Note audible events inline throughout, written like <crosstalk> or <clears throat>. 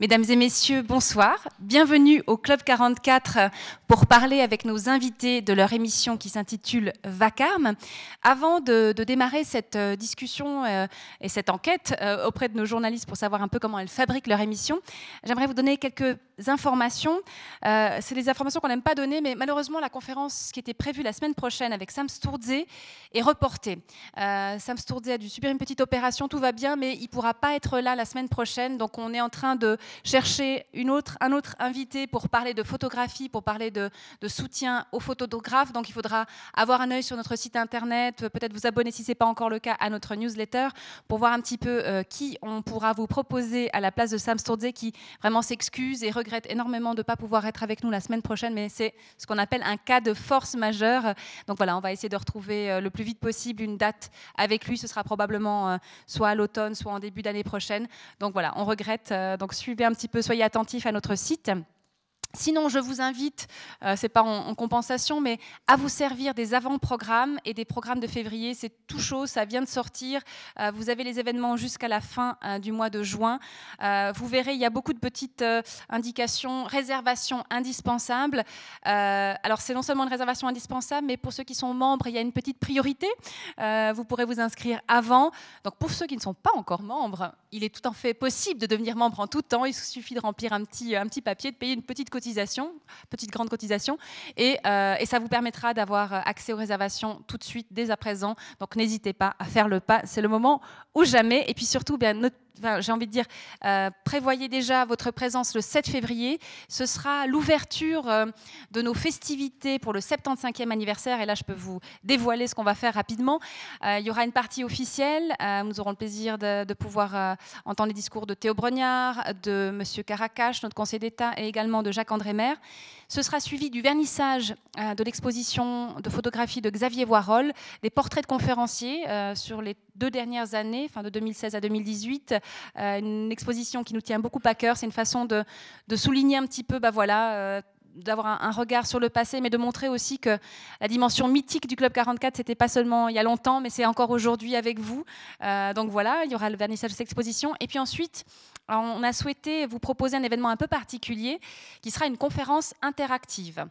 Mesdames et messieurs, bonsoir. Bienvenue au Club 44 pour parler avec nos invités de leur émission qui s'intitule Vacarme. Avant de, démarrer cette euh, discussion euh, et cette enquête euh, auprès de nos journalistes pour savoir un peu comment elles fabriquent leur émission, j'aimerais vous donner quelques informations. C'est des informations qu'on n'aime pas donner, mais malheureusement, la conférence qui était prévue la semaine prochaine avec Sam Sturze est reportée. Sam Sturze a dû subir une petite opération, tout va bien, mais il ne pourra pas être là la semaine prochaine. Donc on est en train de chercher un autre invité pour parler de photographie, pour parler de, soutien aux photographes. Donc il faudra avoir un œil sur notre site internet, peut-être vous abonner si ce n'est pas encore le cas à notre newsletter pour voir un petit peu euh, qui on pourra vous proposer à la place de Sam Sturze qui vraiment s'excuse et regrette énormément de ne pas pouvoir être avec nous la semaine prochaine, mais c'est ce qu'on appelle un cas de force majeure. Donc voilà, on va essayer de retrouver euh, le plus vite possible une date avec lui. Ce sera probablement euh, soit à l'automne, soit en début d'année prochaine. Donc voilà, on regrette. donc suivez un petit peu, soyez attentifs à notre site. Sinon, je vous invite, euh, c'est pas en, compensation, mais à vous servir des avant-programmes et des programmes de février. C'est tout chaud, ça vient de sortir. Euh, vous avez les événements jusqu'à la fin euh, du mois de juin. vous verrez, il y a beaucoup de petites indications, réservations indispensables. alors, c'est non seulement une réservation indispensable, mais pour ceux qui sont membres, il y a une petite priorité. vous pourrez vous inscrire avant. Donc, pour ceux qui ne sont pas encore membres, il est tout en fait possible de devenir membre en tout temps. Il suffit de remplir un petit, un petit papier, de payer une petite cotisation, petite grande cotisation, et, euh, et ça vous permettra d'avoir accès aux réservations tout de suite, dès à présent. Donc n'hésitez pas à faire le pas, c'est le moment ou jamais. Et puis surtout, bien, j'ai envie de dire, euh, prévoyez déjà votre présence le 7 février. Ce sera l'ouverture euh, de nos festivités pour le 75e anniversaire. Et là, je peux vous dévoiler ce qu'on va faire rapidement. Euh, il y aura une partie officielle. nous aurons le plaisir de, pouvoir entendre les discours de Théo Brognard, de M. Caracache, notre conseiller d'État, et également de Jacques-André Maire. Ce sera suivi du vernissage de l'exposition de photographie de Xavier Voirol, des portraits de conférenciers sur les deux dernières années, enfin de 2016 à 2018. Euh, une exposition qui nous tient beaucoup à cœur. C'est une façon de, souligner un petit peu, bah voilà, euh, d'avoir un, regard sur le passé, mais de montrer aussi que la dimension mythique du Club 44, c'était pas seulement il y a longtemps, mais c'est encore aujourd'hui avec vous. Euh, donc voilà, il y aura le vernissage de cette exposition. Et puis ensuite, on a souhaité vous proposer un événement un peu particulier qui sera une conférence interactive.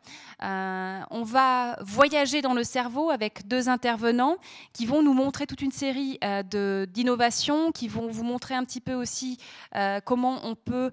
Euh, on va voyager dans le cerveau avec deux intervenants qui vont nous montrer toute une série euh, d'innovations, qui vont vous montrer un petit peu aussi euh, comment on peut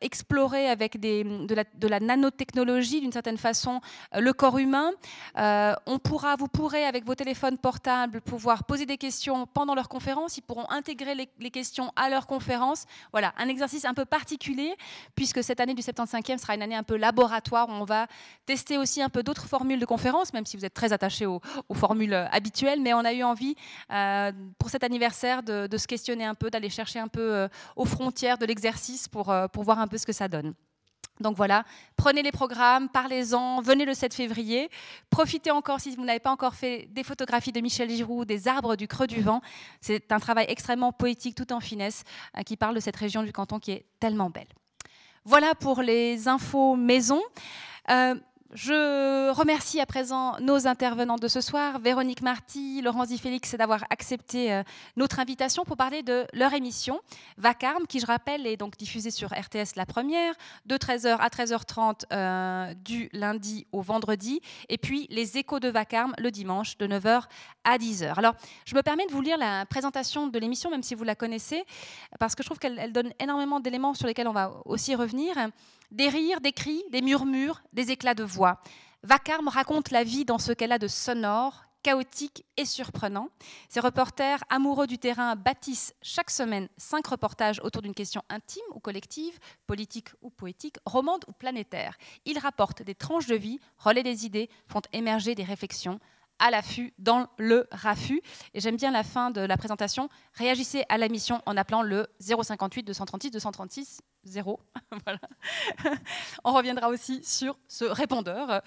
explorer avec des, de, la, nanotechnologie d'une certaine façon le corps humain. on pourra, vous pourrez avec vos téléphones portables pouvoir poser des questions pendant leur conférence. Ils pourront intégrer les, les questions à leur conférence. Voilà, un exercice un peu particulier, puisque cette année du 75e sera une année un peu laboratoire, où on va tester aussi un peu d'autres formules de conférences, même si vous êtes très attachés aux, formules habituelles, mais on a eu envie, euh, pour cet anniversaire, de, se questionner un peu, d'aller chercher un peu euh, aux frontières de l'exercice pour, euh, pour voir un peu ce que ça donne. Donc voilà, prenez les programmes, parlez-en, venez le 7 février. Profitez encore, si vous n'avez pas encore fait, des photographies de Michel Giroud, des arbres du creux du vent. C'est un travail extrêmement poétique, tout en finesse, euh, qui parle de cette région du canton qui est tellement belle. Voilà pour les infos maison. Euh, je remercie à présent nos intervenants de ce soir, Véronique Marty, Laurence Di Félix, d'avoir accepté euh, notre invitation pour parler de leur émission Vacarme, qui, je rappelle, est donc diffusée sur RTS la première, de 13h à 13h30 euh, du lundi au vendredi, et puis les échos de Vacarme le dimanche de 9h à 10h. Alors, je me permets de vous lire la présentation de l'émission, même si vous la connaissez, parce que je trouve qu'elle donne énormément d'éléments sur lesquels on va aussi revenir. Des rires, des cris, des murmures, des éclats de voix. Vacarme raconte la vie dans ce qu'elle a de sonore, chaotique et surprenant. Ces reporters amoureux du terrain bâtissent chaque semaine cinq reportages autour d'une question intime ou collective, politique ou poétique, romande ou planétaire. Ils rapportent des tranches de vie, relaient des idées, font émerger des réflexions à l'affût dans le raffut. Et j'aime bien la fin de la présentation. Réagissez à la mission en appelant le 058 236 236 0. <laughs> voilà. On reviendra aussi sur ce répondeur.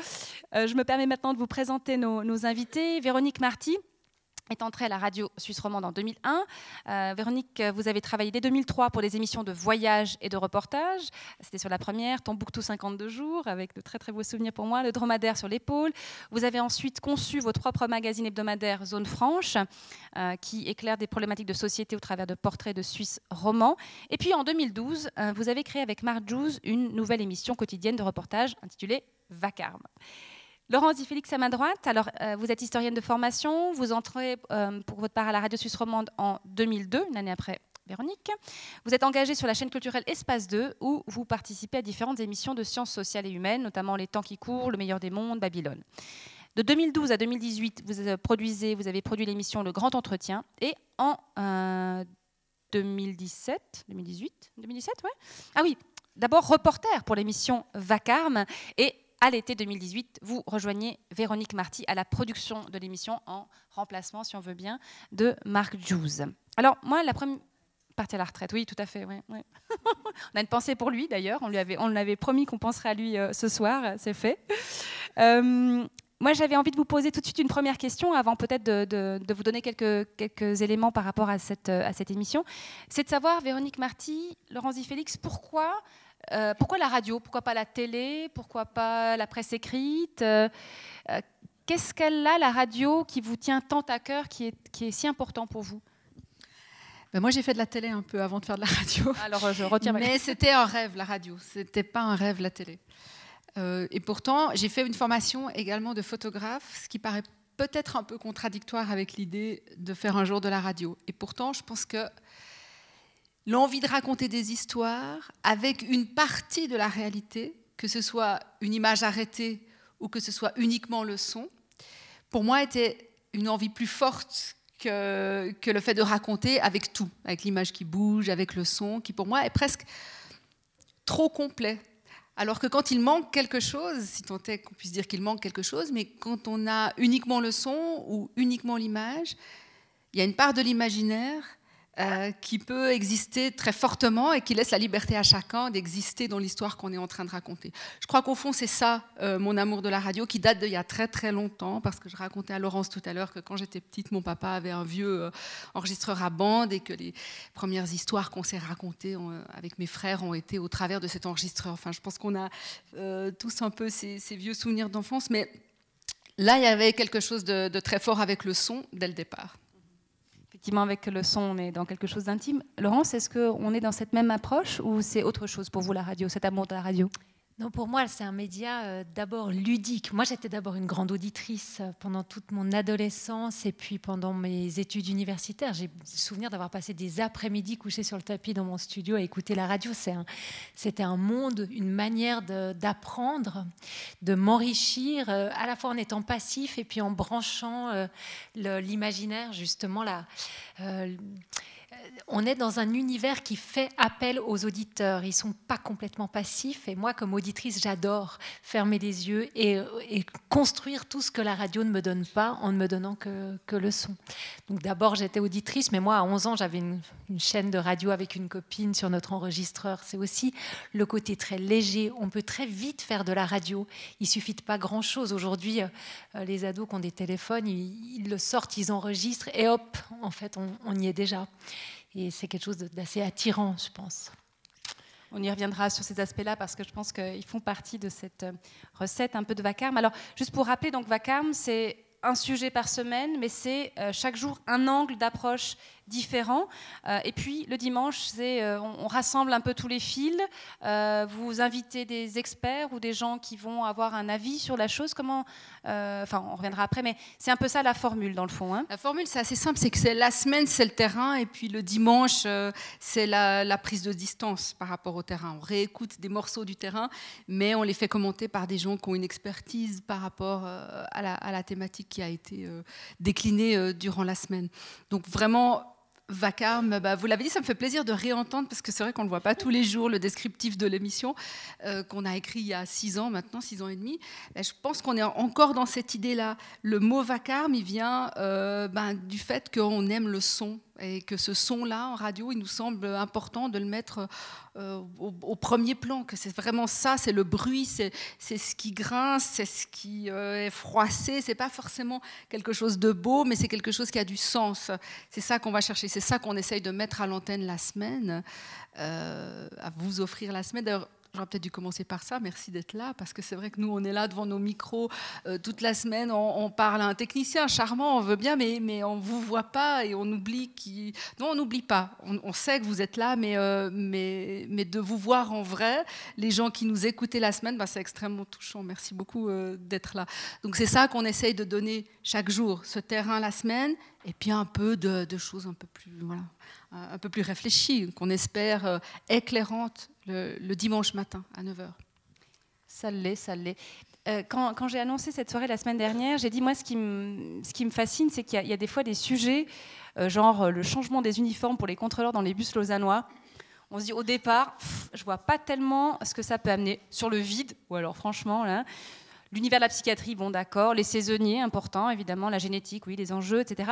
Euh, je me permets maintenant de vous présenter nos, invités. Véronique Marty, est entrée à la radio suisse romande en 2001. Euh, Véronique, vous avez travaillé dès 2003 pour des émissions de voyage et de reportage. C'était sur la première, Tombouctou 52 jours, avec de très très beaux souvenirs pour moi, le dromadaire sur l'épaule. Vous avez ensuite conçu votre propre magazine hebdomadaire Zone Franche, euh, qui éclaire des problématiques de société au travers de portraits de Suisses romans. Et puis en 2012, euh, vous avez créé avec Marc Jouz une nouvelle émission quotidienne de reportage intitulée Vacarme. Laurence Félix à ma droite, alors euh, vous êtes historienne de formation, vous entrez euh, pour votre part à la Radio Suisse Romande en 2002, une année après Véronique. Vous êtes engagée sur la chaîne culturelle Espace 2 où vous participez à différentes émissions de sciences sociales et humaines, notamment Les temps qui courent, Le meilleur des mondes, Babylone. De 2012 à 2018, vous, produisez, vous avez produit l'émission Le Grand Entretien et en 2017, 2018, 2017, ouais. Ah oui, d'abord reporter pour l'émission Vacarme et à l'été 2018, vous rejoignez Véronique Marty à la production de l'émission en remplacement, si on veut bien, de Marc Jouz. Alors, moi, la première partie à la retraite, oui, tout à fait. <laughs> on a une pensée pour lui, d'ailleurs. On lui avait, on l'avait promis qu'on penserait à lui euh, ce soir, c'est fait. Euh, moi, j'avais envie de vous poser tout de suite une première question avant peut-être de, vous donner quelques, éléments par rapport à cette, à cette émission. C'est de savoir, Véronique Marty, Laurence Di Félix, pourquoi euh, pourquoi la radio? Pourquoi pas la télé? Pourquoi pas la presse écrite? Euh, euh, Qu'est-ce qu'elle a, la radio, qui vous tient tant à cœur, qui est, qui est si important pour vous? Ben moi, j'ai fait de la télé un peu avant de faire de la radio. <laughs> Alors, je retiens. Mais c'était un rêve, la radio. C'était pas un rêve, la télé. et pourtant, j'ai fait une formation également de photographe, ce qui paraît peut-être un peu contradictoire avec l'idée de faire un jour de la radio. Et pourtant, je pense que l'envie de raconter des histoires avec une partie de la réalité, que ce soit une image arrêtée ou que ce soit uniquement le son, pour moi était une envie plus forte que, que le fait de raconter avec tout, avec l'image qui bouge, avec le son, qui pour moi est presque trop complet. Alors que quand il manque quelque chose, si tant est qu'on puisse dire qu'il manque quelque chose, mais quand on a uniquement le son ou uniquement l'image, il y a une part de l'imaginaire euh, qui peut exister très fortement et qui laisse la liberté à chacun d'exister dans l'histoire qu'on est en train de raconter. Je crois qu'au fond, c'est ça, euh, mon amour de la radio, qui date d'il y a très très longtemps, parce que je racontais à Laurence tout à l'heure que quand j'étais petite, mon papa avait un vieux euh, enregistreur à bande et que les premières histoires qu'on s'est racontées avec mes frères ont été au travers de cet enregistreur. Enfin, je pense qu'on a tous un peu ces, vieux souvenirs d'enfance, mais là, il y avait quelque chose de très fort avec le son dès le départ effectivement, avec le son, on est dans quelque chose d'intime. Laurence, est-ce qu'on est dans cette même approche ou c'est autre chose pour vous, la radio, cet amour de la radio? Non, pour moi, c'est un média euh, d'abord ludique. Moi, j'étais d'abord une grande auditrice euh, pendant toute mon adolescence et puis pendant mes études universitaires. J'ai souvenir d'avoir passé des après-midi couchés sur le tapis dans mon studio à écouter la radio. C'était un, monde, une manière d'apprendre, de, m'enrichir, euh, à la fois en étant passif et puis en branchant l'imaginaire, justement, là on est dans un univers qui fait appel aux auditeurs. Ils sont pas complètement passifs. Et moi, comme auditrice, j'adore fermer les yeux et, construire tout ce que la radio ne me donne pas en ne me donnant que, le son. Donc d'abord, j'étais auditrice, mais moi, à 11 ans, j'avais une, chaîne de radio avec une copine sur notre enregistreur. C'est aussi le côté très léger. On peut très vite faire de la radio. Il suffit de pas grand-chose. Aujourd'hui, euh, les ados qui ont des téléphones, ils, le sortent, ils enregistrent et hop, en fait, on y est déjà. Et c'est quelque chose d'assez attirant, je pense. On y reviendra sur ces aspects-là parce que je pense qu'ils font partie de cette euh, recette un peu de vacarme. Alors, juste pour rappeler, donc vacarme, c'est un sujet par semaine, mais c'est euh, chaque jour un angle d'approche différents. Euh, et puis le dimanche, euh, on, rassemble un peu tous les fils. Euh, vous invitez des experts ou des gens qui vont avoir un avis sur la chose. Comment Enfin, on reviendra après, mais c'est un peu ça la formule dans le fond. Hein. La formule, c'est assez simple. C'est que c'est la semaine, c'est le terrain, et puis le dimanche, c'est la, prise de distance par rapport au terrain. On réécoute des morceaux du terrain, mais on les fait commenter par des gens qui ont une expertise par rapport à la thématique qui a été déclinée durant la semaine. Donc vraiment Vacarme, bah, vous l'avez dit, ça me fait plaisir de réentendre parce que c'est vrai qu'on ne le voit pas tous les jours, le descriptif de l'émission euh, qu'on a écrit il y a six ans maintenant, six ans et demi. je pense qu'on est encore dans cette idée-là. Le mot vacarme, il vient euh, ben, du fait qu'on aime le son et que ce son-là en radio, il nous semble important de le mettre euh, au, premier plan, que c'est vraiment ça, c'est le bruit, c'est ce qui grince, c'est ce qui euh, est froissé, c'est pas forcément quelque chose de beau, mais c'est quelque chose qui a du sens. C'est ça qu'on va chercher, c'est ça qu'on essaye de mettre à l'antenne la semaine, euh, à vous offrir la semaine. D'ailleurs, J'aurais peut-être dû commencer par ça. Merci d'être là, parce que c'est vrai que nous, on est là devant nos micros euh, toute la semaine. On, parle à un technicien charmant, on veut bien, mais, mais on ne vous voit pas et on oublie qui. Non, on n'oublie pas. On, sait que vous êtes là, mais, euh, mais, mais de vous voir en vrai, les gens qui nous écoutaient la semaine, bah, c'est extrêmement touchant. Merci beaucoup euh, d'être là. Donc c'est ça qu'on essaye de donner chaque jour, ce terrain la semaine, et puis un peu de, de choses un peu plus, voilà, un peu plus réfléchies, qu'on espère éclairantes le, dimanche matin à 9h. Ça l'est, ça l'est. Euh, quand, j'ai annoncé cette soirée la semaine dernière, j'ai dit, moi, ce qui me, ce qui me fascine, c'est qu'il y, a des fois des sujets, euh, genre euh, le changement des uniformes pour les contrôleurs dans les bus lausannois. On se dit, au départ, je vois pas tellement ce que ça peut amener sur le vide, ou alors franchement, là, L'univers de la psychiatrie, bon d'accord, les saisonniers, important évidemment, la génétique, oui, les enjeux, etc.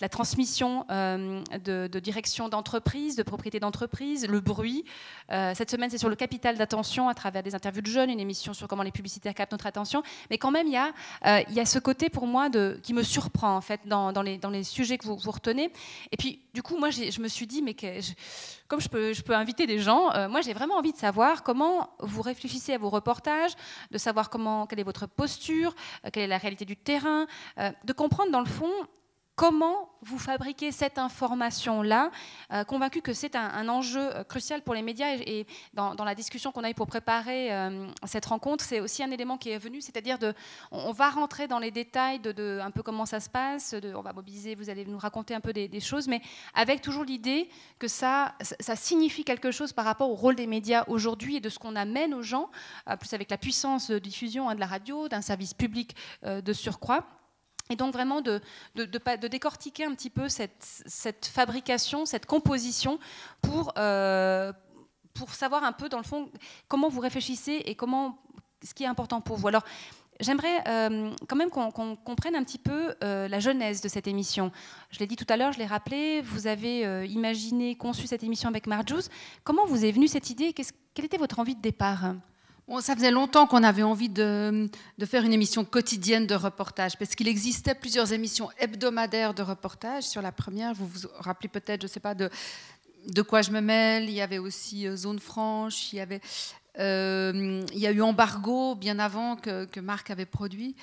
La transmission euh, de, direction d'entreprise, de propriété d'entreprise, le bruit. Euh, cette semaine, c'est sur le capital d'attention à travers des interviews de jeunes, une émission sur comment les publicitaires captent notre attention. Mais quand même, il y a, euh, ce côté pour moi qui me surprend en fait dans, les, sujets que vous, retenez. Et puis, du coup, moi, je me suis dit, mais comme je peux, je peux, inviter des gens, moi, j'ai vraiment envie de savoir comment vous réfléchissez à vos reportages, de savoir comment, quelle est votre posture, euh, quelle est la réalité du terrain, euh, de comprendre dans le fond comment vous fabriquez cette information-là, euh, convaincu que c'est un, enjeu crucial pour les médias. Et, dans, la discussion qu'on a eue pour préparer cette rencontre, c'est aussi un élément qui est venu, c'est-à-dire de, on, va rentrer dans les détails de, un peu comment ça se passe, on va mobiliser, vous allez nous raconter un peu des, choses, mais avec toujours l'idée que ça, ça signifie quelque chose par rapport au rôle des médias aujourd'hui et de ce qu'on amène aux gens, plus avec la puissance de diffusion hein, de la radio, d'un service public euh, de surcroît. Et donc vraiment de, de, décortiquer un petit peu cette, cette fabrication, cette composition pour, euh, pour savoir un peu dans le fond comment vous réfléchissez et comment ce qui est important pour vous. Alors J'aimerais euh, quand même qu'on comprenne un petit peu euh, la genèse de cette émission. Je l'ai dit tout à l'heure, je l'ai rappelé, vous avez imaginé, conçu cette émission avec Marjouz. Comment vous est venue cette idée? Quelle était votre envie de départ? Ça faisait longtemps qu'on avait envie de, faire une émission quotidienne de reportage, parce qu'il existait plusieurs émissions hebdomadaires de reportage. Sur la première, vous vous rappelez peut-être, je ne sais pas, de, de quoi je me mêle. Il y avait aussi euh, Zone Franche, il y avait euh, il y a eu Embargo bien avant que, que Marc avait produit.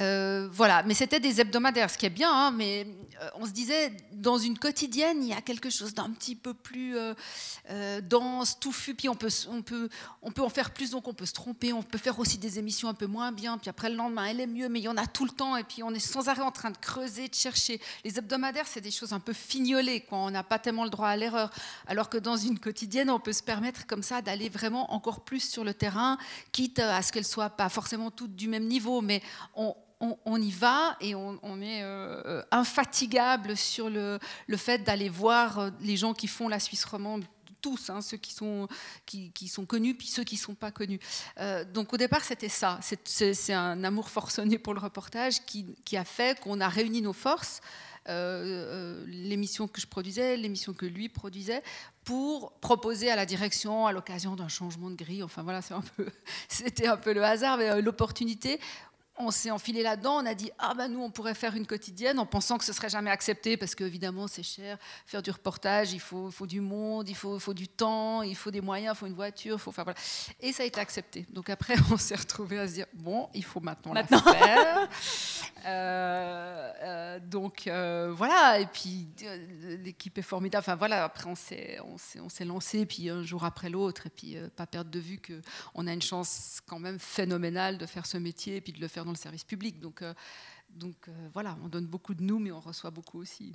Euh, voilà, mais c'était des hebdomadaires, ce qui est bien, hein, mais euh, on se disait, dans une quotidienne, il y a quelque chose d'un petit peu plus euh, dense, touffu, puis on peut, on, peut, on peut en faire plus, donc on peut se tromper, on peut faire aussi des émissions un peu moins bien, puis après le lendemain, elle est mieux, mais il y en a tout le temps, et puis on est sans arrêt en train de creuser, de chercher. Les hebdomadaires, c'est des choses un peu fignolées, quoi. on n'a pas tellement le droit à l'erreur, alors que dans une quotidienne, on peut se permettre comme ça d'aller vraiment encore plus sur le terrain, quitte à ce qu'elles soient pas forcément toutes du même niveau, mais on, on, y va et on, est euh, infatigable sur le, fait d'aller voir euh, les gens qui font la Suisse romande tous, hein, ceux qui sont, qui, sont connus, puis ceux qui ne sont pas connus. Euh, donc au départ, c'était ça. C'est un amour forcené pour le reportage qui, a fait qu'on a réuni nos forces, l'émission que je produisais, l'émission que lui produisait, pour proposer à la direction, à l'occasion d'un changement de grille, enfin voilà, <laughs> c'était un, un peu le hasard, mais l'opportunité, on s'est enfilé là-dedans, on a dit ah ben nous on pourrait faire une quotidienne en pensant que ce serait jamais accepté parce qu'évidemment c'est cher, faire du reportage, il faut, faut du monde, il faut, faut, du temps, il faut des moyens, il faut une voiture, il faut faire voilà. Et ça a été accepté. Donc après <laughs> on s'est retrouvé à se dire bon il faut maintenant, maintenant. la faire. <laughs> Euh, euh, donc euh, voilà et puis l'équipe est formidable. Enfin voilà après on s'est on s'est lancé puis un jour après l'autre et puis pas perdre de vue que on a une chance quand même phénoménale de faire ce métier et puis de le faire le service public. Donc, euh, donc euh, voilà, on donne beaucoup de nous, mais on reçoit beaucoup aussi.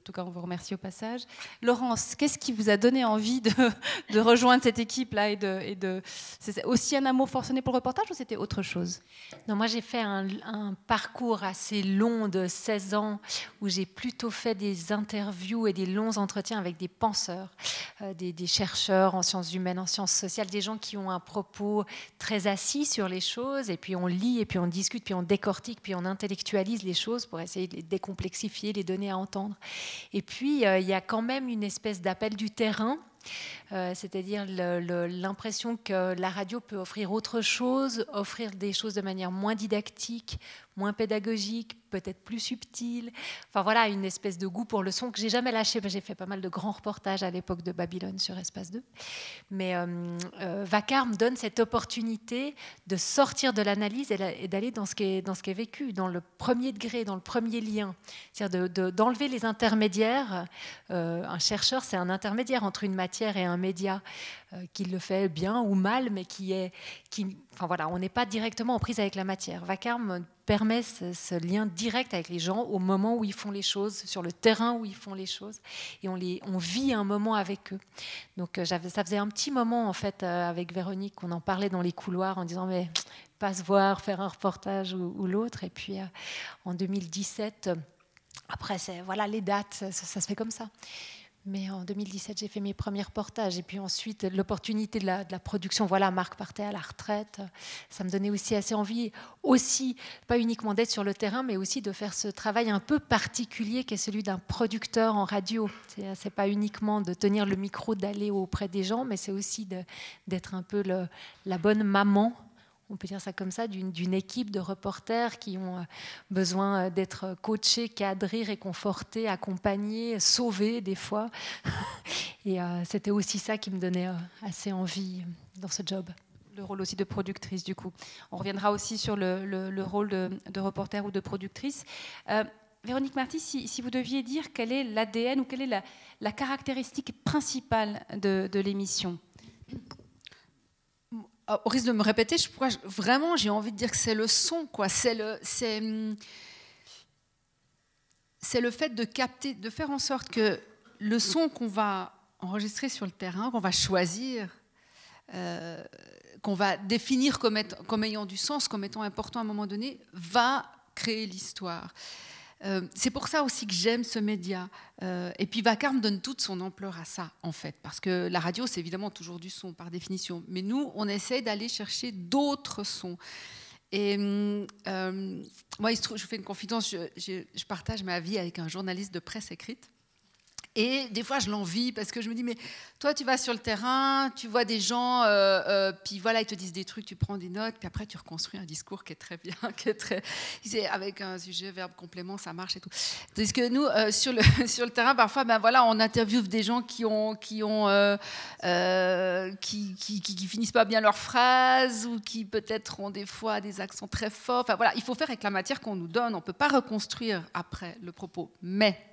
En tout cas, on vous remercie au passage. Laurence, qu'est-ce qui vous a donné envie de, <laughs> rejoindre cette équipe-là et de... C'est aussi un amour forcené pour le reportage ou c'était autre chose? Non, moi j'ai fait un, parcours assez long de 16 ans où j'ai plutôt fait des interviews et des longs entretiens avec des penseurs, euh, des, des, chercheurs en sciences humaines, en sciences sociales, des gens qui ont un propos très assis sur les choses et puis on lit et puis on discute, puis on décortique, puis on intellectualise les choses pour essayer de les décomplexifier, les donner à entendre. Et puis, il y a quand même une espèce d'appel du terrain euh, c'est-à-dire l'impression que la radio peut offrir autre chose, offrir des choses de manière moins didactique, moins pédagogique, peut-être plus subtil. Enfin voilà, une espèce de goût pour le son que j'ai jamais lâché. J'ai fait pas mal de grands reportages à l'époque de Babylone sur Espace 2. Mais euh, euh, Vacarme donne cette opportunité de sortir de l'analyse et d'aller dans, ce qui est, dans ce qui est vécu, dans le premier degré, dans le premier lien. C'est-à-dire d'enlever les intermédiaires. un chercheur, c'est un intermédiaire entre une matière et un média euh, qui le fait bien ou mal, mais qui est, qui, enfin voilà, on n'est pas directement en prise avec la matière. Vacarme permet ce, lien direct avec les gens au moment où ils font les choses, sur le terrain où ils font les choses, et on, les, on vit un moment avec eux. Donc euh, ça faisait un petit moment en fait euh, avec Véronique qu'on en parlait dans les couloirs en disant mais pas se voir, faire un reportage ou, l'autre, et puis en 2017. Après, c'est voilà les dates, ça se fait comme ça. Mais en 2017, j'ai fait mes premiers reportages. Et puis ensuite, l'opportunité de la, production. Voilà, Marc partait à la retraite. Ça me donnait aussi assez envie, aussi, pas uniquement d'être sur le terrain, mais aussi de faire ce travail un peu particulier qui est celui d'un producteur en radio. C'est pas uniquement de tenir le micro, d'aller auprès des gens, mais c'est aussi d'être un peu la bonne maman on peut dire ça comme ça, d'une équipe de reporters qui ont euh, besoin euh, d'être coachés, cadrés, réconfortés, accompagnés, sauvés des fois. <laughs> Et euh, c'était aussi ça qui me donnait assez envie dans ce job. Le rôle aussi de productrice, du coup. On reviendra aussi sur le, rôle de, reporter ou de productrice. Véronique Marty, si, vous deviez dire quel est l'ADN ou quelle est la, caractéristique principale de l'émission? Au risque de me répéter, je, vraiment j'ai envie de dire que c'est le son, quoi. C'est le, c'est, c'est le fait de capter, de faire en sorte que le son qu'on va enregistrer sur le terrain, qu'on va choisir, euh, qu'on va définir comme, comme ayant du sens, comme étant important à un moment donné, va créer l'histoire. Euh, c'est pour ça aussi que j'aime ce média. Euh, et puis Vacarme donne toute son ampleur à ça, en fait, parce que la radio, c'est évidemment toujours du son, par définition. Mais nous, on essaie d'aller chercher d'autres sons. Et euh, moi, il se trouve, je vous fais une confidence, je partage ma vie avec un journaliste de presse écrite. Et des fois, je l'envie parce que je me dis, mais toi, tu vas sur le terrain, tu vois des gens, euh, euh, puis voilà, ils te disent des trucs, tu prends des notes, puis après, tu reconstruis un discours qui est très bien, <laughs> qui est très. Avec un sujet, verbe, complément, ça marche et tout. Parce que nous, euh, sur, le, <laughs> sur le terrain, parfois, ben voilà, on interviewe des gens qui ont. Qui, ont, qui, qui, qui, finissent pas bien leurs phrases ou qui peut-être ont des fois des accents très forts. Enfin voilà, il faut faire avec la matière qu'on nous donne. On ne peut pas reconstruire après le propos. Mais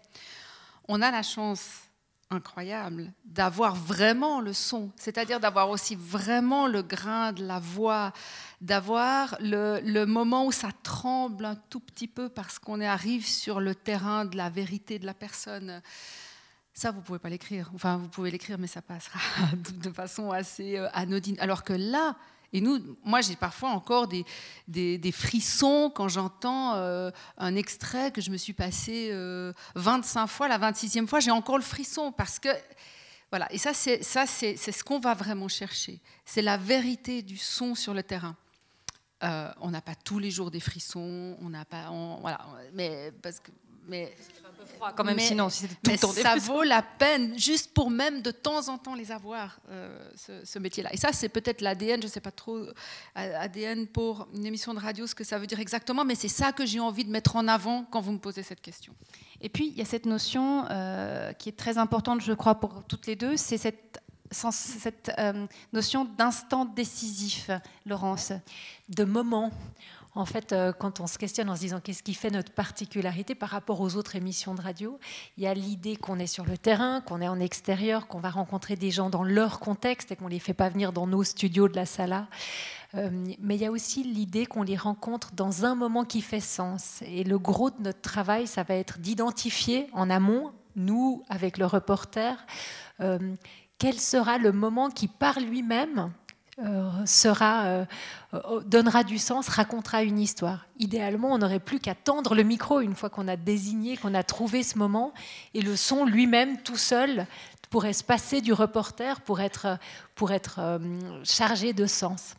on a la chance incroyable d'avoir vraiment le son, c'est-à-dire d'avoir aussi vraiment le grain de la voix, d'avoir le, moment où ça tremble un tout petit peu parce qu'on arrive sur le terrain de la vérité de la personne. Ça, vous pouvez pas l'écrire. Enfin, vous pouvez l'écrire, mais ça passera <laughs> de façon assez euh, anodine. Alors que là, et nous, moi, j'ai parfois encore des, frissons quand j'entends euh, un extrait que je me suis passé 25 euh, fois, la 26e fois, j'ai encore le frisson parce que voilà. Et ça, c'est ça, c'est ce qu'on va vraiment chercher. C'est la vérité du son sur le terrain. Euh, on n'a pas tous les jours des frissons, on n'a pas, voilà, mais parce que, mais quand même, mais, sinon, si tout le ça vaut la peine, juste pour même de temps en temps les avoir, euh, ce, métier-là. Et ça, c'est peut-être l'ADN, je ne sais pas trop, euh, ADN pour une émission de radio, ce que ça veut dire exactement, mais c'est ça que j'ai envie de mettre en avant quand vous me posez cette question. Et puis, il y a cette notion euh, qui est très importante, je crois, pour toutes les deux, c'est cette cette notion d'instant décisif, Laurence. De moment en fait, euh, quand on se questionne en se disant qu'est-ce qui fait notre particularité par rapport aux autres émissions de radio, il y a l'idée qu'on est sur le terrain, qu'on est en extérieur, qu'on va rencontrer des gens dans leur contexte et qu'on ne les fait pas venir dans nos studios de la Sala. Euh, mais il y a aussi l'idée qu'on les rencontre dans un moment qui fait sens. Et le gros de notre travail, ça va être d'identifier en amont, nous, avec le reporter, euh, quel sera le moment qui, par lui-même, sera, euh, euh, donnera du sens, racontera une histoire. Idéalement, on n'aurait plus qu'à tendre le micro une fois qu'on a désigné, qu'on a trouvé ce moment, et le son lui-même, tout seul, pourrait se passer du reporter pour être, pour être chargé de sens.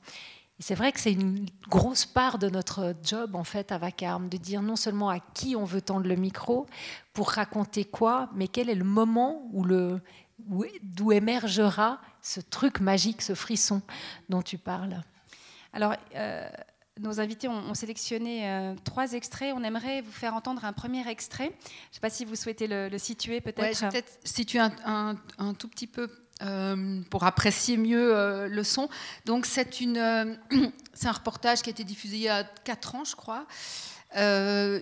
C'est vrai que c'est une grosse part de notre job en fait à Vacarme, de dire non seulement à qui on veut tendre le micro pour raconter quoi, mais quel est le moment où le d'où émergera ce truc magique, ce frisson dont tu parles. Alors, euh, nos invités ont, sélectionné euh, trois extraits. On aimerait vous faire entendre un premier extrait. Je ne sais pas si vous souhaitez le, situer peut-être. Ouais, je vais peut-être situer un, tout petit peu euh, pour apprécier mieux le son. Donc c'est une, <clears throat> c'est un reportage qui a été diffusé il y a quatre ans, je crois,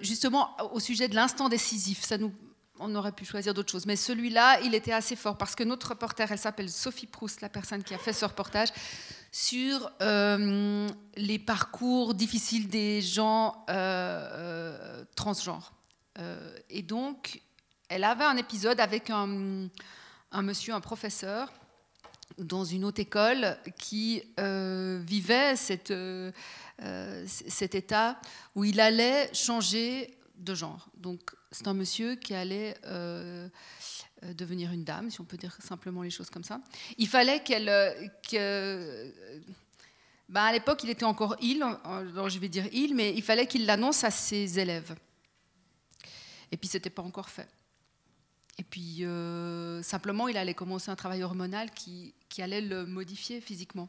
justement au sujet de l'instant décisif. Ça nous on aurait pu choisir d'autres choses. Mais celui-là, il était assez fort parce que notre reporter, elle s'appelle Sophie Proust, la personne qui a fait ce reportage, sur euh, les parcours difficiles des gens euh, euh, transgenres. et donc, elle avait un épisode avec un, monsieur, un professeur, dans une haute école qui vivait cet état où il allait changer de genre. Donc, c'est un monsieur qui allait euh, euh, devenir une dame, si on peut dire simplement les choses comme ça. Il fallait qu'elle. Euh, ben à l'époque, il était encore il, alors je vais dire il, mais il fallait qu'il l'annonce à ses élèves. Et puis, ce n'était pas encore fait. Et puis, simplement, il allait commencer un travail hormonal qui allait le modifier physiquement.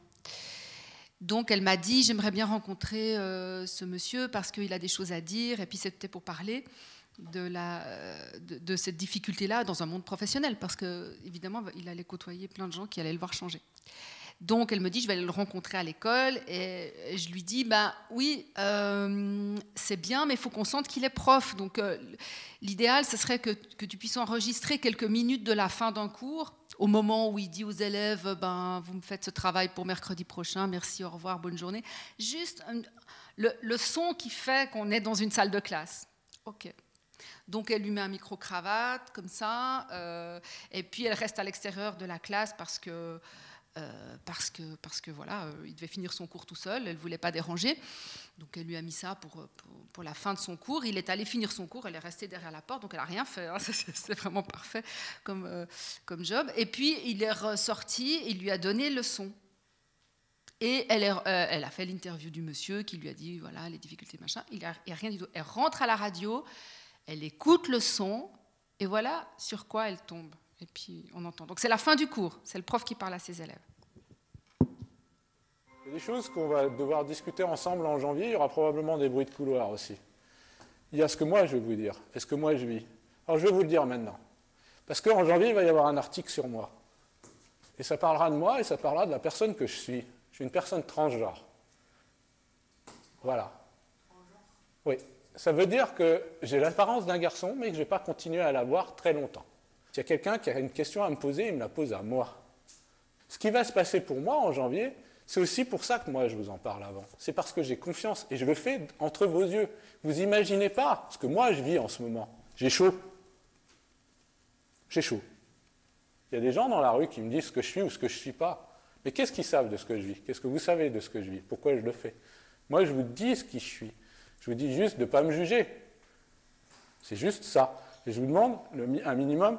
Donc elle m'a dit, j'aimerais bien rencontrer ce monsieur parce qu'il a des choses à dire, et puis c'était pour parler de, la, de, cette difficulté-là dans un monde professionnel, parce que évidemment, il allait côtoyer plein de gens qui allaient le voir changer. Donc elle me dit, je vais aller le rencontrer à l'école, et je lui dis, ben oui, euh, c'est bien, mais il faut qu'on sente qu'il est prof. Donc euh, l'idéal, ce serait que, que, tu puisses enregistrer quelques minutes de la fin d'un cours, au moment où il dit aux élèves, ben vous me faites ce travail pour mercredi prochain, merci, au revoir, bonne journée. Juste le, le son qui fait qu'on est dans une salle de classe. Ok. Donc elle lui met un micro-cravate comme ça, euh, et puis elle reste à l'extérieur de la classe parce que, euh, parce que, parce que voilà, euh, il devait finir son cours tout seul, elle ne voulait pas déranger. Donc elle lui a mis ça pour, pour, la fin de son cours. Il est allé finir son cours, elle est restée derrière la porte, donc elle n'a rien fait. Hein. <laughs> c'est vraiment parfait comme, comme job. Et puis il est ressorti, il lui a donné le son. Et elle, elle a fait l'interview du monsieur qui lui a dit voilà les difficultés machin. Il a, a, rien du tout. Elle rentre à la radio elle écoute le son, et voilà sur quoi elle tombe. Et puis on entend. Donc c'est la fin du cours, c'est le prof qui parle à ses élèves. Il y a des choses qu'on va devoir discuter ensemble en janvier, il y aura probablement des bruits de couloir aussi. Il y a ce que moi je vais vous dire, et ce que moi je vis. Alors je vais vous le dire maintenant. Parce qu'en janvier, il va y avoir un article sur moi. Et ça parlera de moi et ça parlera de la personne que je suis. Je suis une personne transgenre. Voilà. Oui ça veut dire que j'ai l'apparence d'un garçon, mais que je ne vais pas continuer à l'avoir très longtemps. S'il y a quelqu'un qui a une question à me poser, il me la pose à moi. Ce qui va se passer pour moi en janvier, c'est aussi pour ça que moi je vous en parle avant. C'est parce que j'ai confiance et je le fais entre vos yeux. Vous imaginez pas ce que moi je vis en ce moment. J'ai chaud. J'ai chaud. Il y a des gens dans la rue qui me disent ce que je suis ou ce que je ne suis pas. Mais qu'est-ce qu'ils savent de ce que je vis? Qu'est-ce que vous savez de ce que je vis? Pourquoi je le fais? Moi, je vous dis ce qui je suis. Je vous dis juste de ne pas me juger. C'est juste ça. Et je vous demande un minimum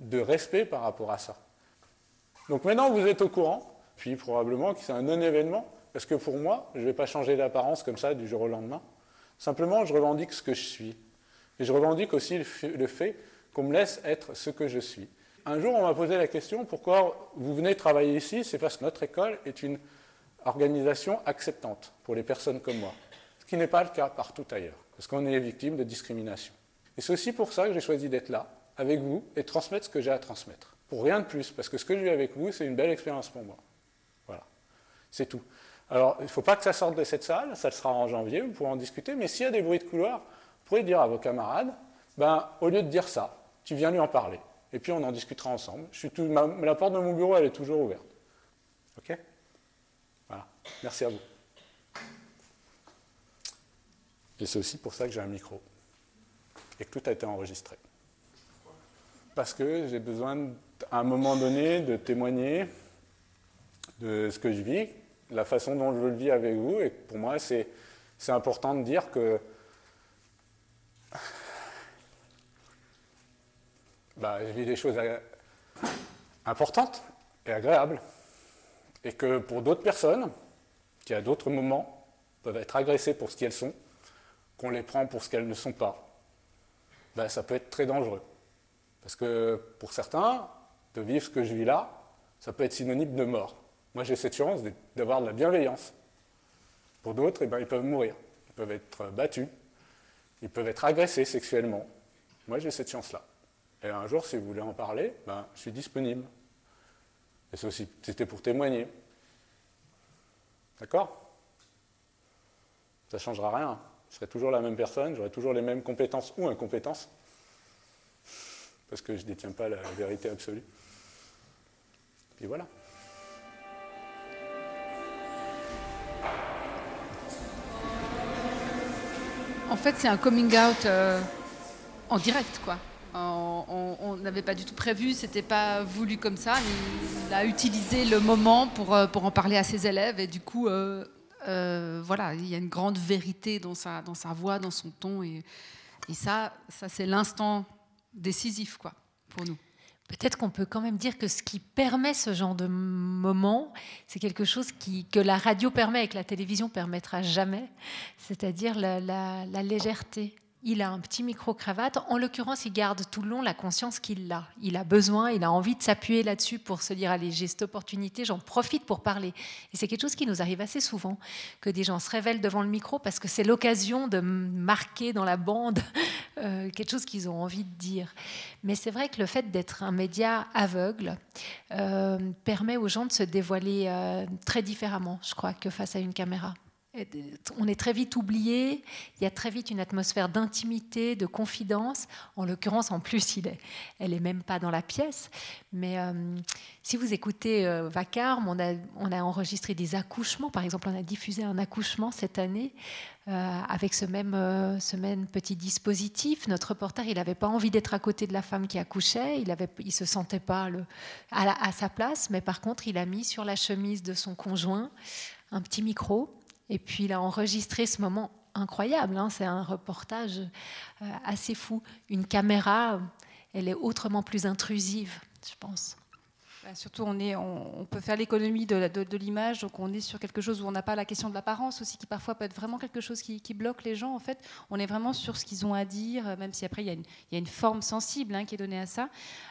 de respect par rapport à ça. Donc maintenant, vous êtes au courant, puis probablement que c'est un non-événement, parce que pour moi, je ne vais pas changer d'apparence comme ça du jour au lendemain. Simplement, je revendique ce que je suis. Et je revendique aussi le fait qu'on me laisse être ce que je suis. Un jour, on m'a posé la question pourquoi vous venez travailler ici? C'est parce que notre école est une organisation acceptante pour les personnes comme moi qui n'est pas le cas partout ailleurs, parce qu'on est victime de discrimination. Et c'est aussi pour ça que j'ai choisi d'être là, avec vous, et transmettre ce que j'ai à transmettre. Pour rien de plus, parce que ce que je vis avec vous, c'est une belle expérience pour moi. Voilà, c'est tout. Alors, il ne faut pas que ça sorte de cette salle, ça sera en janvier, vous pourrez en discuter, mais s'il y a des bruits de couloir, vous pourrez dire à vos camarades, ben, au lieu de dire ça, tu viens lui en parler. Et puis on en discutera ensemble. Je suis la porte de mon bureau, elle est toujours ouverte. OK? Voilà. Merci à vous. Et c'est aussi pour ça que j'ai un micro. Et que tout a été enregistré. Parce que j'ai besoin, à un moment donné, de témoigner de ce que je vis, la façon dont je le vis avec vous. Et pour moi, c'est, important de dire que bah, je vis des choses importantes et agréables. Et que pour d'autres personnes, qui à d'autres moments peuvent être agressées pour ce qu'elles sont, qu'on les prend pour ce qu'elles ne sont pas, ben, ça peut être très dangereux. Parce que pour certains, de vivre ce que je vis là, ça peut être synonyme de mort. Moi, j'ai cette chance d'avoir de la bienveillance. Pour d'autres, eh ben, ils peuvent mourir. Ils peuvent être battus. Ils peuvent être agressés sexuellement. Moi, j'ai cette chance-là. Et un jour, si vous voulez en parler, ben, je suis disponible. Et c'était pour témoigner. D'accord? Ça ne changera rien. Je serai toujours la même personne, j'aurai toujours les mêmes compétences ou incompétences. Parce que je ne détiens pas la vérité absolue. Puis voilà. En fait, c'est un coming out euh, en direct, quoi. On n'avait pas du tout prévu, c'était pas voulu comme ça. Il a utilisé le moment pour, euh, pour en parler à ses élèves et du coup, euh, voilà, il y a une grande vérité dans sa, dans sa voix, dans son ton et, ça, ça c'est l'instant décisif, quoi, pour nous. Peut-être qu'on peut quand même dire que ce qui permet ce genre de moment, c'est quelque chose qui, que la radio permet et que la télévision permettra jamais, c'est-à-dire la légèreté, il a un petit micro-cravate. En l'occurrence, il garde tout le long la conscience qu'il a. Il a besoin, il a envie de s'appuyer là-dessus pour se dire allez, j'ai cette opportunité, j'en profite pour parler. Et c'est quelque chose qui nous arrive assez souvent, que des gens se révèlent devant le micro parce que c'est l'occasion de marquer dans la bande <laughs> euh, quelque chose qu'ils ont envie de dire. Mais c'est vrai que le fait d'être un média aveugle euh, permet aux gens de se dévoiler euh, très différemment, je crois, que face à une caméra on est très vite oublié, il y a très vite une atmosphère d'intimité, de confidence. En l'occurrence, en plus, il est, elle n'est même pas dans la pièce. Mais euh, si vous écoutez euh, Vacarme, on a, enregistré des accouchements. Par exemple, on a diffusé un accouchement cette année euh, avec ce même, petit dispositif. Notre reporter, il n'avait pas envie d'être à côté de la femme qui accouchait. Il ne se sentait pas à sa place. Mais par contre, il a mis sur la chemise de son conjoint un petit micro et puis il a enregistré ce moment incroyable. Hein. c'est un reportage euh, assez fou. Une caméra, elle est autrement plus intrusive, je pense. Bah, surtout, on, peut faire l'économie de, l'image, donc on est sur quelque chose où on n'a pas la question de l'apparence aussi, qui parfois peut être vraiment quelque chose qui, bloque les gens. En fait, on est vraiment sur ce qu'ils ont à dire, même si après il y a une, forme sensible hein, qui est donnée à ça.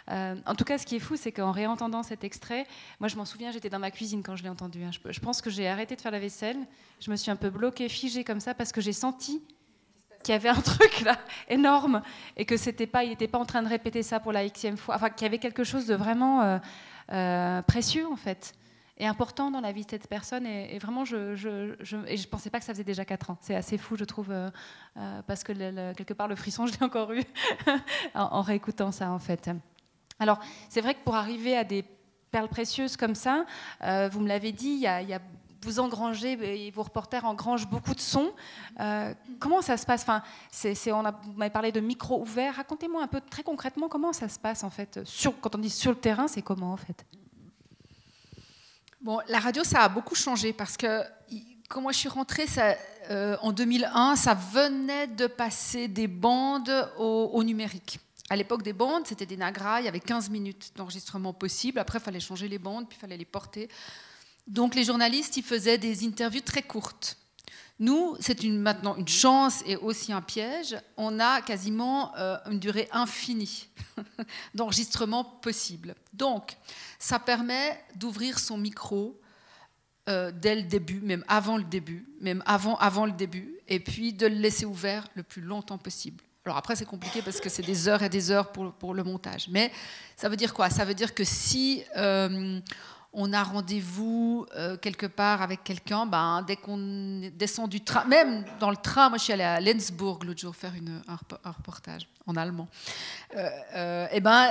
Euh, en tout cas, ce qui est fou, c'est qu'en réentendant cet extrait, moi je m'en souviens, j'étais dans ma cuisine quand je l'ai entendu. Hein. Je, je, pense que j'ai arrêté de faire la vaisselle, je me suis un peu bloquée, figée comme ça, parce que j'ai senti qu'il y avait un <laughs> truc là énorme et que c'était pas, il n'était pas en train de répéter ça pour la xème fois. Enfin, qu'il y avait quelque chose de vraiment euh, euh, précieux en fait et important dans la vie de cette personne. Et, vraiment, je, je, je, je pensais pas que ça faisait déjà 4 ans. C'est assez fou, je trouve, euh, parce que quelque part, le frisson, <laughs> je l'ai encore eu en, réécoutant ça, en fait. Alors, c'est vrai que pour arriver à des perles précieuses comme ça, vous me l'avez dit, il y a vous engrangez, et vos reporters engrangent beaucoup de sons. Euh, comment ça se passe? Enfin, Vous m'avez parlé de micro ouvert. Racontez-moi un peu très concrètement comment ça se passe en fait. Sur, quand on dit sur le terrain, c'est comment en fait? Bon, la radio, ça a beaucoup changé parce que quand moi je suis rentrée euh, en 2001, ça venait de passer des bandes au, au numérique. À l'époque des bandes, c'était des Nagra, il y avait 15 minutes d'enregistrement possible. Après, il fallait changer les bandes, puis il fallait les porter. Donc les journalistes, ils faisaient des interviews très courtes. Nous, c'est maintenant une chance et aussi un piège. On a quasiment euh, une durée infinie <laughs> d'enregistrement possible. Donc, ça permet d'ouvrir son micro euh, dès le début, même avant le début, même avant, avant le début, et puis de le laisser ouvert le plus longtemps possible. Alors après, c'est compliqué parce que c'est des heures et des heures pour, pour, le montage. Mais ça veut dire quoi? Ça veut dire que si euh, on a rendez-vous euh, quelque part avec quelqu'un, ben, dès qu'on descend du train, même dans le train, moi je suis allée à Lenzburg l'autre jour faire un, reportage en allemand. Euh, euh, et ben,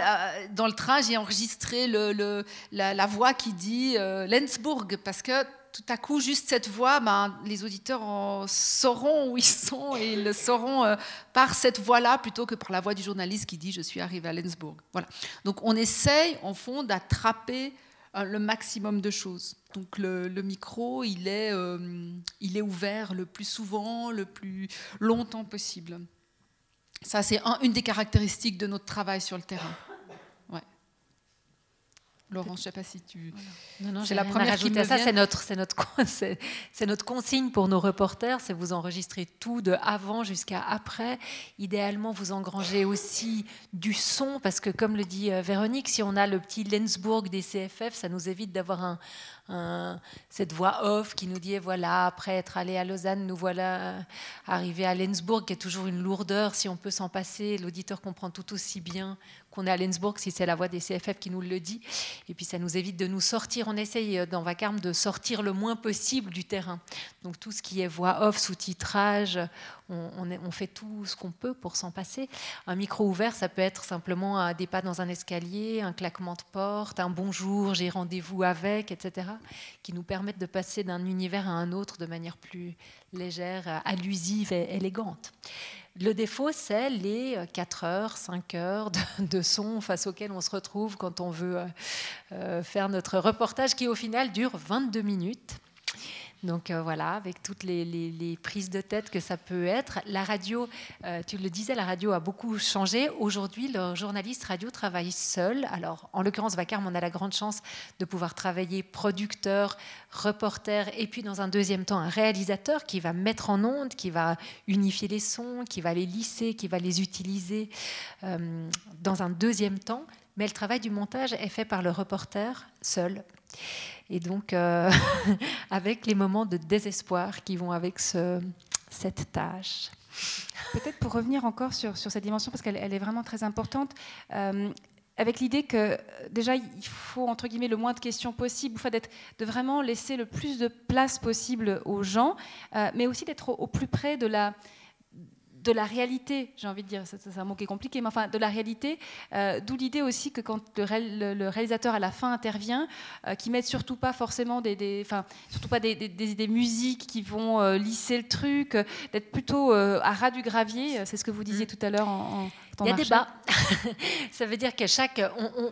dans le train, j'ai enregistré la, voix qui dit Lenzburg, parce que tout à coup, juste cette voix, ben, les auditeurs sauront où ils sont et ils le sauront par cette voix-là plutôt que par la voix du journaliste qui dit Je suis arrivé à Lenzburg. Voilà. Donc on essaye, en fond, d'attraper le maximum de choses. Donc le, micro, il est, euh, il est ouvert le plus souvent, le plus longtemps possible. Ça, c'est une des caractéristiques de notre travail sur le terrain. Laurence, je ne sais pas si tu. Non, non, c'est la première qui me ça. C'est notre, c'est notre, <laughs> c'est notre consigne pour nos reporters, c'est vous enregistrer tout de avant jusqu'à après. Idéalement, vous engrangez aussi du son parce que, comme le dit euh, Véronique, si on a le petit Lensburg des CFF, ça nous évite d'avoir un, cette voix off qui nous dit voilà, après être allé à Lausanne, nous voilà arrivés à Lensburg, qui est toujours une lourdeur. Si on peut s'en passer, l'auditeur comprend tout aussi bien qu'on est à Lensburg si c'est la voix des CFF qui nous le dit. Et puis ça nous évite de nous sortir. On essaye euh, dans Vacarme de sortir le moins possible du terrain. Donc tout ce qui est voix off, sous-titrage, on, on, fait tout ce qu'on peut pour s'en passer. Un micro ouvert, ça peut être simplement un, des pas dans un escalier, un claquement de porte, un bonjour, j'ai rendez-vous avec, etc., qui nous permettent de passer d'un univers à un autre de manière plus légère, allusive et élégante. Le défaut, c'est les 4 heures, 5 heures de, son face auxquelles on se retrouve quand on veut euh, euh, faire notre reportage qui, au final, dure 22 minutes. Donc euh, voilà, avec toutes les, prises de tête que ça peut être. La radio, euh, tu le disais, la radio a beaucoup changé. Aujourd'hui, le journaliste radio travaille seul. Alors, en l'occurrence, Vacarme, on a la grande chance de pouvoir travailler producteur, reporter, et puis dans un deuxième temps, un réalisateur qui va mettre en onde, qui va unifier les sons, qui va les lisser, qui va les utiliser euh, dans un deuxième temps. Mais le travail du montage est fait par le reporter seul. Et donc, euh, <laughs> avec les moments de désespoir qui vont avec ce, cette tâche. Peut-être pour revenir encore sur, cette dimension, parce qu'elle elle est vraiment très importante, euh, avec l'idée que déjà, il faut, entre guillemets, le moins de questions possible, de vraiment laisser le plus de place possible aux gens, euh, mais aussi d'être au, plus près de la de la réalité, j'ai envie de dire, c'est un mot qui est compliqué, mais enfin de la réalité, euh, d'où l'idée aussi que quand le, réalisateur à la fin intervient, euh, qui mette surtout pas forcément des, enfin surtout pas des, des, musiques qui vont euh, lisser le truc, d'être plutôt à ras du gravier, c'est ce que vous disiez mm. tout à l'heure en, il y a débat. <laughs> ça veut dire qu'à chaque,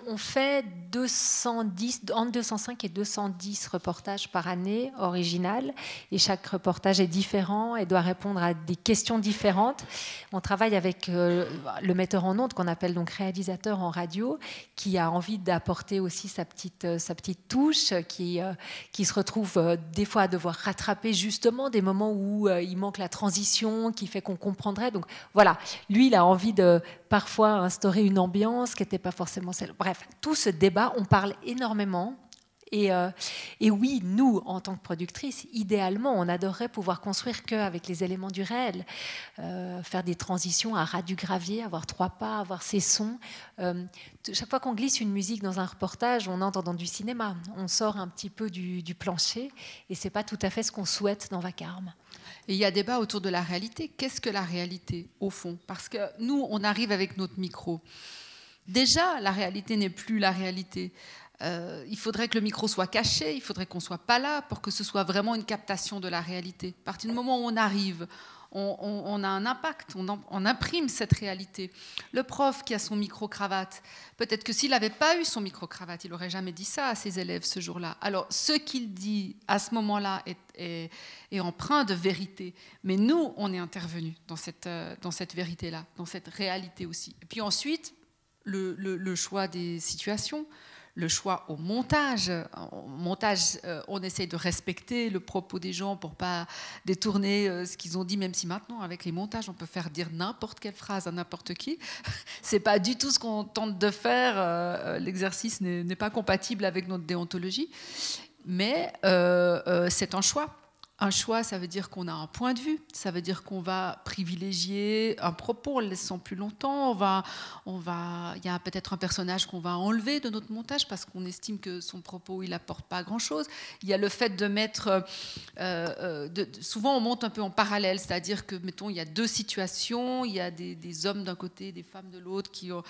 on, fait 210, entre 205 et 210 reportages par année original, et chaque reportage est différent et doit répondre à des questions différentes. On travaille avec euh, le metteur en ondes qu'on appelle donc réalisateur en radio, qui a envie d'apporter aussi sa petite, euh, sa petite touche, qui, euh, qui se retrouve des fois à devoir rattraper justement des moments où il manque la transition, qui fait qu'on comprendrait. Donc voilà, lui, il a envie de parfois instaurer une ambiance qui n'était pas forcément celle. Bref, tout ce débat, on parle énormément. Et, euh, et, oui, nous, en tant que productrices, idéalement, on adorerait pouvoir construire qu'avec les éléments du réel, euh, faire des transitions à ras du gravier, avoir trois pas, avoir ses sons. Euh, chaque fois qu'on glisse une musique dans un reportage, on entre dans du cinéma. On sort un petit peu du, du plancher, et c'est pas tout à fait ce qu'on souhaite dans Vacarme. Et il y a débat autour de la réalité. Qu'est-ce que la réalité, au fond? Parce que nous, on arrive avec notre micro. Déjà, la réalité n'est plus la réalité. Euh, il faudrait que le micro soit caché, il faudrait qu'on soit pas là pour que ce soit vraiment une captation de la réalité. À partir du moment où on arrive, on, a un impact, on, imprime cette réalité. Le prof qui a son micro-cravate, peut-être que s'il n'avait pas eu son micro-cravate, il n'aurait jamais dit ça à ses élèves ce jour-là. Alors, ce qu'il dit à ce moment-là est, empreint de vérité. Mais nous, on est intervenus euh, dans cette vérité-là, dans cette réalité aussi. Et puis ensuite, le choix des situations le choix au montage. Au montage, euh, on essaie de respecter le propos des gens pour pas détourner euh, ce qu'ils ont dit, même si maintenant, avec les montages, on peut faire dire n'importe quelle phrase à n'importe qui. <laughs> C'est pas du tout ce qu'on tente de faire. Euh, l'exercice n'est pas compatible avec notre déontologie. Mais c'est un choix. Un choix, ça veut dire qu'on a un point de vue, ça veut dire qu'on va privilégier un propos en le laissant plus longtemps. On va, on va, il y a peut-être un personnage qu'on va enlever de notre montage parce qu'on estime que son propos il apporte pas grand-chose. Il y a le fait de mettre, euh, euh, souvent on monte un peu en parallèle, c'est-à-dire que mettons il y a deux situations, il y a des, des hommes d'un côté, des femmes de l'autre qui ont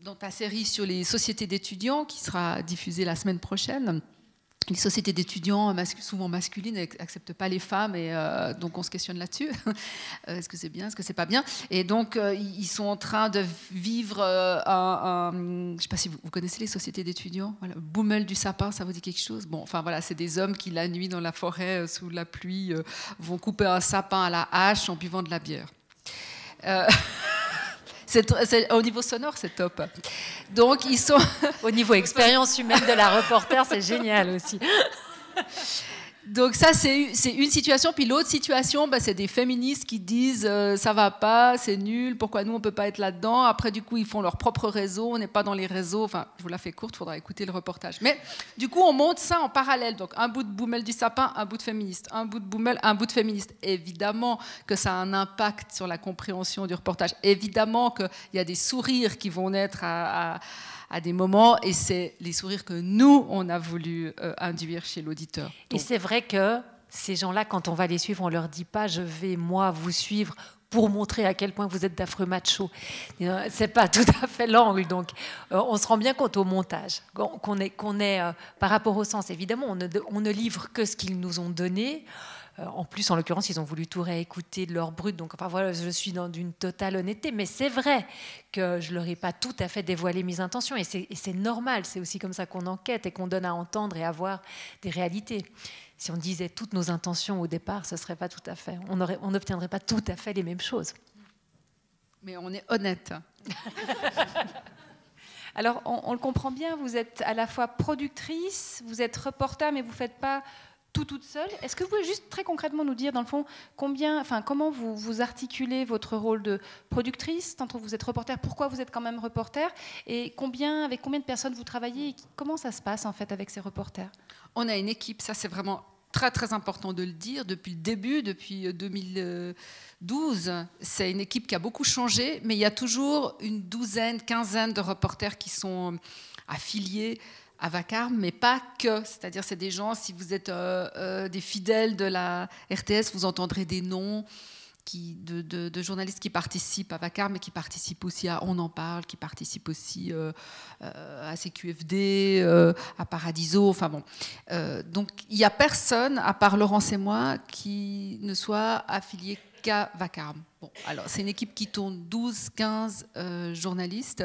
dans ta série sur les sociétés d'étudiants qui sera diffusée la semaine prochaine les sociétés d'étudiants, souvent masculines, n'acceptent pas les femmes, et euh, donc on se questionne là-dessus. <laughs> Euh, est-ce que c'est bien, est-ce que c'est pas bien? Et donc euh, ils sont en train de vivre un, je ne sais pas si vous, connaissez les sociétés d'étudiants? Voilà, Boumel du sapin, ça vous dit quelque chose? Bon, enfin voilà, c'est des hommes qui la nuit dans la forêt sous la pluie vont couper un sapin à la hache en buvant de la bière. <laughs> au niveau sonore, c'est top. Donc, ils sont. <laughs> au niveau <laughs> expérience humaine de la reporter, c'est génial aussi. <laughs> Donc ça, c'est une situation. Puis l'autre situation, bah, c'est des féministes qui disent euh, ça va pas, c'est nul, pourquoi nous, on peut pas être là-dedans? Après, du coup, ils font leur propre réseau, on n'est pas dans les réseaux. Enfin, je vous la fais courte, il faudra écouter le reportage. Mais du coup, on monte ça en parallèle. Donc un bout de Boumel du sapin, un bout de féministe. Un bout de Boumel, un bout de féministe. Évidemment que ça a un impact sur la compréhension du reportage. Évidemment qu'il y a des sourires qui vont naître à des moments, et c'est les sourires que nous, on a voulu euh, induire chez l'auditeur. Et c'est vrai que ces gens-là, quand on va les suivre, on leur dit pas je vais moi vous suivre pour montrer à quel point vous êtes d'affreux machos. Euh, c'est pas <laughs> tout à fait l'angle. Donc, euh, on se rend bien compte au montage qu'on est, qu'on est par rapport au sens. Évidemment, on ne, on ne livre que ce qu'ils nous ont donné. Euh, en plus, en l'occurrence, ils ont voulu tout réécouter de leur brut. Donc, enfin voilà, je suis dans une totale honnêteté. Mais c'est vrai que je leur ai pas tout à fait dévoilé mes intentions. Et c'est normal. C'est aussi comme ça qu'on enquête et qu'on donne à entendre et à voir des réalités. Si on disait toutes nos intentions au départ, ce serait pas tout à fait. On n'obtiendrait pas tout à fait les mêmes choses. Mais on est honnête. <laughs> Alors, on, on, le comprend bien, vous êtes à la fois productrice, vous êtes reporter, mais vous ne faites pas tout toute seule. Est-ce que vous pouvez juste très concrètement nous dire, dans le fond, combien, enfin, comment vous, vous articulez votre rôle de productrice, tant que vous êtes reporter, pourquoi vous êtes quand même reporter, et combien, avec combien de personnes vous travaillez, et comment ça se passe en fait avec ces reporters? On a une équipe, ça c'est vraiment très très important de le dire, depuis le début, depuis 2012. Euh, c'est une équipe qui a beaucoup changé, mais il y a toujours une douzaine, quinzaine de reporters qui sont affiliés à Vacarme, mais pas que. C'est-à-dire, c'est des gens, si vous êtes euh, euh, des fidèles de la RTS, vous entendrez des noms de, journalistes qui participent à Vacarme, mais qui participent aussi à On en parle, qui participent aussi euh, à CQFD, à Paradiso, enfin bon. donc, il n'y a personne, à part Laurence et moi, qui ne soit affilié qu'à Vacarme. Bon, alors, c'est une équipe qui tourne 12, 15 journalistes.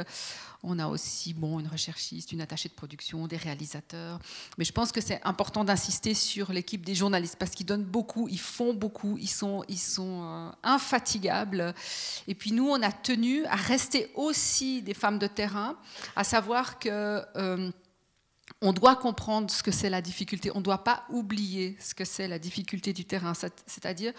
On a aussi bon, une recherchiste, une attachée de production, des réalisateurs. Mais je pense que c'est important d'insister sur l'équipe des journalistes parce qu'ils donnent beaucoup, ils font beaucoup, ils sont, euh, infatigables. Et puis nous, on a tenu à rester aussi des femmes de terrain, à savoir que... Euh, on doit comprendre ce que c'est la difficulté. On ne doit pas oublier ce que c'est la difficulté du terrain. C'est-à-dire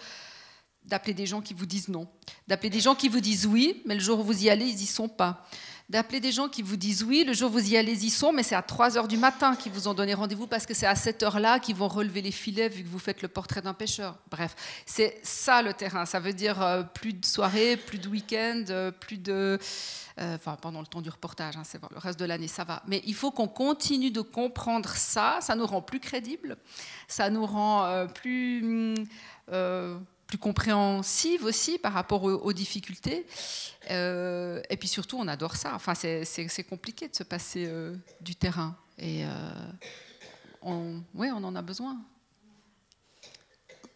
d'appeler des gens qui vous disent non, d'appeler des gens qui vous disent oui, mais le jour où vous y allez, ils n'y sont pas d'appeler des gens qui vous disent oui, le jour où vous y allez, ils sont, mais c'est à 3 heures du matin qu'ils vous ont donné rendez-vous parce que c'est à cette heure-là qu'ils vont relever les filets vu que vous faites le portrait d'un pêcheur. Bref, c'est ça le terrain. Ça veut dire euh, plus de soirées, plus de week-ends, euh, plus de. Euh, enfin, pendant le temps du reportage, hein, c'est le reste de l'année, ça va. Mais il faut qu'on continue de comprendre ça. Ça nous rend plus crédibles, ça nous rend plus plus compréhensive aussi par rapport aux, difficultés. Euh, et puis surtout, on adore ça. Enfin, c'est compliqué de se passer euh, du terrain. Et euh, on, on en a besoin.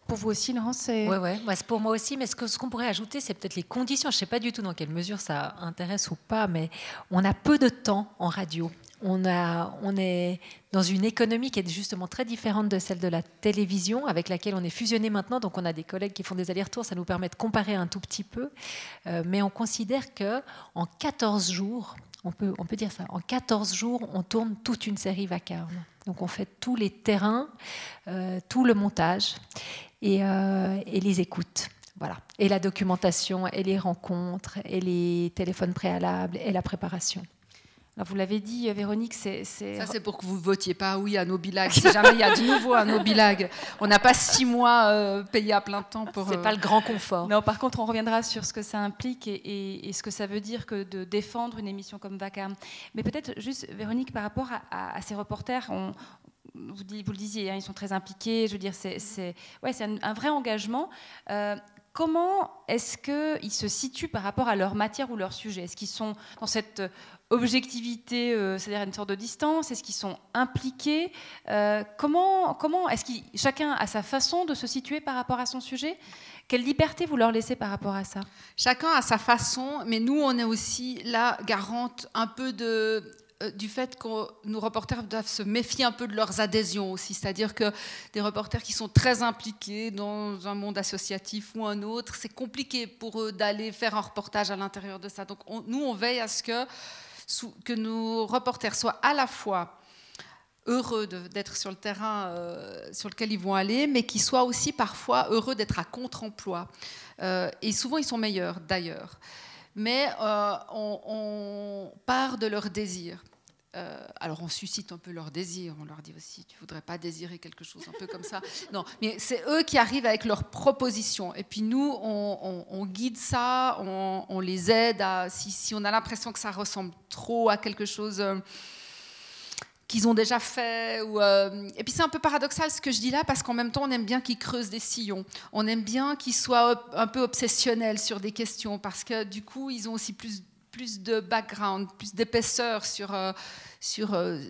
Pour vous aussi, Laurence Oui, ouais. c'est pour moi aussi. Mais ce qu'on ce qu'on pourrait ajouter, c'est peut-être les conditions. Je ne sais pas du tout dans quelle mesure ça intéresse ou pas, mais on a peu de temps en radio on, est dans une économie qui est justement très différente de celle de la télévision, avec laquelle on est fusionné maintenant. Donc, on a des collègues qui font des allers-retours, ça nous permet de comparer un tout petit peu. Euh, mais on considère que en 14 jours, on peut, on peut dire ça, en 14 jours, on tourne toute une série vacarme. Donc, on fait tous les terrains, euh, tout le montage et, euh, et les écoutes. Voilà. Et la documentation, et les rencontres, et les téléphones préalables, et la préparation vous l'avez dit, euh, Véronique, c'est... Ça, c'est pour que vous votiez pas oui à nos bilags. Si <laughs> jamais il y a de nouveau à nos bilags, on n'a pas six mois euh, payés à plein temps pour... C'est pas le grand confort. Non, par contre, on reviendra sur ce que ça implique et, ce que ça veut dire que de défendre une émission comme Vacarme. Mais peut-être juste, Véronique, par rapport à, ces reporters, on, vous, vous, le disiez, hein, ils sont très impliqués. Je veux dire, c'est ouais, un, un, vrai engagement. Euh, comment est-ce qu'ils se situent par rapport à leur matière ou leur sujet? Est-ce qu'ils sont dans cette objectivité, euh, c'est-à-dire une sorte de distance Est-ce qu'ils sont impliqués euh, Comment, comment est-ce que chacun a sa façon de se situer par rapport à son sujet? Quelle liberté vous leur laissez par rapport à ça? Chacun a sa façon, mais nous, on est aussi là garante un peu de euh, du fait que nos reporters doivent se méfier un peu de leurs adhésions aussi. C'est-à-dire que des reporters qui sont très impliqués dans un monde associatif ou un autre, c'est compliqué pour eux d'aller faire un reportage à l'intérieur de ça. Donc nous, on veille à ce que, que nos reporters soient à la fois heureux d'être sur le terrain euh, sur lequel ils vont aller, mais qui soient aussi parfois heureux d'être à contre-emploi. Euh, et souvent, ils sont meilleurs d'ailleurs. Mais euh, on, part de leur désir. Alors on suscite un peu leur désir, on leur dit aussi, tu voudrais pas désirer quelque chose un peu comme ça. <laughs> Non, mais c'est eux qui arrivent avec leurs propositions. Et puis nous, on, guide ça, on, les aide à, si, si on a l'impression que ça ressemble trop à quelque chose qu'ils ont déjà fait. Ou, euh, Et puis c'est un peu paradoxal ce que je dis là, parce qu'en même temps, on aime bien qu'ils creusent des sillons. On aime bien qu'ils soient un peu obsessionnels sur des questions, parce que du coup, ils ont aussi plus, plus de background, plus d'épaisseur sur, euh, sur, euh,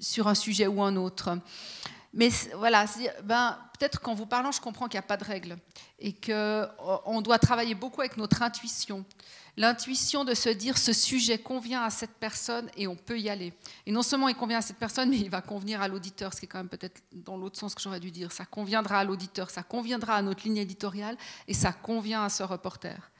sur un sujet ou un autre. Mais voilà, ben, peut-être qu'en vous parlant, je comprends qu'il n'y a pas de règle et qu'on doit travailler beaucoup avec notre intuition l'intuition de se dire ce sujet convient à cette personne et on peut y aller. Et non seulement il convient à cette personne, <laughs> mais il va convenir à l'auditeur, ce qui est quand même peut-être dans l'autre sens que j'aurais dû dire. Ça conviendra à l'auditeur, ça conviendra à notre ligne éditoriale et ça convient à ce reporter.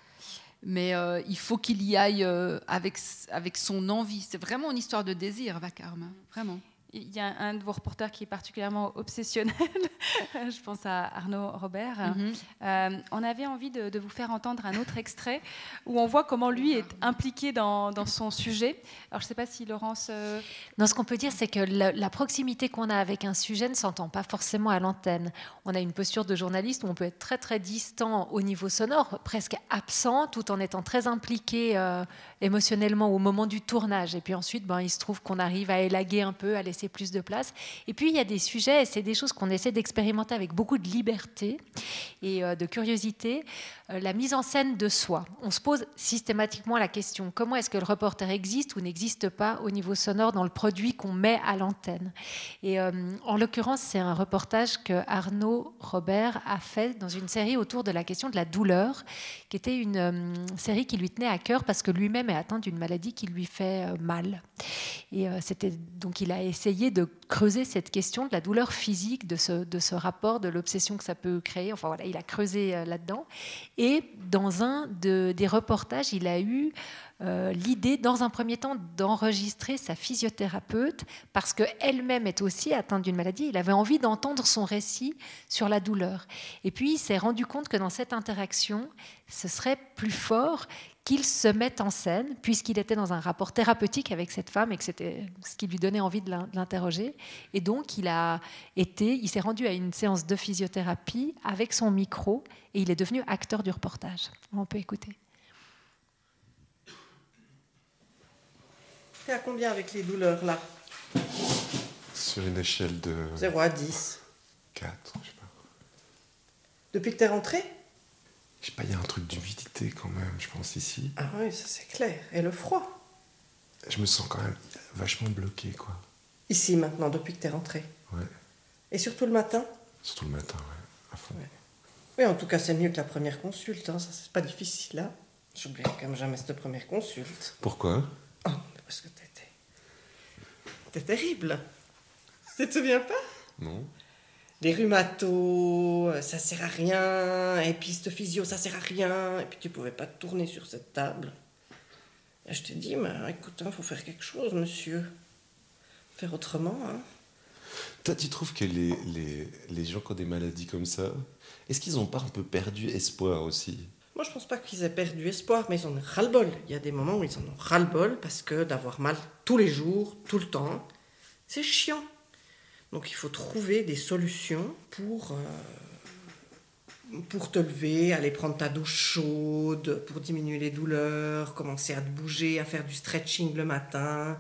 Mais euh, il faut qu'il y aille euh, avec, avec son envie. C'est vraiment une histoire de désir, Vacarme, vraiment. Il y a un de vos reporters qui est particulièrement obsessionnel. <laughs> Je pense à Arnaud Robert. Mhm. Euh, on avait envie de, vous faire entendre un autre extrait où on voit comment lui est impliqué dans, son sujet. Alors, je ne sais pas si Laurence. Euh, non, ce qu'on peut dire, c'est que la, proximité qu'on a avec un sujet ne s'entend pas forcément à l'antenne. On a une posture de journaliste où on peut être très très distant au niveau sonore, presque absent, tout en étant très impliqué euh, émotionnellement au moment du tournage. Et puis ensuite, ben, il se trouve qu'on arrive à élaguer un peu, à laisser plus de place. Et puis, il y a des sujets, et c'est des choses qu'on essaie d'expérimenter avec beaucoup de liberté et euh, de curiosité. Euh, la mise en scène de soi. On se pose systématiquement la question comment est-ce que le reporter existe ou n'existe pas au niveau sonore dans le produit qu'on met à l'antenne? Et euh, en l'occurrence, c'est un reportage que Arnaud Robert a fait dans une série autour de la question de la douleur, qui était une série qui lui tenait à cœur parce que lui-même est atteint d'une maladie qui lui fait mal. Et c'était donc il a essayé de creuser cette question de la douleur physique, de ce, de ce rapport, de l'obsession que ça peut créer. Enfin voilà, il a creusé euh, là-dedans. Et dans un de, des reportages, il a eu euh, l'idée, dans un premier temps, d'enregistrer sa physiothérapeute parce qu'elle-même est aussi atteinte d'une maladie. Il avait envie d'entendre son récit sur la douleur. Et puis, il s'est rendu compte que dans cette interaction, ce serait plus fort qu'il se mette en scène, puisqu'il était dans un rapport thérapeutique avec cette femme et que c'était ce qui lui donnait envie de l'interroger. Et donc, il a été, il s'est rendu à une séance de physiothérapie avec son micro et il est devenu acteur du reportage. On peut écouter. T'es à combien avec les douleurs là? Sur une échelle de 0 à 10. 4, je sais pas. Depuis que t'es rentré je sais pas, il y a un truc d'humidité quand même, je pense, ici. Ah oui, ça c'est clair. Et le froid? Je me sens quand même vachement bloqué, quoi. Ici, maintenant, depuis que t'es rentré Ouais. Et surtout le matin? Surtout le matin, ouais, à fond. Oui, en tout cas, c'est mieux que la première consulte, hein. ça c'est pas difficile, là. J'oublierai quand même jamais cette première consulte. Pourquoi? Oh, parce que t'étais... T'es terrible. Tu te souviens pas? Non des rhumatos, euh, ça sert à rien, et puis cette physio, ça sert à rien, et puis tu pouvais pas te tourner sur cette table. Et je t'ai dit, mais écoute, il hein, faut faire quelque chose, monsieur. Faire autrement. Hein. Toi, tu trouves que les, les, les, gens qui ont des maladies comme ça, est-ce qu'ils n'ont pas un peu perdu espoir aussi? Moi, je pense pas qu'ils aient perdu espoir, mais ils en ont ras-le-bol. Il y a des moments où ils en ont ras-le-bol parce que d'avoir mal tous les jours, tout le temps, c'est chiant. Donc il faut trouver des solutions pour, euh, pour te lever, aller prendre ta douche chaude, pour diminuer les douleurs, commencer à te bouger, à faire du stretching le matin.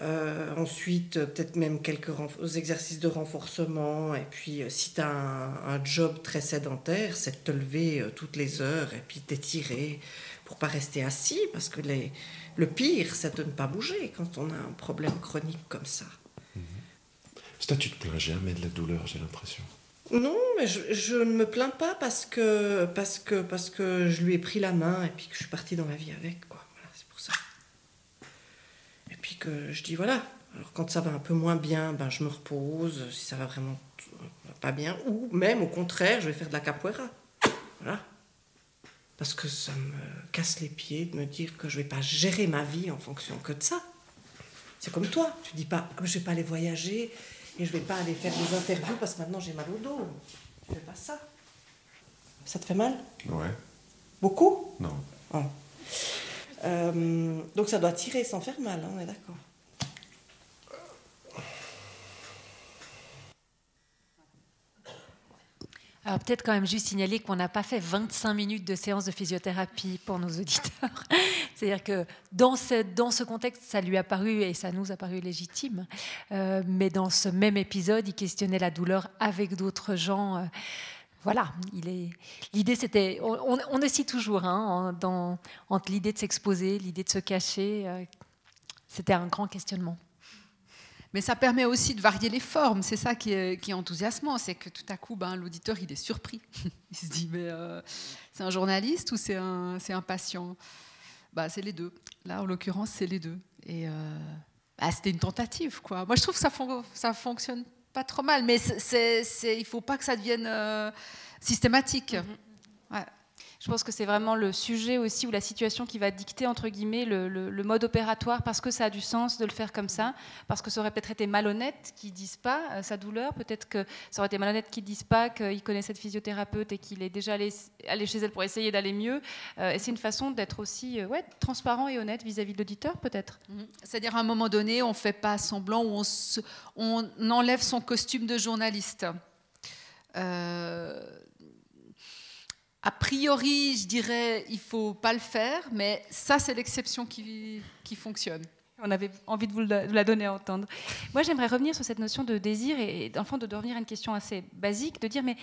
Euh, ensuite, peut-être même quelques exercices de renforcement. Et puis, euh, si tu as un, job très sédentaire, c'est de te lever toutes les heures et puis t'étirer pour pas rester assis. Parce que le pire, c'est de ne pas bouger quand on a un problème chronique comme ça. Tu te plains jamais de la douleur, j'ai l'impression. Non, mais je, ne me plains pas parce que, parce, que, parce que je lui ai pris la main et puis que je suis partie dans la vie avec. Quoi. Voilà, c'est pour ça. Et puis que je dis voilà. Alors quand ça va un peu moins bien, ben, je me repose. Si ça va vraiment pas bien, ou même au contraire, je vais faire de la capoeira. Voilà. Parce que ça me casse les pieds de me dire que je vais pas gérer ma vie en fonction que de ça. C'est comme toi, tu dis pas je vais pas aller voyager et je vais pas aller faire des interviews parce que maintenant j'ai mal au dos. Tu fais pas ça. Ça te fait mal? Ouais. Beaucoup? Non. Oh. Euh, donc ça doit tirer sans faire mal, hein, on est d'accord. Alors peut-être quand même juste signaler qu'on n'a pas fait 25 minutes de séance de physiothérapie pour nos auditeurs. <laughs> C'est-à-dire que dans ce, contexte, ça lui a paru et ça nous a paru légitime. Euh, mais dans ce même épisode, il questionnait la douleur avec d'autres gens. Euh, voilà, l'idée c'était, on, on, toujours hein, dans, entre l'idée de s'exposer, l'idée de se cacher, euh, c'était un grand questionnement. Mais ça permet aussi de varier les formes. C'est ça qui est, est enthousiasmant, c'est que tout à coup, ben, l'auditeur, il est surpris. <laughs> il se dit, mais euh, c'est un journaliste ou c'est un, patient? Bah, C'est les deux. Là, en l'occurrence, c'est les deux. Et euh, bah, c'était une tentative. Moi, je trouve que ça, fon fonctionne pas trop mal, mais c'est, il faut pas que ça devienne euh, systématique. Mm -hmm. Je pense que c'est vraiment le sujet aussi ou la situation qui va dicter entre guillemets le, mode opératoire parce que ça a du sens de le faire comme ça, parce que ça aurait peut-être été malhonnête qu'ils disent pas euh, sa douleur, peut-être que ça aurait été malhonnête qu'ils disent pas qu'il connaît cette physiothérapeute et qu'il est déjà allé, chez elle pour essayer d'aller mieux. Euh, et c'est une façon d'être aussi euh, transparent et honnête vis-à-vis -vis de l'auditeur peut-être. Mmh. C'est-à-dire à un moment donné, on fait pas semblant ou on, on enlève son costume de journaliste. A priori, je dirais, il faut pas le faire, mais ça, c'est l'exception qui, qui, fonctionne. On avait envie de vous la donner à entendre. Moi, j'aimerais revenir sur cette notion de désir et, fond, de revenir à une question assez basique, de dire, mais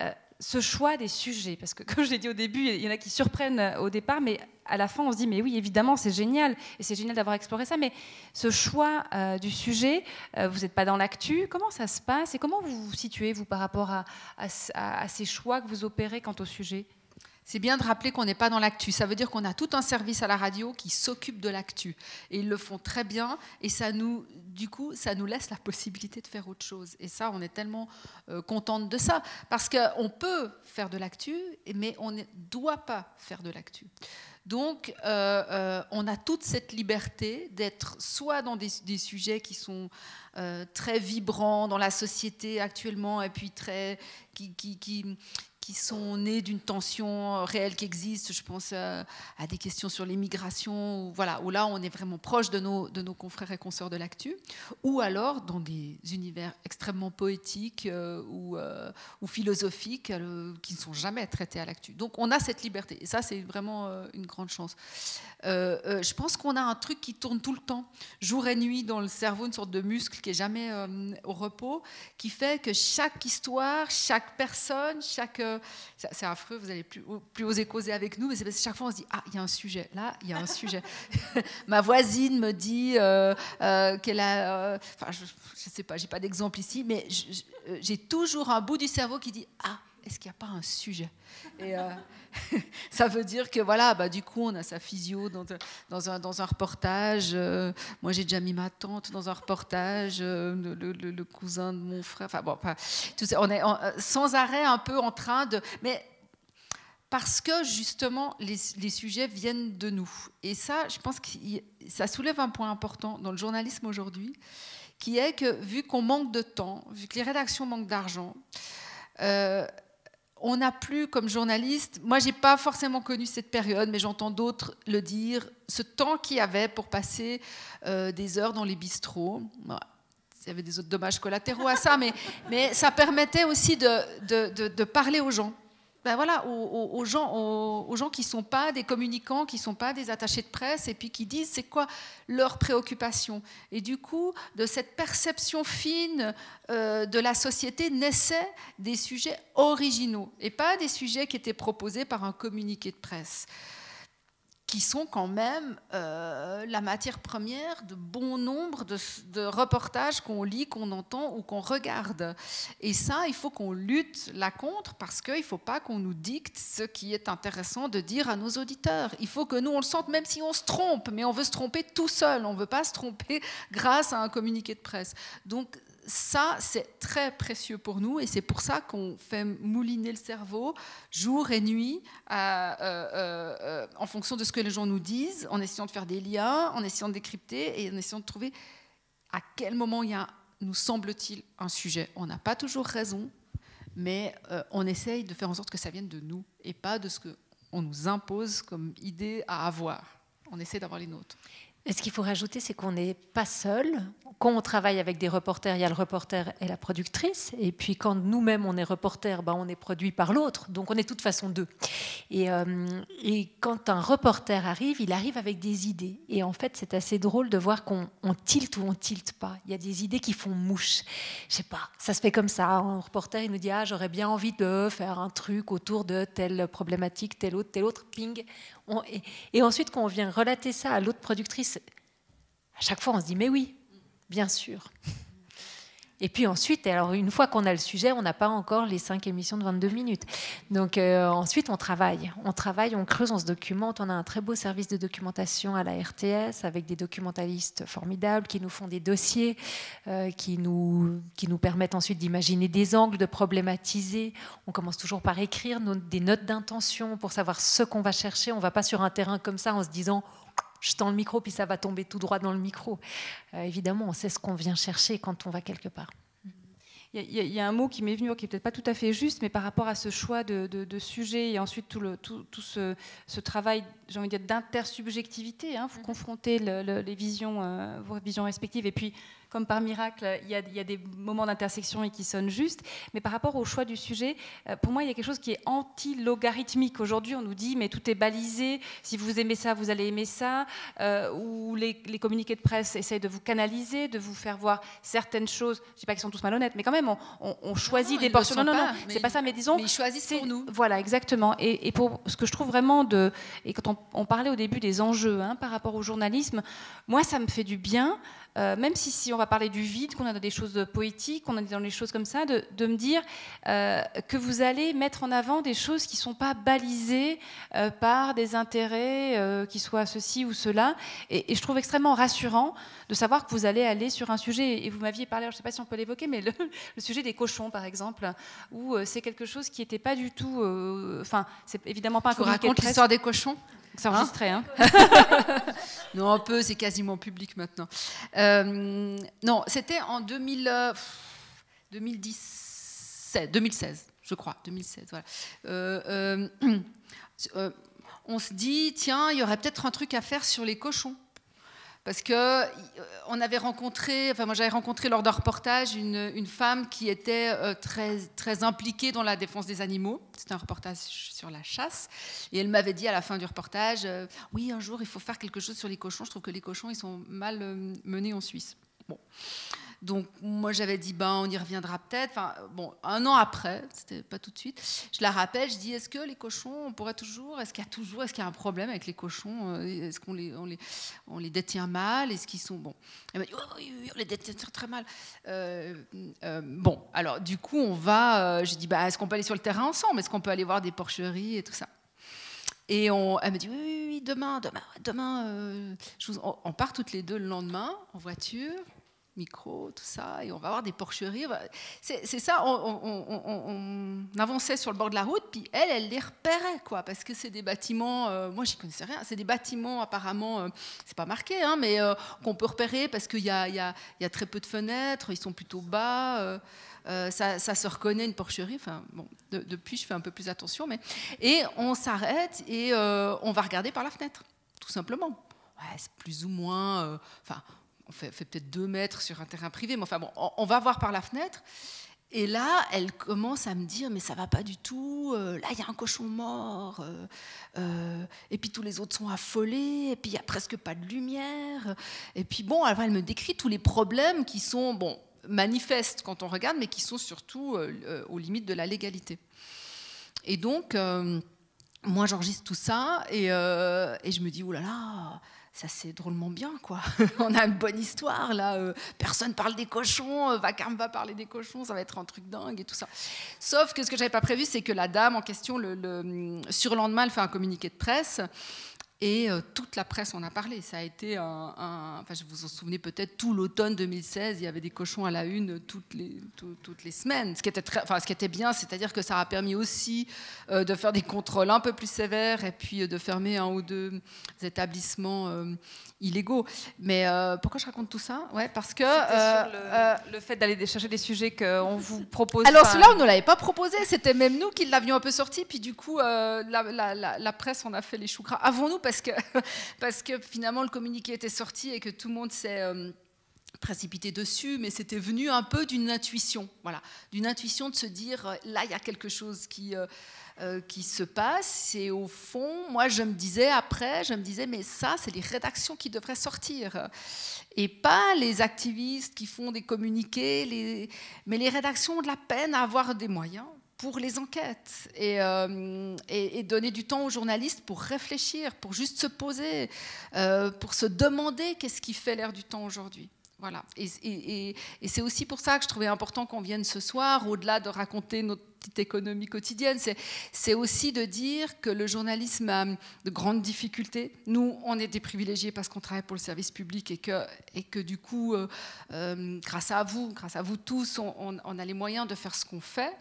euh, ce choix des sujets, parce que <laughs> comme je l'ai dit au début, il y en a qui surprennent au départ, mais à la fin, on se dit, mais oui, évidemment, c'est génial, et c'est génial d'avoir exploré ça, mais ce choix euh, du sujet, euh, vous n'êtes pas dans l'actu, comment ça se passe, et comment vous vous situez, vous, par rapport à, à ces choix que vous opérez quant au sujet? C'est bien de rappeler qu'on n'est pas dans l'actu. Ça veut dire qu'on a tout un service à la radio qui s'occupe de l'actu. Et ils le font très bien. Et ça nous, du coup, ça nous laisse la possibilité de faire autre chose. Et ça, on est tellement euh, contente de ça. Parce qu'on peut faire de l'actu, mais on ne doit pas faire de l'actu. Donc, euh, euh, on a toute cette liberté d'être soit dans des, sujets qui sont euh, très vibrants dans la société actuellement, et puis très, qui, qui sont nés d'une tension réelle qui existe. Je pense à, à des questions sur l'immigration, où, voilà, où là, on est vraiment proche de nos, confrères et consoeurs de l'actu. Ou alors dans des univers extrêmement poétiques euh, ou, euh, philosophiques euh, qui ne sont jamais traités à l'actu. Donc on a cette liberté. Et ça, c'est vraiment euh, une grande chance. Euh, je pense qu'on a un truc qui tourne tout le temps, jour et nuit, dans le cerveau, une sorte de muscle qui est jamais au repos, qui fait que chaque histoire, chaque personne, chaque c'est affreux, vous allez plus, plus oser causer avec nous, mais c'est parce que chaque fois on se dit ah il y a un sujet, là il y a un sujet. <laughs> Ma voisine me dit euh, euh, qu'elle a, enfin euh, je, je sais pas, j'ai pas d'exemple ici, mais j'ai toujours un bout du cerveau qui dit ah est-ce qu'il n'y a pas un sujet? Et euh, <laughs> ça veut dire que voilà, bah, du coup, on a sa physio dans, un, dans un, reportage. Euh, moi, j'ai déjà mis ma tante dans un reportage, euh, le, cousin de mon frère. Enfin bon, enfin, tout ça, on est sans arrêt un peu en train de. Mais parce que justement, les, les, sujets viennent de nous. Et ça, je pense que ça soulève un point important dans le journalisme aujourd'hui, qui est que vu qu'on manque de temps, vu que les rédactions manquent d'argent, on n'a plus comme journaliste, moi j'ai pas forcément connu cette période, mais j'entends d'autres le dire, ce temps qu'il y avait pour passer euh, des heures dans les bistrots. Il y avait des autres dommages collatéraux à ça, mais, ça permettait aussi de parler aux gens. Ben voilà, aux, gens, aux, gens qui ne sont pas des communicants, qui ne sont pas des attachés de presse, et puis qui disent c'est quoi leur préoccupation. Et du coup, de cette perception fine euh, de la société naissaient des sujets originaux, et pas des sujets qui étaient proposés par un communiqué de presse qui sont quand même euh, la matière première de bon nombre de, de reportages qu'on lit, qu'on entend ou qu'on regarde. Et ça, il faut qu'on lutte là contre parce qu'il ne faut pas qu'on nous dicte ce qui est intéressant de dire à nos auditeurs. Il faut que nous, on le sente même si on se trompe, mais on veut se tromper tout seul, on ne veut pas se tromper <laughs> grâce à un communiqué de presse. Donc ça, c'est très précieux pour nous et c'est pour ça qu'on fait mouliner le cerveau jour et nuit euh, euh, euh, en fonction de ce que les gens nous disent, en essayant de faire des liens, en essayant de décrypter et en essayant de trouver à quel moment il y a, nous semble-t-il, un sujet. On n'a pas toujours raison, mais on essaye de faire en sorte que ça vienne de nous et pas de ce qu'on nous impose comme idée à avoir. On essaie d'avoir les nôtres. Et ce qu'il faut rajouter, c'est qu'on n'est pas seul. Quand on travaille avec des reporters, il y a le reporter et la productrice. Et puis quand nous-mêmes, on est reporter, ben, on est produit par l'autre. Donc on est de toute façon deux. Et, euh, et, quand un reporter arrive, il arrive avec des idées. Et en fait, c'est assez drôle de voir qu'on tilte ou on tilte pas. Il y a des idées qui font mouche. Je sais pas, ça se fait comme ça. Un reporter, il nous dit, ah, j'aurais bien envie de faire un truc autour de telle problématique, telle autre, telle autre. Ping, et, ensuite, quand on vient relater ça à l'autre productrice, à chaque fois, on se dit, mais oui, bien sûr. Et puis ensuite, alors une fois qu'on a le sujet, on n'a pas encore les cinq émissions de 22 minutes. Donc euh, ensuite, on travaille. On travaille, on creuse, on se documente. On a un très beau service de documentation à la RTS avec des documentalistes formidables qui nous font des dossiers, euh, qui, nous, qui nous permettent ensuite d'imaginer des angles, de problématiser. On commence toujours par écrire des notes d'intention pour savoir ce qu'on va chercher. On ne va pas sur un terrain comme ça en se disant je tends le micro, puis ça va tomber tout droit dans le micro. Euh, évidemment, on sait ce qu'on vient chercher quand on va quelque part. Il y, a un mot qui m'est venu, qui est peut-être pas tout à fait juste, mais par rapport à ce choix de, de, sujet et ensuite tout, le, tout, tout ce, ce, travail, j'ai envie de dire, d'intersubjectivité. Hein, vous mm-hmm. confrontez les visions, euh, vos visions respectives, et puis comme par miracle, il y a, des moments d'intersection et qui sonnent justes. Mais par rapport au choix du sujet, euh, pour moi, il y a quelque chose qui est anti-logarithmique. Aujourd'hui, on nous dit, mais tout est balisé. Si vous aimez ça, vous allez aimer ça. Euh, ou les, communiqués de presse essayent de vous canaliser, de vous faire voir certaines choses. Je ne dis pas qu'ils sont tous malhonnêtes, mais quand même, on, choisit des portions. Non, non, non, c'est pas ça, mais disons. Mais ils choisissent pour nous. Voilà, exactement. Et, pour ce que je trouve vraiment de. Et quand on, parlait au début des enjeux hein, par rapport au journalisme, moi, ça me fait du bien. Euh, même si, si on va parler du vide, qu'on a des choses poétiques, qu'on a dans des choses comme ça, de, me dire euh, que vous allez mettre en avant des choses qui ne sont pas balisées euh, par des intérêts, qui soient ceci ou cela. Et, je trouve extrêmement rassurant de savoir que vous allez aller sur un sujet, et vous m'aviez parlé, je ne sais pas si on peut l'évoquer, mais le, <laughs> sujet des cochons, par exemple, où c'est quelque chose qui n'était pas du tout... Enfin, c'est évidemment pas un Je raconte l'histoire des cochons? C'est enregistré, hein, <laughs> Non, un peu, c'est quasiment public maintenant. Euh, non, c'était en 2000, 2017, 2016, je crois, 2016. Voilà. Euh, <clears throat> euh, on se dit, tiens, il y aurait peut-être un truc à faire sur les cochons parce que euh, on avait rencontré, enfin moi j'avais rencontré lors d'un reportage une, une, femme qui était euh, très, très impliquée dans la défense des animaux. C'était un reportage sur la chasse. Et elle m'avait dit à la fin du reportage, euh, oui, un jour il faut faire quelque chose sur les cochons. Je trouve que les cochons, ils sont mal menés en Suisse. Bon. Donc moi j'avais dit ben on y reviendra peut-être. Enfin bon un an après, c'était pas tout de suite. Je la rappelle, je dis est-ce que les cochons on pourrait toujours, est-ce qu'il y a toujours, est-ce qu'il y a un problème avec les cochons, euh, est-ce qu'on les on les on les détient mal, est-ce qu'ils sont bon. Elle m'a dit oh, oui, on les détient très mal. Euh, euh, bon alors du coup on va, j'ai dit bah est-ce qu'on peut aller sur le terrain ensemble, est-ce qu'on peut aller voir des porcheries et tout ça? Et on, elle me dit oui, oui, oui demain, demain, demain. On part toutes les deux le lendemain en voiture micro, tout ça, et on va avoir des porcheries. C'est ça, on, avançait sur le bord de la route, puis elle, elle les repérait, quoi, parce que c'est des bâtiments, euh, moi j'y connaissais rien, c'est des bâtiments apparemment, euh, c'est pas marqué, hein, mais euh, qu'on peut repérer parce qu'il y, y, y a, très peu de fenêtres, ils sont plutôt bas. Ça, ça, se reconnaît une porcherie. Enfin, bon, depuis, je fais un peu plus attention. Mais... Et on s'arrête et on va regarder par la fenêtre, tout simplement. C'est plus ou moins. Enfin, on fait, peut-être deux mètres sur un terrain privé, mais enfin bon, on, va voir par la fenêtre. Et là, elle commence à me dire, mais ça va pas du tout. Euh, là, il y a un cochon mort. Euh, euh, et puis tous les autres sont affolés. Et puis il y a presque pas de lumière. Et puis bon, elle me décrit tous les problèmes qui sont bon manifestes quand on regarde, mais qui sont surtout aux limites de la légalité. Et donc moi, j'enregistre tout ça et, et, je me dis, oh là là, ça c'est drôlement bien, quoi. <laughs> On a une bonne histoire, là. Euh, personne parle des cochons, euh, Vacarme va parler des cochons, ça va être un truc dingue et tout ça. Sauf que ce que j'avais pas prévu, c'est que la dame en question, le, le surlendemain, elle fait un communiqué de presse et euh, toute la presse en a parlé. Ça a été un. enfin, je vous en souvenez peut-être, tout l'automne 2016, il y avait des cochons à la une toutes les, toutes les semaines. Ce qui était, très, enfin, ce qui était bien, c'est-à-dire que ça a permis aussi euh, de faire des contrôles un peu plus sévères et puis euh, de fermer un ou deux établissements illégaux. Mais pourquoi je raconte tout ça? Ouais, parce que. Le, le, fait d'aller chercher des sujets qu'on vous propose. Alors, cela, on ne l'avait pas proposé. C'était même nous qui l'avions un peu sorti. Puis du coup, la, la, la, presse en a fait les choux gras. Avant nous, <laughs> parce que, finalement le communiqué était sorti et que tout le monde s'est euh, précipité dessus, mais c'était venu un peu d'une intuition, voilà, d'une intuition de se dire euh, là il y a quelque chose qui euh, se passe. Et au fond, moi je me disais après, je me disais mais ça c'est les rédactions qui devraient sortir et pas les activistes qui font des communiqués, mais les rédactions ont de la peine à avoir des moyens pour les enquêtes euh, et, donner du temps aux journalistes pour réfléchir, pour juste se poser, euh, pour se demander qu'est-ce qui fait l'air du temps aujourd'hui. Voilà. Et, c'est aussi pour ça que je trouvais important qu'on vienne ce soir, au-delà de raconter notre petite économie quotidienne, c'est aussi de dire que le journalisme a de grandes difficultés. Nous, on est des privilégiés parce qu'on travaille pour le service public et que, et que du coup, euh, grâce à vous, grâce à vous tous, on a les moyens de faire ce qu'on fait.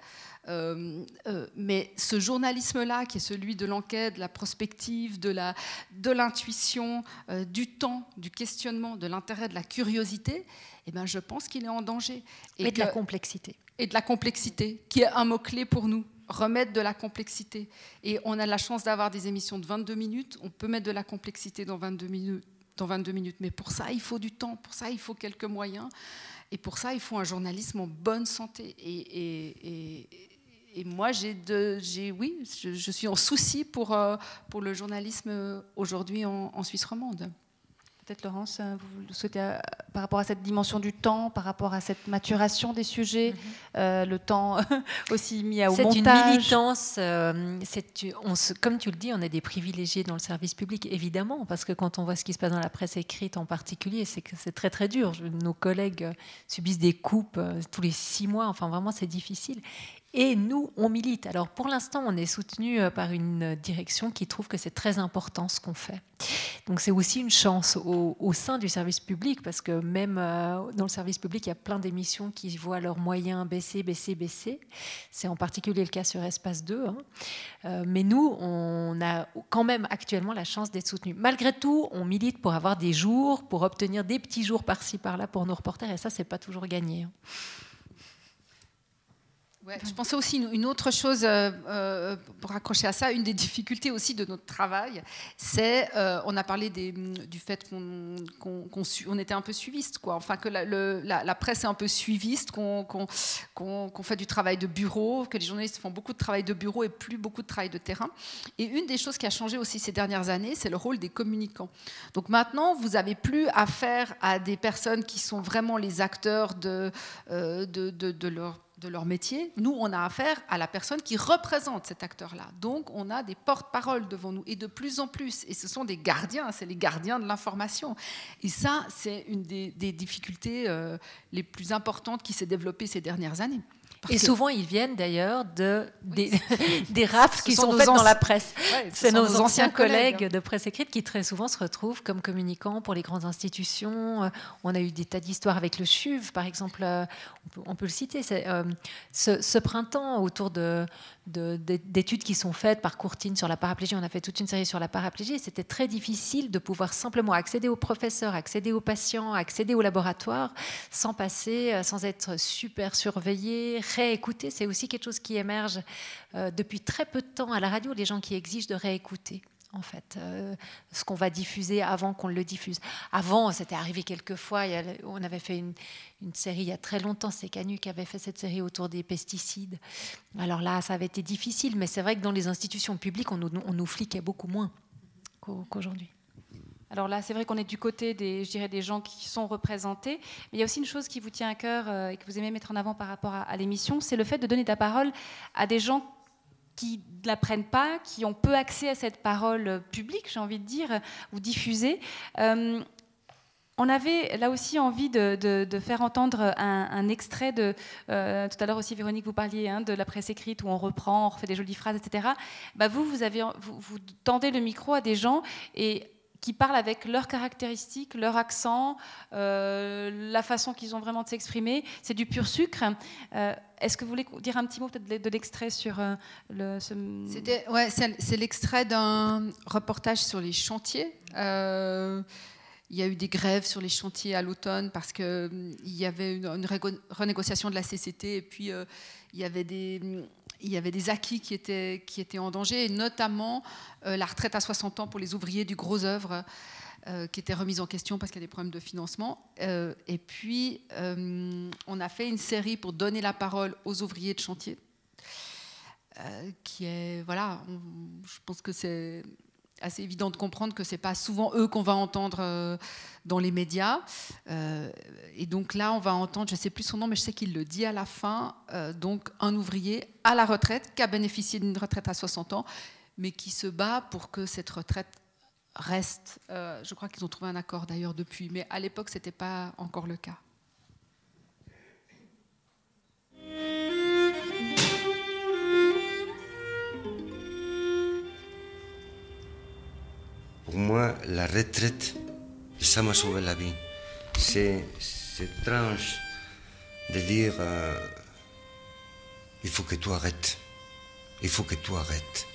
Euh, euh, mais ce journalisme-là, qui est celui de l'enquête, de la prospective, de l'intuition, de euh, du temps, du questionnement, de l'intérêt, de la curiosité, eh ben, je pense qu'il est en danger. Et, de la complexité. Et de la complexité, qui est un mot-clé pour nous remettre de la complexité. Et on a la chance d'avoir des émissions de 22 minutes, on peut mettre de la complexité dans 22 minutes. Dans 22 minutes. Mais pour ça, il faut du temps, pour ça, il faut quelques moyens. Et pour ça, il faut un journalisme en bonne santé. et, et moi, j'ai, j'ai oui, je, suis en souci pour, euh, pour le journalisme aujourd'hui en, Suisse romande. Peut-être Laurence, euh, vous souhaitez, euh, par rapport à cette dimension du temps, par rapport à cette maturation des sujets, mhm. le temps <laughs> aussi mis à au montage. C'est une militance. on comme tu le dis, on est des privilégiés dans le service public, évidemment, parce que quand on voit ce qui se passe dans la presse écrite en particulier, c'est que c'est très très dur. Nos collègues subissent des coupes tous les six mois. Enfin, vraiment, c'est difficile. Et nous, on milite. Alors pour l'instant, on est soutenu euh, par une direction qui trouve que c'est très important ce qu'on fait. Donc c'est aussi une chance au, sein du service public, parce que même euh, dans le service public, il y a plein d'émissions qui voient leurs moyens baisser, baisser, baisser. C'est en particulier le cas sur Espace 2. Hein. Euh, mais nous, on a quand même actuellement la chance d'être soutenus. Malgré tout, on milite pour avoir des jours, pour obtenir des petits jours par-ci, par-là pour nos reporters, et ça, c'est pas toujours gagné. Je pensais aussi une, autre chose euh, euh, pour accrocher à ça, une des difficultés aussi de notre travail, c'est, euh, on a parlé du fait qu'on était un peu suiviste, quoi. enfin que la, presse est un peu suiviste, qu'on fait du travail de bureau, que les journalistes font beaucoup de travail de bureau et plus beaucoup de travail de terrain. Et une des choses qui a changé aussi ces dernières années, c'est le rôle des communicants. Donc maintenant, vous n'avez plus affaire à des personnes qui sont vraiment les acteurs de, de, de leur de leur métier, nous, on a affaire à la personne qui représente cet acteur-là. Donc, on a des porte-paroles devant nous, et de plus en plus. Et ce sont des gardiens, c'est les gardiens de l'information. Et ça, c'est une des, difficultés euh, les plus importantes qui s'est développée ces dernières années et souvent, ils viennent d'ailleurs de, des, <laughs> des rafles qui sont, faites dans la presse. c'est nos, anciens collègues, de presse écrite qui très souvent se retrouvent comme communicants pour les grandes institutions. Euh, on a eu des tas d'histoires avec le CHUV, par exemple, euh, on peut, le citer. Euh, ce, ce, printemps, autour de, d'études qui sont faites par Courtine sur la paraplégie. On a fait toute une série sur la paraplégie. C'était très difficile de pouvoir simplement accéder aux professeurs, accéder aux patients, accéder au laboratoire sans passer, euh, sans être super surveillé, réécouter. C'est aussi quelque chose qui émerge euh, depuis très peu de temps à la radio, les gens qui exigent de réécouter en fait, euh, ce qu'on va diffuser avant qu'on le diffuse. Avant, c'était arrivé quelques fois, on avait fait une, série il y a très longtemps, c'est Canu qui avait fait cette série autour des pesticides. Alors là, ça avait été difficile, mais c'est vrai que dans les institutions publiques, on nous, on fliquait beaucoup moins qu'aujourd'hui. Alors là, c'est vrai qu'on est du côté des, je dirais, des gens qui sont représentés. Mais il y a aussi une chose qui vous tient à cœur euh, et que vous aimez mettre en avant par rapport à, à l'émission, c'est le fait de donner la parole à des gens qui ne la prennent pas, qui ont peu accès à cette parole publique, j'ai envie de dire, ou diffusée. Euh, on avait là aussi envie de, faire entendre un, extrait de. Euh, tout à l'heure aussi, Véronique, vous parliez hein, de la presse écrite où on reprend, on refait des jolies phrases, etc. Bah vous, vous, avez, tendez le micro à des gens et qui parlent avec leurs caractéristiques, leur accent, euh, la façon qu'ils ont vraiment de s'exprimer. C'est du pur sucre. Est-ce que vous voulez dire un petit mot peut-être de l'extrait sur le. Ce... Ouais, c'est l'extrait d'un reportage sur les chantiers. Il y a eu des grèves sur les chantiers à l'automne parce qu'il hum, y avait une, renégociation de la CCT et puis euh, il, y avait des, il y avait des acquis qui étaient, qui étaient en danger, et notamment euh, la retraite à 60 ans pour les ouvriers du gros œuvre. Euh, qui était remise en question parce qu'il y a des problèmes de financement. et puis, hum, on a fait une série pour donner la parole aux ouvriers de chantier, qui est, voilà, je pense que c'est assez évident de comprendre que c'est pas souvent eux qu'on va entendre euh, dans les médias. Euh, et donc là, on va entendre, je sais plus son nom, mais je sais qu'il le dit à la fin, euh, donc un ouvrier à la retraite qui a bénéficié d'une retraite à 60 ans, mais qui se bat pour que cette retraite reste. je crois qu'ils ont trouvé un accord d'ailleurs depuis, mais à l'époque, c'était pas encore le cas. Pour moi, la retraite, ça m'a sauvé la vie. C'est étrange de dire euh, il faut que tu arrêtes. Il faut que tu arrêtes.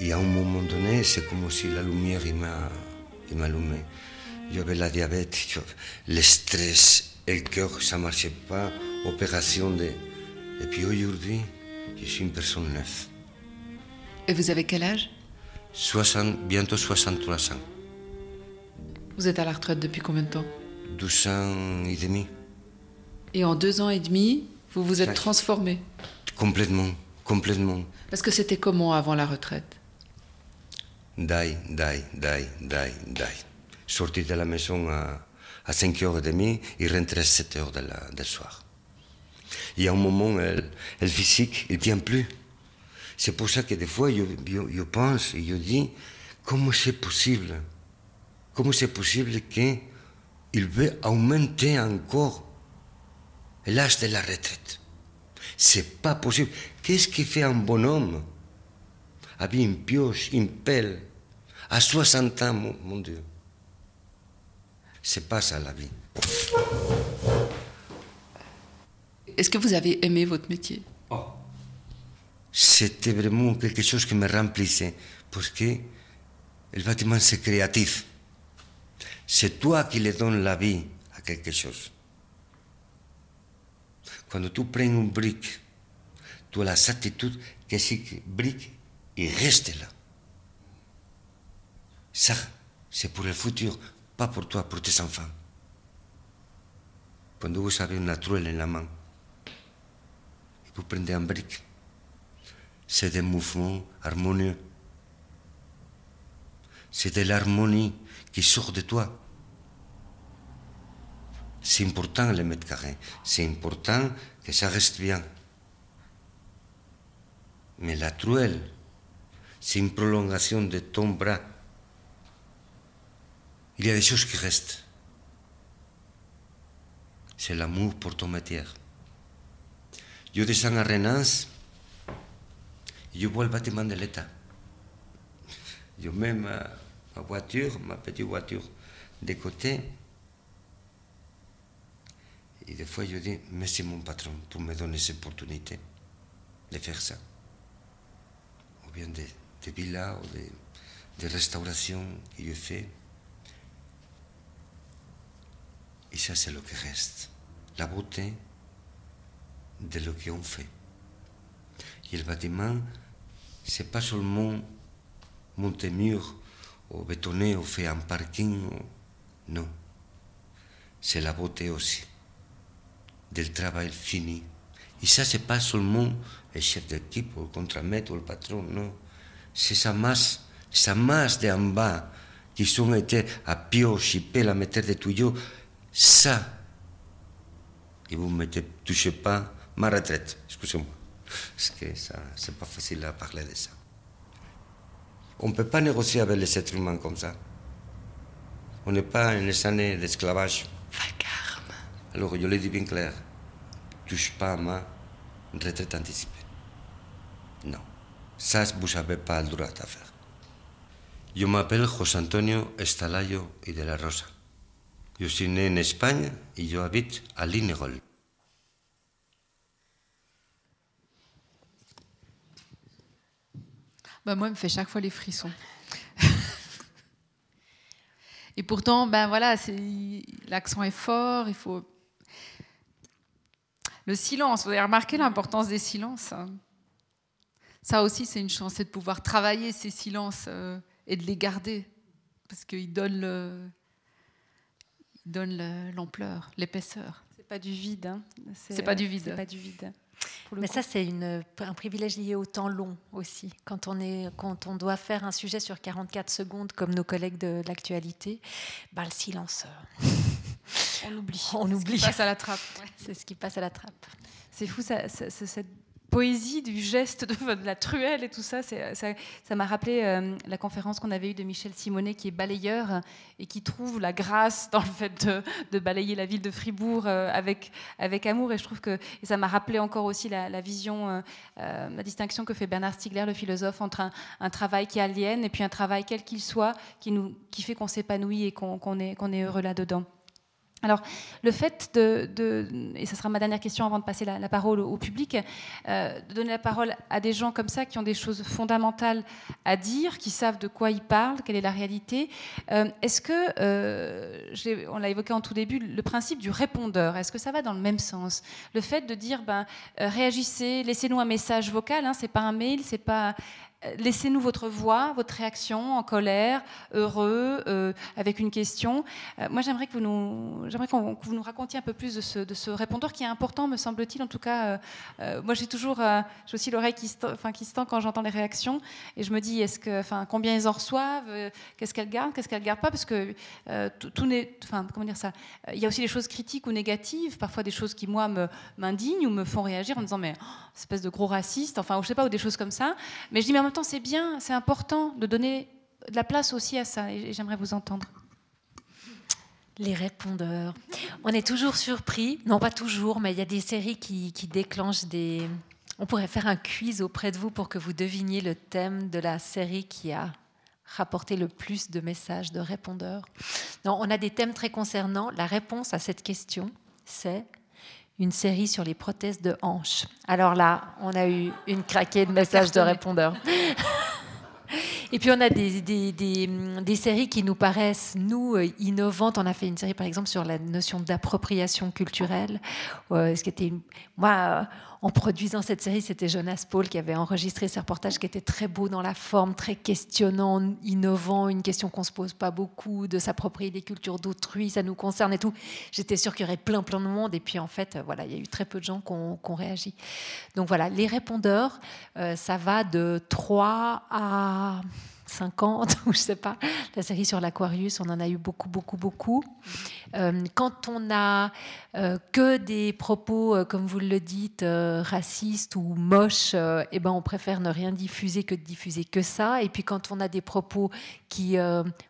Et à un moment donné, c'est comme si la lumière m'a allumé. J'avais la diabète, le stress, le cœur, ça ne marchait pas. Opération de. Et puis aujourd'hui, je suis une personne neuve. Et vous avez quel âge? 60, bientôt 63 ans. Vous êtes à la retraite depuis combien de temps? 12 ans et demi. Et en deux ans et demi, vous vous êtes transformé? Complètement, complètement. Parce que c'était comment avant la retraite? Die, die, die, die, die. Sortir de la maison à, à 5h30 et rentrer à 7h de la, du soir. Il y a un moment, le physique, il ne tient plus. C'est pour ça que des fois, je, je, pense et je dis, comment c'est possible? Comment c'est possible qu'il veut augmenter encore l'âge de la retraite? C'est pas possible. Qu'est-ce qui fait un bonhomme? Avec une pioche, une pelle, à 60 ans, mon, mon Dieu C'est pas ça la vie. Est-ce que vous avez aimé votre métier? C'était vraiment quelque chose qui me remplissait, parce que le bâtiment, c'est créatif. C'est toi qui le donnes la vie à quelque chose. Quand tu prends une brique, tu as la certitude que cette brique, il reste là. Ça, c'est pour le futur, pas pour toi, pour tes enfants. Quand vous avez une truelle en la main, vous prenez un brique, c'est des mouvements harmonieux. C'est de l'harmonie qui sort de toi. C'est important le mètre carré. C'est important que ça reste bien. Mais la truelle, c'est une prolongation de ton bras. Il y a des choses qui restent. C'est l'amour pour ton métier. Je descends à Renance je vois le bâtiment de l'État. Je mets ma, voiture, ma petite voiture de côté. Et des fois, je dis, merci mon patron pour me donner cette opportunité de faire ça. Ou bien des, villas ou des, des restaurations que je fais. Et ça, c'est ce qui reste. La beauté de ce qu'on fait. Et le bâtiment, c'est pas seulement monter mur ou bétonner ou faire un parking. Non. C'est la beauté aussi du travail fini. Et ça, c'est pas seulement le chef d'équipe ou le contre-maître ou le patron, non. C'est sa masse, sa masse d'en bas qui sont été à pioche à mettre des tuyaux. Ça. Et vous ne touchez pas ma retraite, excusez-moi. Parce que ça, c'est pas facile à parler de ça. On ne peut pas négocier avec les êtres humains comme ça. On n'est pas une années d'esclavage. Alors je le dis bien clair, touche pas à ma retraite anticipée. Non, ça vous n'avez pas le droit à faire. Je m'appelle José Antonio Estalayo y de la Rosa. Je suis né en Espagne et je habite à Lignerolles. Bah, moi, il me fait chaque fois les frissons. Et pourtant, ben voilà, l'accent est fort, il faut. Le silence, vous avez remarqué l'importance des silences hein? Ça aussi, c'est une chance, c'est de pouvoir travailler ces silences euh, et de les garder, parce qu'ils donnent le, donne l'ampleur, l'épaisseur. C'est pas du vide. Hein. C'est pas du vide. C'est pas du vide. Mais ça, c'est un privilège lié au temps long aussi. Quand on, est, quand on doit faire un sujet sur 44 secondes, comme nos collègues de l'actualité, bah, le silence. Euh, on oublie. <laughs> On oublie. Ce qui passe à la trappe. C'est ce qui passe à la trappe. C'est fou, ça, cette poésie du geste <laughs> de, la truelle et tout ça, ça m'a rappelé euh, la conférence qu'on avait eue de Michel Simonet, qui est balayeur et qui trouve la grâce dans le fait de, balayer la ville de Fribourg euh, avec, amour. Et je trouve que ça m'a rappelé encore aussi la, vision, euh, la distinction que fait Bernard Stiegler, le philosophe, entre un, travail qui aliène et puis un travail quel qu'il soit, qui, fait qu'on s'épanouit et qu'on est heureux là-dedans. Alors, le fait de, et ce sera ma dernière question avant de passer la, parole au, public, euh, de donner la parole à des gens comme ça qui ont des choses fondamentales à dire, qui savent de quoi ils parlent, quelle est la réalité. Euh, est-ce que, euh, on l'a évoqué en tout début, le principe du répondeur, est-ce que ça va dans le même sens? Le fait de dire, ben, réagissez, laissez-nous un message vocal, hein, c'est pas un mail, c'est pas laissez-nous votre voix, votre réaction en colère, heureux, euh, avec une question. Euh, moi, j'aimerais que vous nous, racontiez un peu plus de ce, de ce répondeur qui est important, me semble-t-il. En tout cas, moi, j'ai toujours, j'ai aussi l'oreille qui, se tend quand j'entends les réactions, et je me dis, est-ce que, combien ils en reçoivent, qu'est-ce qu'elles gardent, qu'est-ce qu'elles gardent pas, parce que tout, n'est, comment dire ça? Il y a aussi des choses critiques ou négatives, parfois des choses qui moi me m'indignent ou me font réagir en me disant, mais oh, espèce de gros raciste, enfin, je sais pas, ou des choses comme ça. Mais je dis, mais même temps, c'est bien, c'est important de donner de la place aussi à ça, et j'aimerais vous entendre. Les répondeurs. On est toujours surpris, non pas toujours, mais il y a des séries qui, déclenchent des... On pourrait faire un quiz auprès de vous pour que vous deviniez le thème de la série qui a rapporté le plus de messages de répondeurs. Non, on a des thèmes très concernants. La réponse à cette question, c'est une série sur les prothèses de hanches. Alors là, on a eu une craquée de messages de répondeurs. <laughs> Et puis on a des, des, des, séries qui nous paraissent, nous, euh, innovantes. On a fait une série, par exemple, sur la notion d'appropriation culturelle. Euh, ce qui était, moi, en produisant cette série, c'était Jonas Paul qui avait enregistré ce reportage qui était très beau dans la forme, très questionnant, innovant, une question qu'on se pose pas beaucoup, de s'approprier des cultures d'autrui, ça nous concerne et tout. J'étais sûre qu'il y aurait plein, plein de monde. Et puis en fait, voilà, il y a eu très peu de gens qui ont, réagi. Donc voilà, les répondeurs, euh, ça va de 3 à 50 <laughs> ou je sais pas. La série sur l'Aquarius, on en a eu beaucoup, beaucoup, beaucoup. Euh, quand on a euh, que des propos, euh, comme vous le dites, racistes ou moches, eh ben on préfère ne rien diffuser que de diffuser que ça. Et puis quand on a des propos qui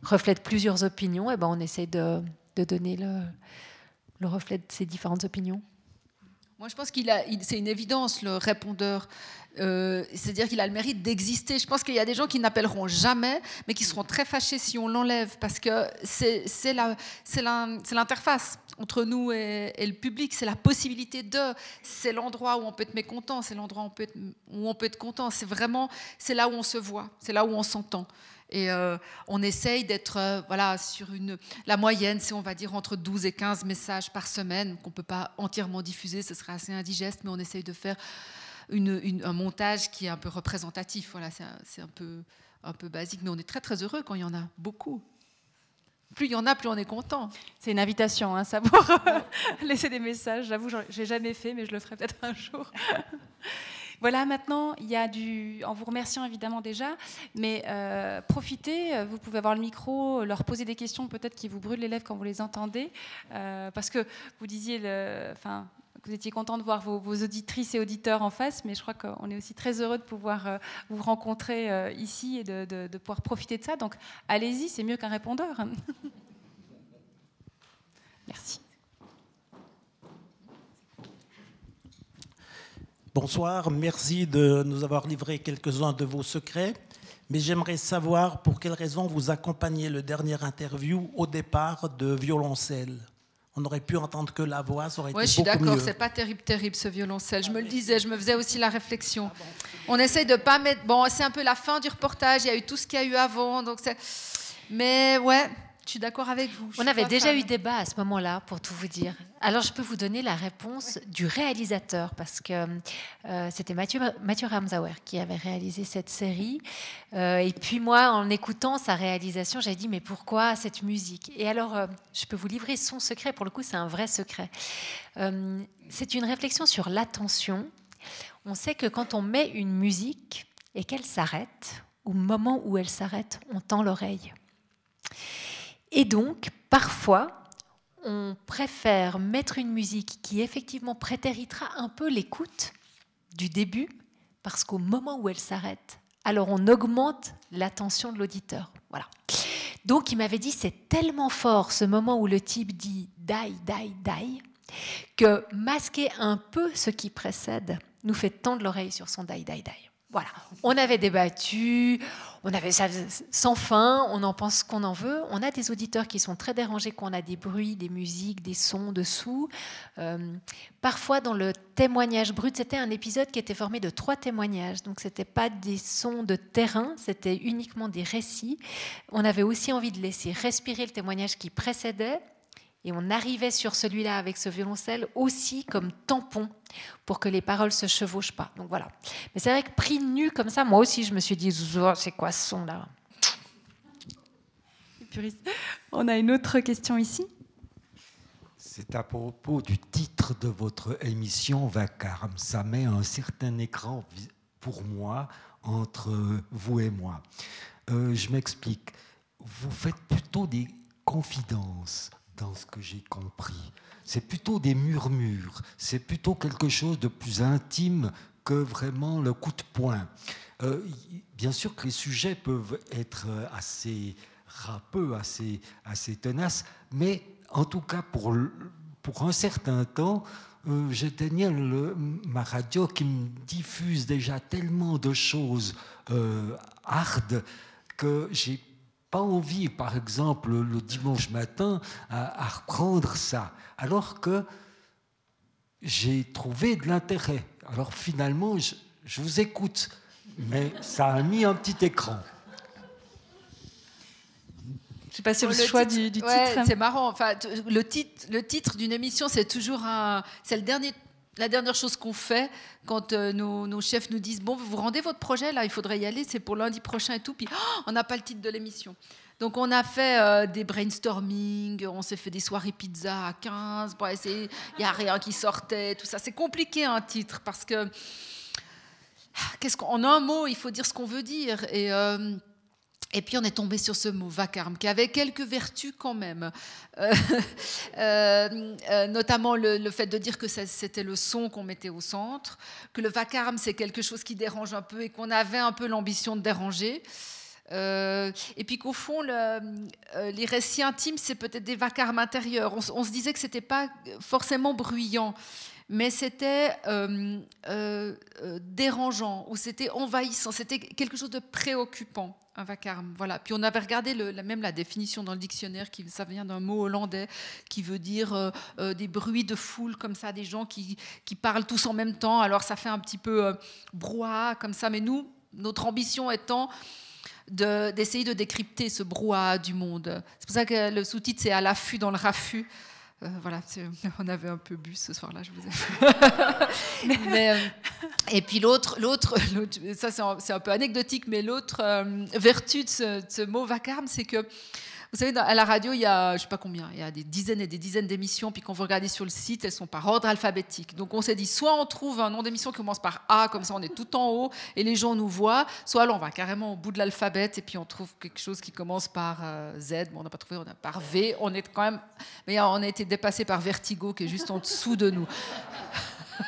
reflètent plusieurs opinions, eh ben on essaie de, de donner le, le reflet de ces différentes opinions. Moi, je pense qu'il a, c'est une évidence le répondeur. Euh, c'est-à-dire qu'il a le mérite d'exister. Je pense qu'il y a des gens qui n'appelleront jamais, mais qui seront très fâchés si on l'enlève, parce que c'est, c'est, la, c'est, l'interface entre nous et, le public, c'est la possibilité de, c'est l'endroit où on peut être mécontent, c'est l'endroit où on peut être, où on peut être content. C'est vraiment, c'est là où on se voit, c'est là où on s'entend. Et euh, on essaye d'être euh, voilà, sur une. La moyenne, c'est on va dire entre 12 et 15 messages par semaine, qu'on ne peut pas entièrement diffuser, ce serait assez indigeste, mais on essaye de faire une, un montage qui est un peu représentatif. Voilà, c'est un, peu, un peu basique, mais on est très très heureux quand il y en a beaucoup. Plus il y en a, plus on est content. C'est une invitation, hein, ça pour <laughs> laisser des messages. J'avoue, j'ai jamais fait, mais je le ferai peut-être un jour. <laughs> Voilà, maintenant, il y a du. En vous remerciant évidemment déjà, mais euh, profitez, euh, vous pouvez avoir le micro, leur poser des questions peut-être qui vous brûlent les lèvres quand vous les entendez, euh, parce que vous disiez, le... enfin, vous étiez content de voir vos, auditrices et auditeurs en face, mais je crois qu'on est aussi très heureux de pouvoir vous rencontrer ici et de, pouvoir profiter de ça. Donc allez-y, c'est mieux qu'un répondeur. <laughs> Merci. Bonsoir, merci de nous avoir livré quelques-uns de vos secrets. Mais j'aimerais savoir pour quelles raisons vous accompagnez le dernier interview au départ de violoncelle on aurait pu entendre que la voix, ça aurait été beaucoup mieux. Oui, je suis d'accord, c'est pas terrible, terrible ce violoncelle. Je me le disais, je me faisais aussi la réflexion. On essaye de pas mettre. Bon, c'est un peu la fin du reportage. Il y a eu tout ce qu'il y a eu avant, donc c'est. Mais ouais, je suis d'accord avec vous. On avait déjà eu débat à ce moment-là, pour tout vous dire. Alors, je peux vous donner la réponse du réalisateur, parce que euh, c'était Mathieu, Mathieu Ramsauer qui avait réalisé cette série. Euh, et puis, moi, en écoutant sa réalisation, j'ai dit, mais pourquoi cette musique? Et alors, euh, je peux vous livrer son secret. Pour le coup, c'est un vrai secret. c'est une réflexion sur l'attention. On sait que quand on met une musique et qu'elle s'arrête, au moment où elle s'arrête, on tend l'oreille. Et donc, parfois, on préfère mettre une musique qui effectivement prétéritera un peu l'écoute du début, parce qu'au moment où elle s'arrête, alors on augmente l'attention de l'auditeur. Voilà. Donc il m'avait dit c'est tellement fort ce moment où le type dit die, die, die, que masquer un peu ce qui précède nous fait tendre l'oreille sur son die, die, die. Voilà, on avait débattu, on avait ça sans fin, on en pense qu'on en veut. On a des auditeurs qui sont très dérangés quand on a des bruits, des musiques, des sons dessous. Euh, parfois, dans le témoignage brut, c'était un épisode qui était formé de trois témoignages. Donc, ce n'était pas des sons de terrain, c'était uniquement des récits. On avait aussi envie de laisser respirer le témoignage qui précédait et on arrivait sur celui-là avec ce violoncelle aussi comme tampon pour que les paroles se chevauchent pas. Donc voilà. Mais c'est vrai que pris nu comme ça, moi aussi, je me suis dit, c'est quoi ce son-là? On a une autre question ici. C'est à propos du titre de votre émission Vacarme. Ça met un certain écran pour moi entre vous et moi. Euh, je m'explique. Vous faites plutôt des confidences dans ce que j'ai compris. C'est plutôt des murmures, c'est plutôt quelque chose de plus intime que vraiment le coup de poing. Euh, bien sûr que les sujets peuvent être assez râpeux, assez, assez tenaces, mais en tout cas pour, pour un certain temps, euh, j'éteignais ma radio qui me diffuse déjà tellement de choses euh, hardes que j'ai pas envie, par exemple, le dimanche matin, à, reprendre ça, alors que j'ai trouvé de l'intérêt. Alors finalement, je, vous écoute, mais ça a mis un petit écran. Je sais pas sur le, choix du, titre. c'est marrant. Enfin, le titre, le titre d'une émission, c'est toujours un, c'est le dernier la dernière chose qu'on fait quand euh, nos, chefs nous disent bon vous rendez votre projet là il faudrait y aller c'est pour lundi prochain et tout puis oh, on n'a pas le titre de l'émission. Donc on a fait euh, des brainstorming on s'est fait des soirées pizza à 15 pour essayer il y a rien qui sortait tout ça. C'est compliqué un titre parce que qu'est-ce qu'en un mot il faut dire ce qu'on veut dire. Et euh, et puis on est tombé sur ce mot vacarme qui avait quelques vertus quand même, euh, <laughs> euh, euh, notamment le, fait de dire que c'était le son qu'on mettait au centre, que le vacarme c'est quelque chose qui dérange un peu et qu'on avait un peu l'ambition de déranger. et puis qu'au fond, les récits intimes, c'est peut-être des vacarmes intérieurs. On, on se disait que c'était pas forcément bruyant mais c'était dérangeant ou c'était envahissant, c'était quelque chose de préoccupant un vacarme. Voilà. Puis on avait regardé même la définition dans le dictionnaire, qui, ça vient d'un mot hollandais qui veut dire euh, euh, des bruits de foule, comme ça, des gens qui, qui, parlent tous en même temps. Alors ça fait un petit peu euh, brouhaha, comme ça. Mais nous, notre ambition étant d'essayer de, décrypter ce brouhaha du monde. C'est pour ça que le sous-titre, c'est à l'affût dans le raffut. Euh, voilà, <laughs> on avait un peu bu ce soir-là, je vous ai. <laughs> Euh, et puis l'autre, l'autre, <laughs> ça c'est un, peu anecdotique, mais l'autre euh, vertu de ce, mot vacarme, c'est que Vous savez, à la radio, il y a, je sais pas combien, il y a des dizaines et des dizaines d'émissions, puis quand vous regardez sur le site, elles sont par ordre alphabétique. Donc on s'est dit, soit on trouve un nom d'émission qui commence par A, comme ça on est tout en haut et les gens nous voient, soit là on va carrément au bout de l'alphabet et puis on trouve quelque chose qui commence par euh, Z. Bon, on n'a pas trouvé, on a par V. On est quand même, mais on a été dépassé par Vertigo qui est juste en dessous de nous.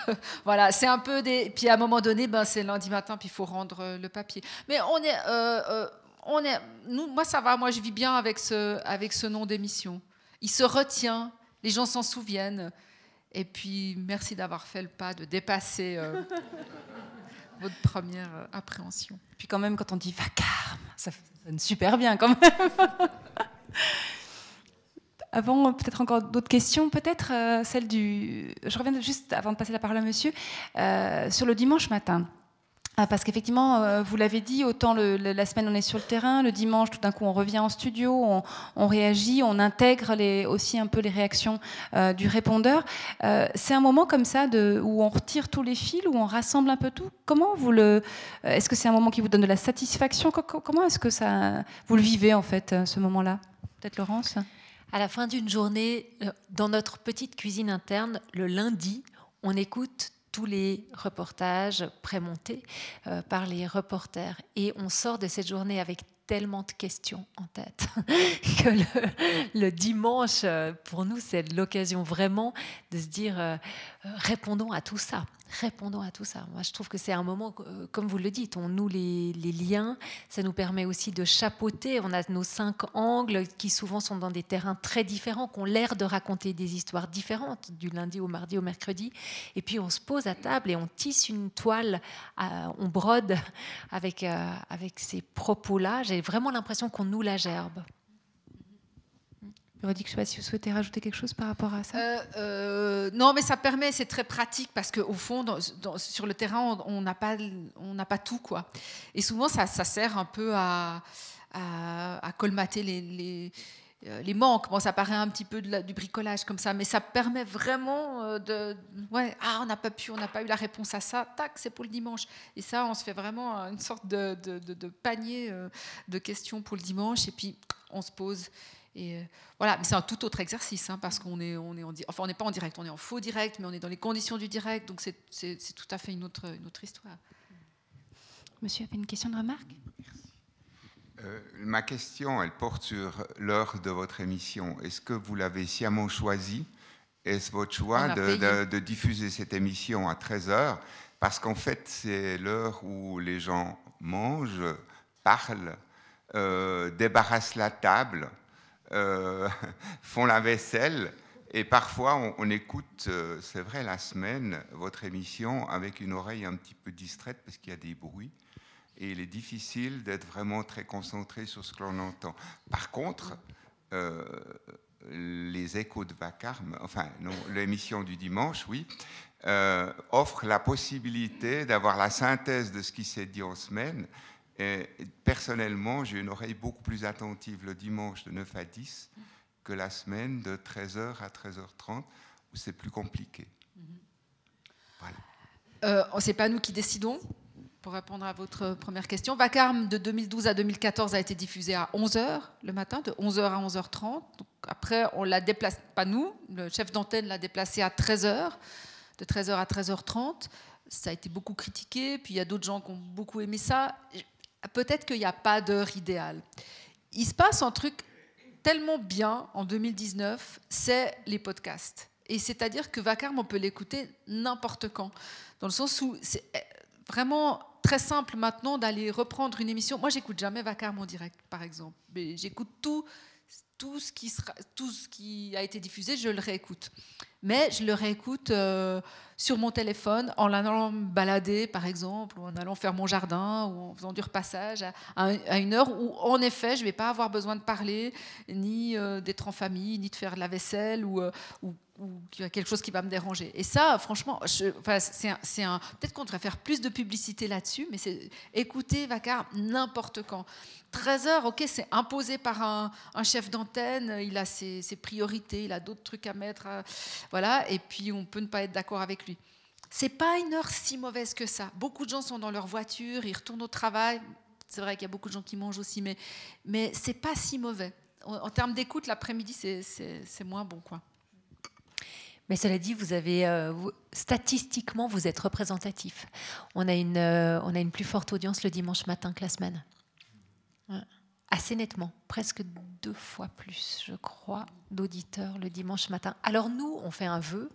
<laughs> voilà, c'est un peu des. Puis à un moment donné, ben, c'est lundi matin, puis il faut rendre euh, le papier. Mais on est, euh, on est, nous, moi ça va, moi je vis bien avec ce, avec ce nom d'émission. Il se retient, les gens s'en souviennent. Et puis merci d'avoir fait le pas de dépasser euh, <laughs> votre première euh, appréhension. Puis quand même, quand on dit vacarme, ça sonne super bien quand même. <laughs> Avant, peut-être encore d'autres questions, peut-être euh, celle du. Je reviens juste avant de passer la parole à monsieur, sur le dimanche matin. Ah, parce qu'effectivement, euh, vous l'avez dit, autant la semaine on est sur le terrain, le dimanche tout d'un coup on revient en studio, on, réagit, on intègre aussi un peu les réactions euh, du répondeur. Euh, c'est un moment comme ça où on retire tous les fils, où on rassemble un peu tout? Comment vous le, est-ce que c'est un moment qui vous donne de la satisfaction? Comment est-ce que ça, vous le vivez en fait ce moment-là? Peut-être Laurence? À la fin d'une journée, dans notre petite cuisine interne, le lundi, on écoute tous les reportages prémontés euh, par les reporters. Et on sort de cette journée avec tellement de questions en tête <laughs> que le, dimanche, euh, pour nous, c'est l'occasion vraiment de se dire, euh, répondons à tout ça répondons à tout ça. Moi, je trouve que c'est un moment, euh, comme vous le dites, on noue les, liens, ça nous permet aussi de chapeauter. On a nos cinq angles qui souvent sont dans des terrains très différents, qui ont l'air de raconter des histoires différentes du lundi au mardi au mercredi. Et puis on se pose à table et on tisse une toile, on brode avec, euh, avec ces propos-là. J'ai vraiment l'impression qu'on noue la gerbe. Véronique, je ne sais pas si vous souhaitez rajouter quelque chose par rapport à ça. Euh, euh, non, mais ça permet, c'est très pratique parce qu'au fond, sur le terrain, on n'a pas, pas tout quoi. Et souvent, ça, sert un peu à, colmater euh, les, manques. Bon, ça paraît un petit peu du bricolage comme ça, mais ça permet vraiment de, ouais, ah, on n'a pas pu, on n'a pas eu la réponse à ça. Tac, c'est pour le dimanche. Et ça, on se fait vraiment une sorte de panier de questions pour le dimanche, et puis on se pose. Et euh, voilà, mais c'est un tout autre exercice, hein, parce qu'on est, on est en, enfin, on n'est pas en direct, on est en faux direct, mais on est dans les conditions du direct, donc c'est, tout à fait une autre, une autre histoire. Monsieur avait une question de remarque? Euh, Ma question, elle porte sur l'heure de votre émission. Est-ce que vous l'avez sciemment choisi? Est-ce votre choix de, de, diffuser cette émission à 13h Parce qu'en fait, c'est l'heure où les gens mangent, parlent, euh, débarrassent la table euh, <laughs> font la vaisselle. Et parfois, on, écoute, euh, c'est vrai, la semaine, votre émission avec une oreille un petit peu distraite parce qu'il y a des bruits. Et il est difficile d'être vraiment très concentré sur ce que l'on entend. Par contre, euh, les échos de vacarme, enfin, l'émission du dimanche, oui, euh, offre la possibilité d'avoir la synthèse de ce qui s'est dit en semaine et personnellement, j'ai une oreille beaucoup plus attentive le dimanche de 9 à 10 que la semaine de 13h à 13h30 où c'est plus compliqué. Voilà. Euh, c'est pas nous qui décidons. Pour répondre à votre première question, Vacarme de 2012 à 2014 a été diffusé à 11h le matin, de 11h à 11h30. après, on l'a déplacé, pas nous, le chef d'antenne l'a déplacé à 13h, de 13h à 13h30. Ça a été beaucoup critiqué, puis il y a d'autres gens qui ont beaucoup aimé ça peut-être qu'il n'y a pas d'heure idéale. Il se passe un truc tellement bien en 2019, c'est les podcasts. Et c'est-à-dire que Vacarme, on peut l'écouter n'importe quand. Dans le sens où c'est eh, vraiment très simple maintenant d'aller reprendre une émission. Moi, j'écoute jamais Vacarme en direct, par exemple. Mais j'écoute tout, tout, ce qui sera, tout ce qui a été diffusé, je le réécoute. Mais je le réécoute euh, sur mon téléphone en allant me balader, par exemple, ou en allant faire mon jardin, ou en faisant du repassage à, une heure où, en effet, je ne vais pas avoir besoin de parler, ni euh, d'être en famille, ni de faire de la vaisselle, ou, euh, ou ou quelque chose qui va me déranger. Et ça, franchement, peut-être qu'on devrait faire plus de publicité là-dessus, mais c'est écouter Vacar n'importe quand. 13 heures, ok, c'est imposé par un, chef d'antenne, il a ses, priorités, il a d'autres trucs à mettre, euh, voilà, et puis on peut ne pas être d'accord avec lui. C'est pas une heure si mauvaise que ça. Beaucoup de gens sont dans leur voiture, ils retournent au travail. C'est vrai qu'il y a beaucoup de gens qui mangent aussi, mais mais c'est pas si mauvais. en, termes d'écoute, l'après-midi, c'est moins bon. Quoi. Mais cela dit, vous avez, euh, statistiquement, vous êtes représentatif. Euh, on a une plus forte audience le dimanche matin que la semaine. Assez nettement, presque deux fois plus, je crois, d'auditeurs le dimanche matin. Alors nous, on fait un vœu.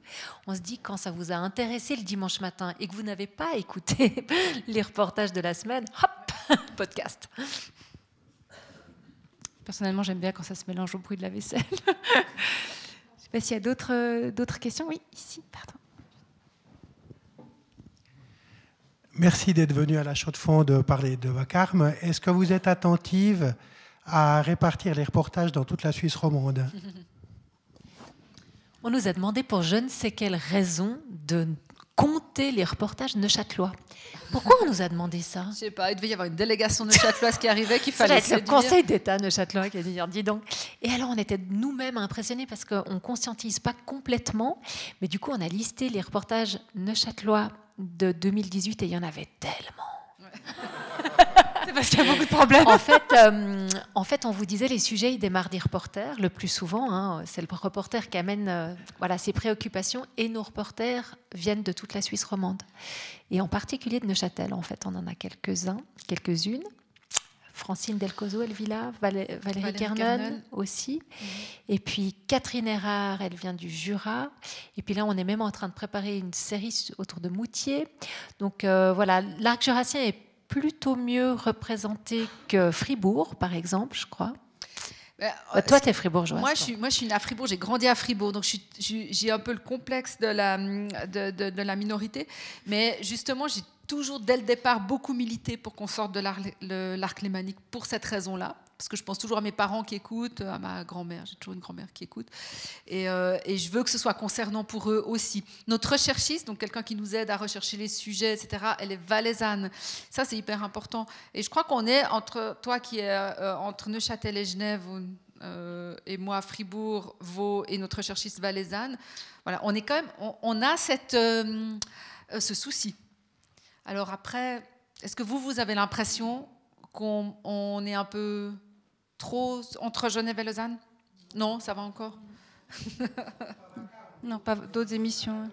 On se dit quand ça vous a intéressé le dimanche matin et que vous n'avez pas <laughs> écouté les reportages de la semaine, hop, <laughs> podcast. Personnellement, j'aime bien quand ça se mélange au bruit de la vaisselle. <laughs> Je ne sais pas s'il y a d'autres, d'autres questions. Oui, ici, pardon. Merci d'être venu à la Chaux de Fonds de parler de Vacarme. Est-ce que vous êtes attentive à répartir les reportages dans toute la Suisse romande? <laughs> On nous a demandé pour je ne sais quelle raison de compter les reportages neuchâtelois. Pourquoi on nous a demandé ça? Je sais pas, il devait y avoir une délégation neuchâteloise qui arrivait, qu'il <laughs> fallait C'est le Conseil d'État neuchâtelois qui a dit, dis donc. Et alors on était nous-mêmes impressionnés parce qu'on ne conscientise pas complètement, mais du coup on a listé les reportages neuchâtelois de 2018 et il y en avait tellement. <laughs> C'est parce qu'il y a beaucoup de problèmes. En fait, euh, en fait, on vous disait les sujets, ils démarrent des reporters. Le plus souvent, hein, c'est le reporter qui amène euh, voilà, ses préoccupations et nos reporters viennent de toute la Suisse romande. Et en particulier de Neuchâtel, en fait, on en a quelques-uns, quelques-unes. Francine Delcozo, Elvilla, Valérie, Valérie Kernon aussi. Mhm. Et puis Catherine Erard, elle vient du Jura. Et puis là, on est même en train de préparer une série autour de Moutier. Donc euh, voilà, l'arc jurassien est plutôt mieux représenté que Fribourg, par exemple, je crois. Bah, bah, toi, tu es fribourgeoise. Moi je, suis, moi, je suis née à Fribourg, j'ai grandi à Fribourg, donc j'ai un peu le complexe de la, de, de, la minorité. Mais justement, j'ai toujours, dès le départ, beaucoup milité pour qu'on sorte de l'arc lémanique pour cette raison-là parce que je pense toujours à mes parents qui écoutent, à ma grand-mère, j'ai toujours une grand-mère qui écoute, et, euh, je veux que ce soit concernant pour eux aussi. Notre recherchiste, donc quelqu'un qui nous aide à rechercher les sujets, etc., elle est valaisanne. Ça, c'est hyper important. Et je crois qu'on est entre toi qui est euh, entre Neuchâtel et Genève, euh, et moi Fribourg, Vaud, et notre recherchiste valaisanne. Voilà, on est quand même, on, a cette, ce souci. Alors après, est-ce que vous, vous avez l'impression qu'on on est un peu trop entre Genève et Lausanne? Non, ça va encore? Non, pas d'autres émissions.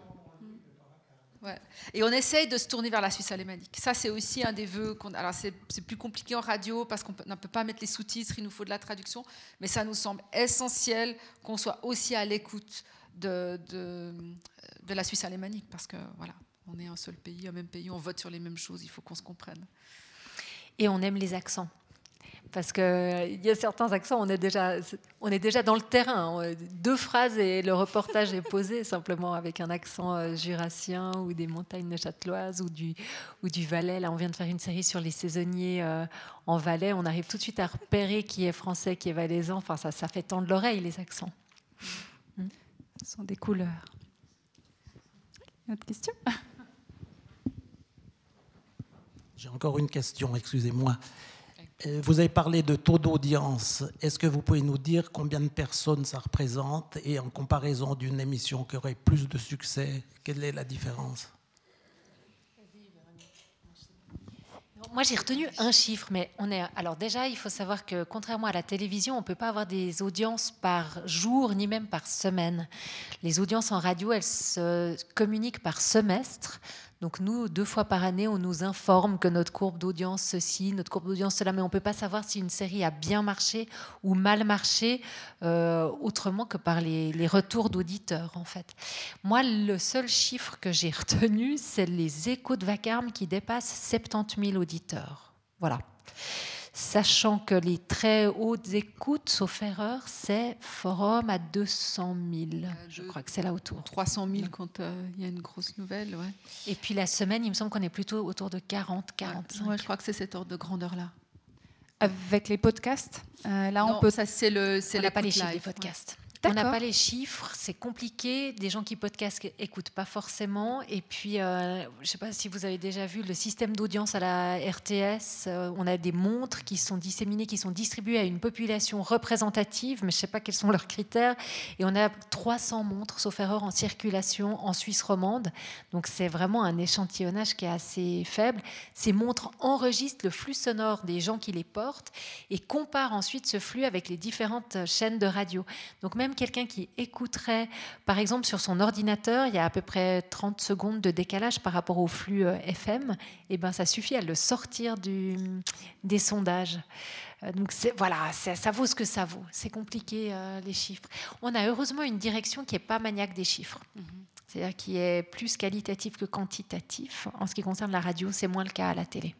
Ouais. Et on essaye de se tourner vers la Suisse alémanique. Ça, c'est aussi un des vœux. Qu'on... Alors, c'est, plus compliqué en radio parce qu'on ne peut pas mettre les sous-titres, il nous faut de la traduction. Mais ça nous semble essentiel qu'on soit aussi à l'écoute de, de, de la Suisse alémanique parce que, voilà, on est un seul pays, un même pays, on vote sur les mêmes choses, il faut qu'on se comprenne. Et on aime les accents parce qu'il y a certains accents, on est, déjà, on est déjà dans le terrain. Deux phrases et le reportage est posé <laughs> simplement avec un accent euh, jurassien ou des montagnes neuchâteloises ou du, ou du Valais. Là, on vient de faire une série sur les saisonniers euh, en Valais. On arrive tout de suite à repérer qui est français, qui est valaisan. Enfin, ça, ça fait tendre l'oreille, les accents. Ce sont des couleurs. Une autre question? J'ai encore une question, excusez-moi. Euh, vous avez parlé de taux d'audience. Est-ce que vous pouvez nous dire combien de personnes ça représente et en comparaison d'une émission qui aurait plus de succès, quelle est la différence? Moi, j'ai retenu un chiffre, mais on est. Alors déjà, il faut savoir que contrairement à la télévision, on ne peut pas avoir des audiences par jour ni même par semaine. Les audiences en radio, elles se communiquent par semestre. Donc nous, deux fois par année, on nous informe que notre courbe d'audience ceci, notre courbe d'audience cela, mais on ne peut pas savoir si une série a bien marché ou mal marché euh, autrement que par les, retours d'auditeurs, en fait. Moi, le seul chiffre que j'ai <laughs> retenu, c'est les échos de vacarme qui dépassent 70 000 auditeurs. Voilà sachant que les très hautes écoutes, sauf erreur, c'est Forum à 200 000. Euh, je crois que c'est là autour. 300 000 quand euh, il y a une grosse nouvelle. Ouais. Et puis la semaine, il me semble qu'on est plutôt autour de 40, 45. Ouais, je crois que c'est cet ordre de grandeur-là. Avec les podcasts, euh, là on peut. Ça c'est le, c'est les pas les chiffres des podcasts. On n'a pas les chiffres, c'est compliqué. Des gens qui podcastent n'écoutent pas forcément. Et puis, euh, je ne sais pas si vous avez déjà vu le système d'audience à la RTS. Euh, on a des montres qui sont disséminées, qui sont distribuées à une population représentative, mais je ne sais pas quels sont leurs critères. Et on a 300 montres, sauf erreur, en circulation en Suisse romande. Donc, c'est vraiment un échantillonnage qui est assez faible. Ces montres enregistrent le flux sonore des gens qui les portent et comparent ensuite ce flux avec les différentes chaînes de radio. Donc, même quelqu'un qui écouterait, par exemple, sur son ordinateur, il y a à peu près 30 secondes de décalage par rapport au flux euh, FM, et eh ben ça suffit à le sortir du, des sondages. Euh, donc voilà, ça vaut ce que ça vaut. C'est compliqué euh, les chiffres. On a heureusement une direction qui n'est pas maniaque des chiffres. Mm-hmm. C'est-à-dire qui est plus qualitatif que quantitatif. En ce qui concerne la radio, c'est moins le cas à la télé.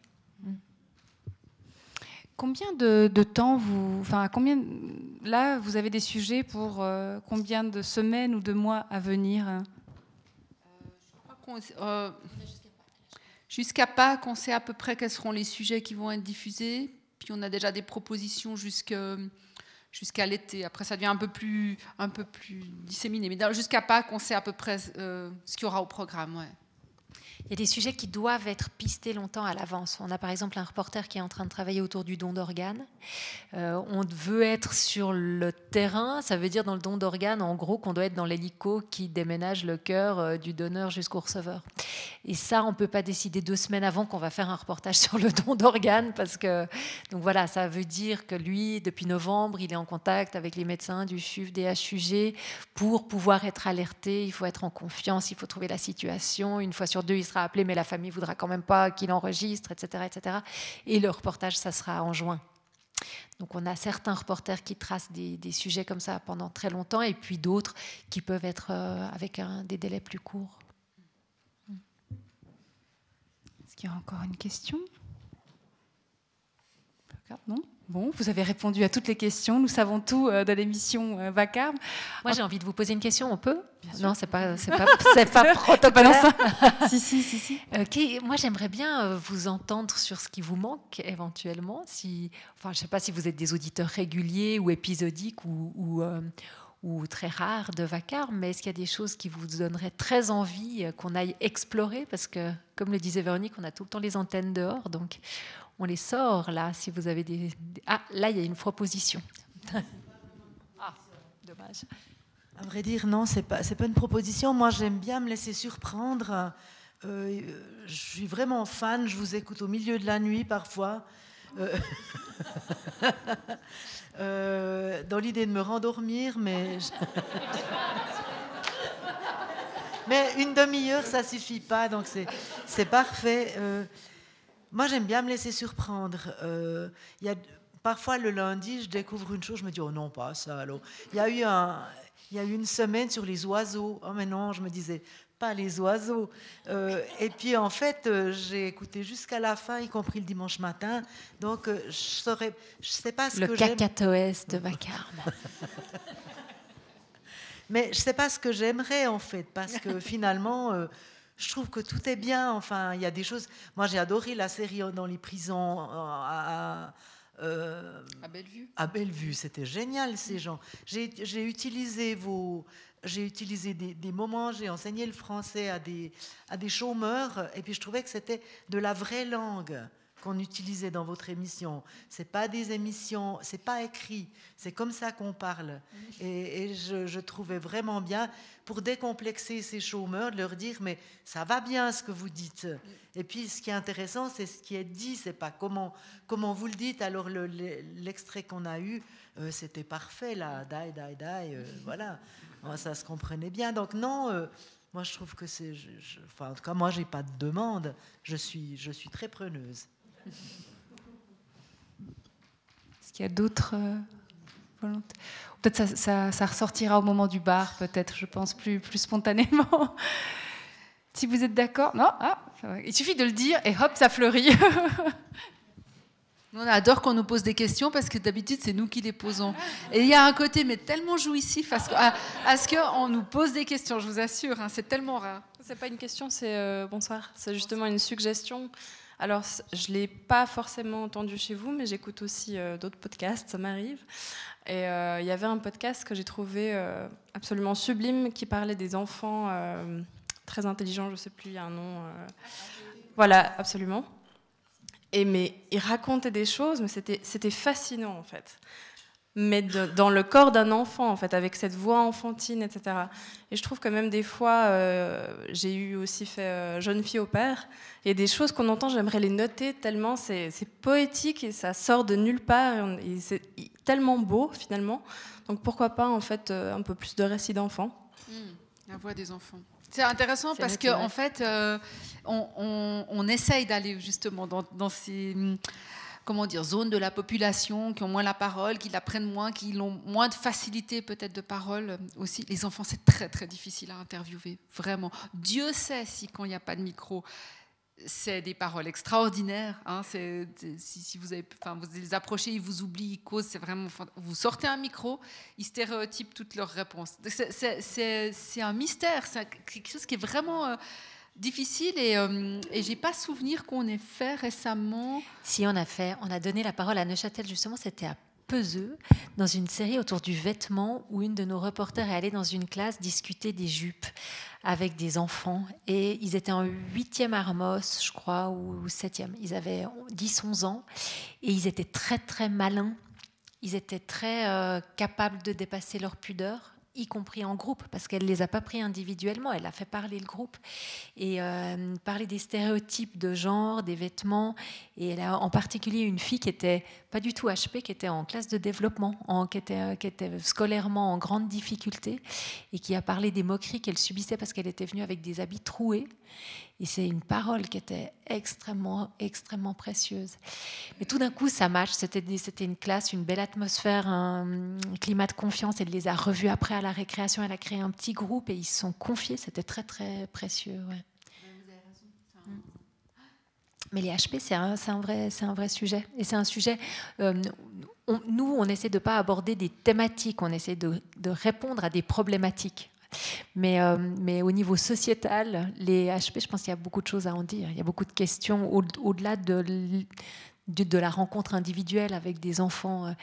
Combien de, temps vous, enfin combien là vous avez des sujets pour euh, combien de semaines ou de mois à venir euh, Jusqu'à Pâques, on sait à peu près quels seront les sujets qui vont être diffusés. Puis on a déjà des propositions jusqu'à l'été. Après, ça devient un peu plus, un peu plus disséminé. Mais jusqu'à Pâques, on sait à peu près euh, ce qu'il y aura au programme. Ouais. Il y a des sujets qui doivent être pistés longtemps à l'avance. On a par exemple un reporter qui est en train de travailler autour du don d'organes. Euh, on veut être sur le terrain, ça veut dire dans le don d'organes, en gros, qu'on doit être dans l'hélico qui déménage le cœur euh, du donneur jusqu'au receveur. Et ça, on ne peut pas décider deux semaines avant qu'on va faire un reportage <laughs> sur le don d'organes, parce que, donc voilà, ça veut dire que lui, depuis novembre, il est en contact avec les médecins du CHUV, des HUG, pour pouvoir être alerté. Il faut être en confiance, il faut trouver la situation. Une fois sur deux, il sera appelé, mais la famille voudra quand même pas qu'il enregistre, etc., etc. Et le reportage, ça sera en juin. Donc on a certains reporters qui tracent des, sujets comme ça pendant très longtemps, et puis d'autres qui peuvent être euh, avec des délais plus courts. Est-ce qu'il y a encore une question? Non? Bon, vous avez répondu à toutes les questions. Nous savons tout euh, de l'émission euh, Vacarme. Moi, j'ai envie de vous poser une question. On peut? Non, c'est <laughs> pas, c'est pas, c'est pas protocolaire. <laughs> si, si, si, si. moi, j'aimerais bien euh, vous entendre sur ce qui vous manque éventuellement. Si, enfin, je sais pas si vous êtes des auditeurs réguliers ou épisodiques ou, ou, ou très rares de Vacarme, mais est-ce qu'il y a des choses qui vous donneraient très envie qu'on aille explorer? Parce que, comme le disait Véronique, on a tout le temps les antennes dehors, donc on les sort là, si vous avez des... Ah, là, il y a une proposition. <laughs> ah, dommage. À vrai dire, non, c'est pas, pas une proposition. Moi, j'aime bien me laisser surprendre. Euh, je suis vraiment fan. Je vous écoute au milieu de la nuit parfois. Euh, <laughs> euh, dans l'idée de me rendormir, mais. <laughs> mais une demi-heure, ça suffit pas, donc c'est parfait. Moi, j'aime bien me laisser surprendre. Euh, y a, parfois, le lundi, je découvre une chose, je me dis, oh non, pas ça. Alors, il y a eu, un, il y a eu une semaine sur les oiseaux. Oh, mais non, je me disais, pas les oiseaux. Euh, et puis, en fait, euh, j'ai écouté jusqu'à la fin, y compris le dimanche matin. Donc, je saurais, je sais pas ce le que j'aime. Le cacatoès de vacarme. <laughs> mais je sais pas ce que j'aimerais, en fait, parce que finalement je trouve que tout est bien. Enfin, il y a des choses. Moi, j'ai adoré la série dans les prisons euh, à, euh, à Bellevue. À Bellevue, c'était génial ces gens. J'ai utilisé vos, j'ai utilisé des, des moments, j'ai enseigné le français à des, à des chômeurs, et puis je trouvais que c'était de la vraie langue qu'on utilisait dans votre émission. C'est pas des émissions, c'est pas écrit, c'est comme ça qu'on parle. Et, je, trouvais vraiment bien pour décomplexer ces chômeurs, de leur dire mais ça va bien ce que vous dites. Et puis ce qui est intéressant, c'est ce qui est dit, c'est pas comment comment vous le dites. Alors l'extrait qu'on a eu, euh, c'était parfait là, die die die, euh, voilà, ça se comprenait bien. Donc non. Euh, moi, je trouve que c'est. enfin, en tout cas, moi, j'ai pas de demande. Je suis, je suis très preneuse. Est-ce qu'il y a d'autres euh, volontés Peut-être ça, ça, ressortira au moment du bar, peut-être, je pense, plus, plus spontanément. <laughs> si vous êtes d'accord. Non ah, Il suffit de le dire et hop, ça fleurit. <laughs> On adore qu'on nous pose des questions parce que d'habitude, c'est nous qui les posons. Et il y a un côté, mais tellement jouissif à ce, qu'on nous pose des questions, je vous assure, hein, c'est tellement rare. C'est pas une question, c'est euh, bonsoir. C'est justement une suggestion. Alors, je ne l'ai pas forcément entendu chez vous, mais j'écoute aussi d'autres podcasts, ça m'arrive. Et il y avait un podcast que j'ai trouvé absolument sublime qui parlait des enfants très intelligents, je ne sais plus, il y a un nom. Voilà, absolument. Et mais il racontait des choses, mais c'était fascinant en fait. Mais dans le corps d'un enfant, en fait, avec cette voix enfantine, etc. Et je trouve que même des fois, euh, j'ai eu aussi fait euh, Jeune fille au père, et des choses qu'on entend, j'aimerais les noter tellement c'est poétique et ça sort de nulle part, et, c'est tellement beau finalement. Donc pourquoi pas en fait euh, un peu plus de récits d'enfants mmh, La voix des enfants. C'est intéressant parce qu'en en fait, euh, on, essaye d'aller justement dans, ces comment dire, zones de la population qui ont moins la parole, qui l'apprennent moins, qui ont moins de facilité peut-être de parole aussi. Les enfants, c'est très très difficile à interviewer, vraiment. Dieu sait si quand il n'y a pas de micro, c'est des paroles extraordinaires. Hein, si, vous, vous les approchez, ils vous oublient, ils causent. C'est vraiment. Vous sortez un micro, ils stéréotypent toutes leurs réponses. C'est un mystère. C'est quelque chose qui est vraiment. Euh, difficile et, euh, et j'ai pas souvenir qu'on ait fait récemment. Si on a fait, on a donné la parole à Neuchâtel justement, c'était à Peseux, dans une série autour du vêtement où une de nos reporters est allée dans une classe discuter des jupes avec des enfants. Et ils étaient en huitième Armos, je crois, ou septième. Ils avaient 10-11 ans. Et ils étaient très, très malins. Ils étaient très euh, capables de dépasser leur pudeur y compris en groupe, parce qu'elle ne les a pas pris individuellement, elle a fait parler le groupe et euh, parler des stéréotypes de genre, des vêtements. Et elle a en particulier une fille qui était pas du tout HP, qui était en classe de développement, en, qui, était, euh, qui était scolairement en grande difficulté et qui a parlé des moqueries qu'elle subissait parce qu'elle était venue avec des habits troués et c'est une parole qui était extrêmement, extrêmement précieuse. Mais tout d'un coup, ça match. C'était, une classe, une belle atmosphère, un climat de confiance. Elle les a revus après à la récréation. Elle a créé un petit groupe et ils se sont confiés. C'était très, très précieux. Mais les HP, c'est un, vrai, sujet. Et c'est un sujet. Euh, nous, on essaie de ne pas aborder des thématiques, on essaie de répondre à des problématiques. Mais, euh, mais au niveau sociétal, les HP, je pense qu'il y a beaucoup de choses à en dire. Il y a beaucoup de questions au-delà de, de, la rencontre individuelle avec des enfants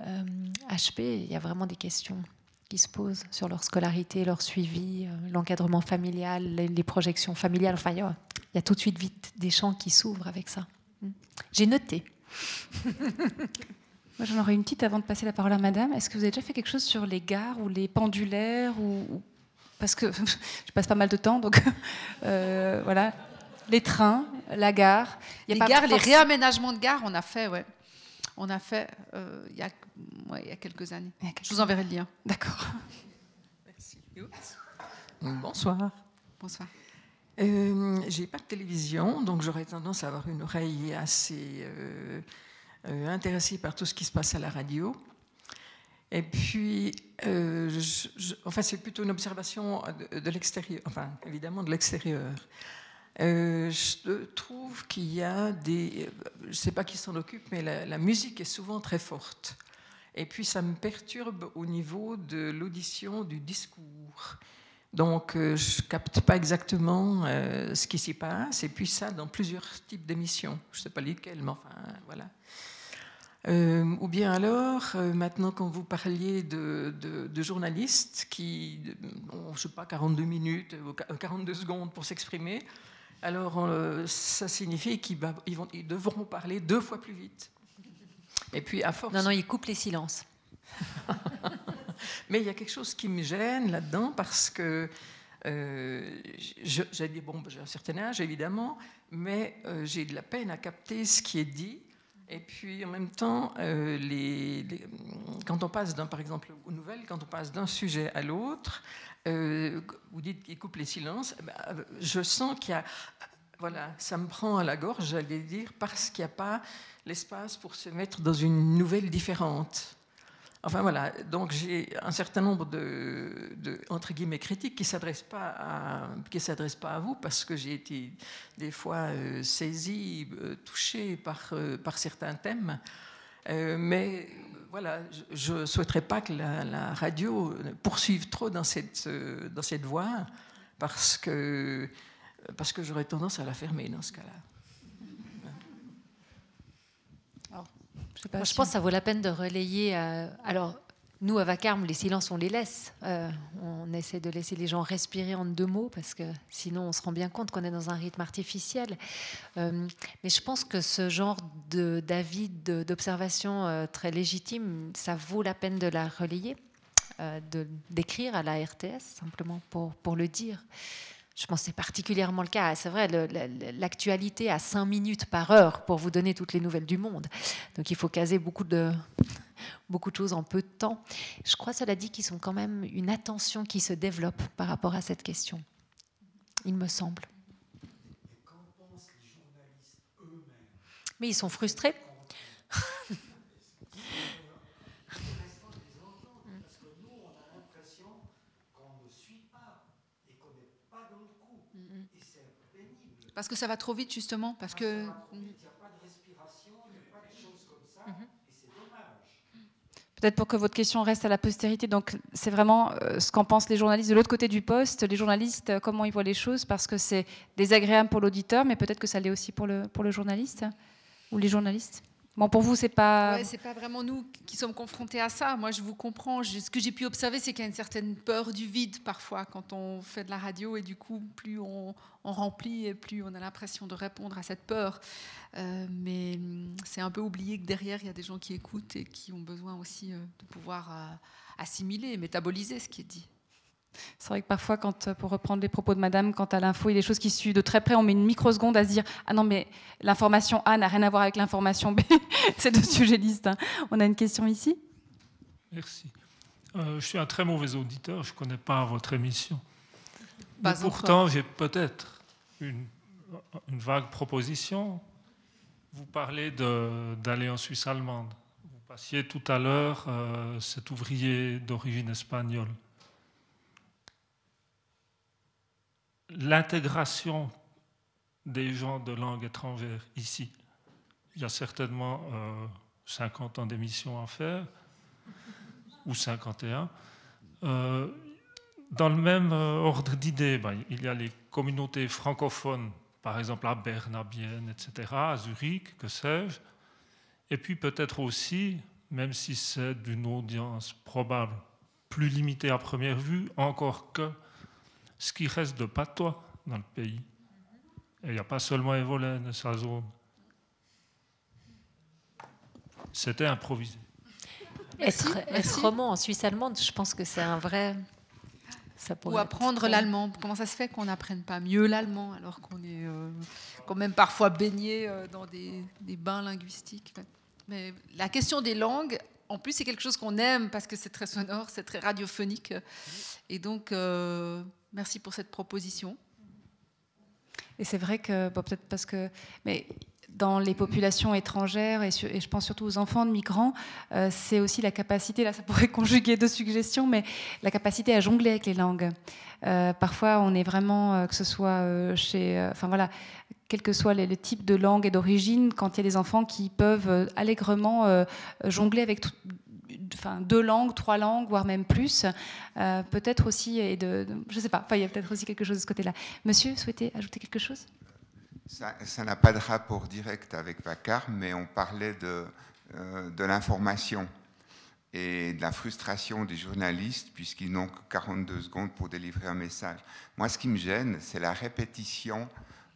HP. Euh, il y a vraiment des questions qui se posent sur leur scolarité, leur suivi, euh, l'encadrement familial, les, projections familiales. Enfin, il y, a, tout de suite vite des champs qui s'ouvrent avec ça. J'ai noté. <laughs> Moi, j'en aurais une petite avant de passer la parole à madame. Est-ce que vous avez déjà fait quelque chose sur les gares ou les pendulaires ou... Parce que <laughs> je passe pas mal de temps, donc <laughs> euh, voilà. Les trains, la gare. Il y a les gares, les réaménagements de gares, on a fait, ouais. On a fait euh, il, y a, il, y a, quelques années. Je vous enverrai le lien. D'accord. Merci. Bonsoir. Bonsoir. Euh, j'ai pas de télévision, donc j'aurais tendance à avoir une oreille assez euh, euh, intéressé par tout ce qui se passe à la radio. Et puis, euh, enfin, c'est plutôt une observation de, l'extérieur, enfin, évidemment de l'extérieur. Euh, je trouve qu'il y a des. Je ne sais pas qui s'en occupe, mais la, la, musique est souvent très forte. Et puis, ça me perturbe au niveau de l'audition du discours. Donc, je ne capte pas exactement ce qui s'y passe. Et puis, ça, dans plusieurs types d'émissions. Je ne sais pas lesquelles, mais enfin, voilà. Euh, ou bien alors, euh, maintenant quand vous parliez de, journalistes qui ont, je sais pas, 42 minutes, 42 euh, secondes pour s'exprimer, alors ça signifie qu'ils ils ils devront parler deux fois plus vite. Et puis à force... Non, non, ils coupent les silences. <laughs> Mais il y a quelque chose qui me gêne là-dedans parce que j'ai dit, bon, j'ai un certain âge évidemment, mais j'ai de la peine à capter ce qui est dit et puis en même temps, euh, quand on passe d'un, par exemple, aux nouvelles, quand on passe d'un sujet à l'autre, euh, vous dites qu'il coupe les silences, eh ben, je sens qu'il y a, voilà, ça me prend à la gorge, j'allais dire, parce qu'il n'y a pas l'espace pour se mettre dans une nouvelle différente. Enfin voilà, donc j'ai un certain nombre de, entre guillemets critiques qui s'adressent pas à, pas à vous parce que j'ai été des fois euh, saisi, euh, touché par euh, par certains thèmes, mais voilà, je, ne souhaiterais pas que la, radio poursuive trop dans cette dans cette voie parce que parce que j'aurais tendance à la fermer dans ce cas-là. Je, pense que ça vaut la peine de relayer. alors, nous, à Vacarme, les silences, on les laisse. Euh, on essaie de laisser les gens respirer en deux mots, parce que sinon, on se rend bien compte qu'on est dans un rythme artificiel. Euh, mais je pense que ce genre d'avis, d'observation euh, très légitime, ça vaut la peine de la relayer, d'écrire à la RTS, simplement pour, pour le dire. Je pense que c'est particulièrement le cas. C'est vrai, l'actualité a cinq minutes par heure pour vous donner toutes les nouvelles du monde. Donc il faut caser beaucoup de, <laughs> beaucoup de choses en peu de temps. Je crois, cela dit, qu'ils ont quand même une attention qui se développe par rapport à cette question. Il me semble. Mais ils sont frustrés. Parce que ça va trop vite, justement. Parce que. Peut-être pour que votre question reste à la postérité. Donc, c'est vraiment euh, ce qu'en pensent les journalistes de l'autre côté du poste, les journalistes, euh, comment ils voient les choses, parce que c'est désagréable pour l'auditeur, mais peut-être que ça l'est aussi pour le, pour le journaliste ou les journalistes. Bon, pour vous, c'est pas. Ouais, c'est pas vraiment nous qui sommes confrontés à ça. Moi, je vous comprends. ce que j'ai pu observer, c'est qu'il y a une certaine peur du vide parfois quand on fait de la radio, et du coup, plus on, remplit, et plus on a l'impression de répondre à cette peur. Euh, mais hum, c'est un peu oublié que derrière, il y a des gens qui écoutent et qui ont besoin aussi euh, de pouvoir euh, assimiler, métaboliser ce qui est dit. C'est vrai que parfois, quand, pour reprendre les propos de madame, quant à l'info, il y a des choses qui suivent de très près, on met une microseconde à se dire Ah non, mais l'information A n'a rien à voir avec l'information B. <laughs> C'est deux sujets distincts. On a une question ici? Merci. Euh, je suis un très mauvais auditeur, je ne connais pas votre émission. Mais pourtant, j'ai peut-être une, vague proposition. Vous parlez d'aller en Suisse allemande. Vous passiez tout à l'heure euh, cet ouvrier d'origine espagnole. L'intégration des gens de langue étrangère ici. Il y a certainement 50 euh, ans d'émissions à faire, ou 51. Euh, dans le même euh, ordre d'idées, ben, il y a les communautés francophones, par exemple à Berne, à etc., à Zurich, que sais-je. Et puis peut-être aussi, même si c'est d'une audience probable plus limitée à première vue, encore que ce qui reste de patois dans le pays. Et il n'y a pas seulement Evolène et sa zone. C'était improvisé. Être, roman en Suisse allemande, je pense que c'est un vrai. Ça Ou apprendre l'allemand. Comment ça se fait qu'on n'apprenne pas mieux l'allemand alors qu'on est euh, quand même parfois baigné euh, dans des, des, bains linguistiques? Mais la question des langues, en plus, c'est quelque chose qu'on aime parce que c'est très sonore, c'est très radiophonique. Et donc, euh, Merci pour cette proposition. Et c'est vrai que, peut-être parce que, mais dans les populations étrangères, et, je pense surtout aux enfants de migrants, euh, c'est aussi la capacité, là ça pourrait <laughs> conjuguer deux suggestions, mais la capacité à jongler avec les langues. Euh, parfois, on est vraiment, euh, que ce soit chez, enfin voilà, quel que soit le, type de langue et d'origine, quand il y a des enfants qui peuvent allègrement jongler avec tout, enfin, deux langues, trois langues, voire même plus. Euh, peut-être aussi, et de, je ne sais pas, il y a peut-être aussi quelque chose de ce côté-là. Monsieur, souhaitez ajouter quelque chose? Ça n'a pas de rapport direct avec Vacar, mais on parlait de, euh, de l'information et de la frustration des journalistes puisqu'ils n'ont que 42 secondes pour délivrer un message. Moi, ce qui me gêne, c'est la répétition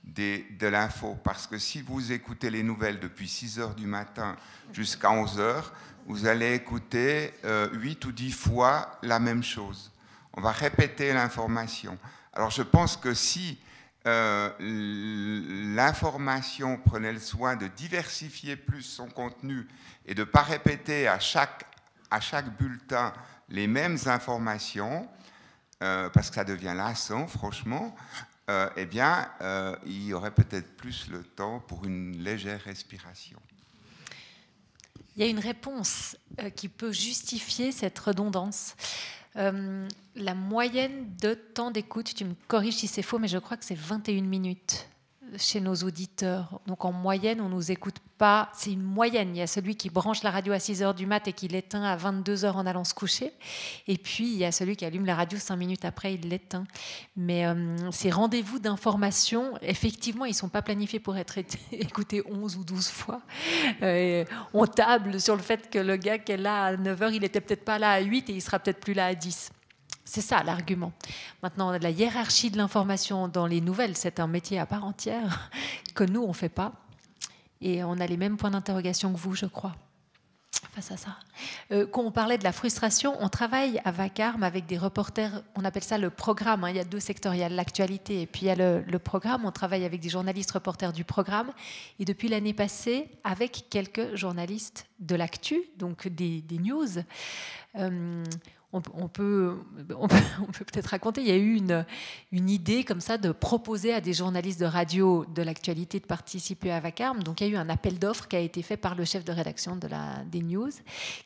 de l'info. Parce que si vous écoutez les nouvelles depuis 6 heures du matin jusqu'à 11 heures, vous allez écouter euh, 8 ou 10 fois la même chose. On va répéter l'information. Alors je pense que si euh, l'information prenait le soin de diversifier plus son contenu et de ne pas répéter à chaque, à chaque bulletin les mêmes informations, euh, parce que ça devient lassant, franchement, euh, eh bien, il y aurait peut-être plus le temps pour une légère respiration. Il y a une réponse euh, qui peut justifier cette redondance. Euh, la moyenne de temps d'écoute, tu me corriges si c'est faux, mais je crois que c'est 21 minutes chez nos auditeurs. Donc en moyenne, on nous écoute pas, c'est une moyenne. Il y a celui qui branche la radio à 6 heures du mat et qui l'éteint à 22 heures en allant se coucher. Et puis, il y a celui qui allume la radio 5 minutes après, il l'éteint. Mais euh, ces rendez-vous d'information, effectivement, ils ne sont pas planifiés pour être <laughs> écoutés 11 ou 12 fois. Euh, on table sur le fait que le gars qui est là à 9 heures, il n'était peut-être pas là à 8 et il sera peut-être plus là à 10. C'est ça l'argument. Maintenant, la hiérarchie de l'information dans les nouvelles, c'est un métier à part entière <laughs> que nous, on ne fait pas. Et on a les mêmes points d'interrogation que vous, je crois, face à ça. Euh, quand on parlait de la frustration, on travaille à Vacarme avec des reporters, on appelle ça le programme. Hein. il y a deux secteurs, l'actualité et puis il y a le, programme. On travaille avec des journalistes reporters du programme. Et depuis l'année passée, avec quelques journalistes de l'actu, donc des, news. Euh, on, peut, on peut, peut <laughs> être raconter, il y a eu une, idée comme ça de proposer à des journalistes de radio de l'actualité de participer à Vacarme. Donc il y a eu un appel d'offres qui a été fait par le chef de rédaction des news,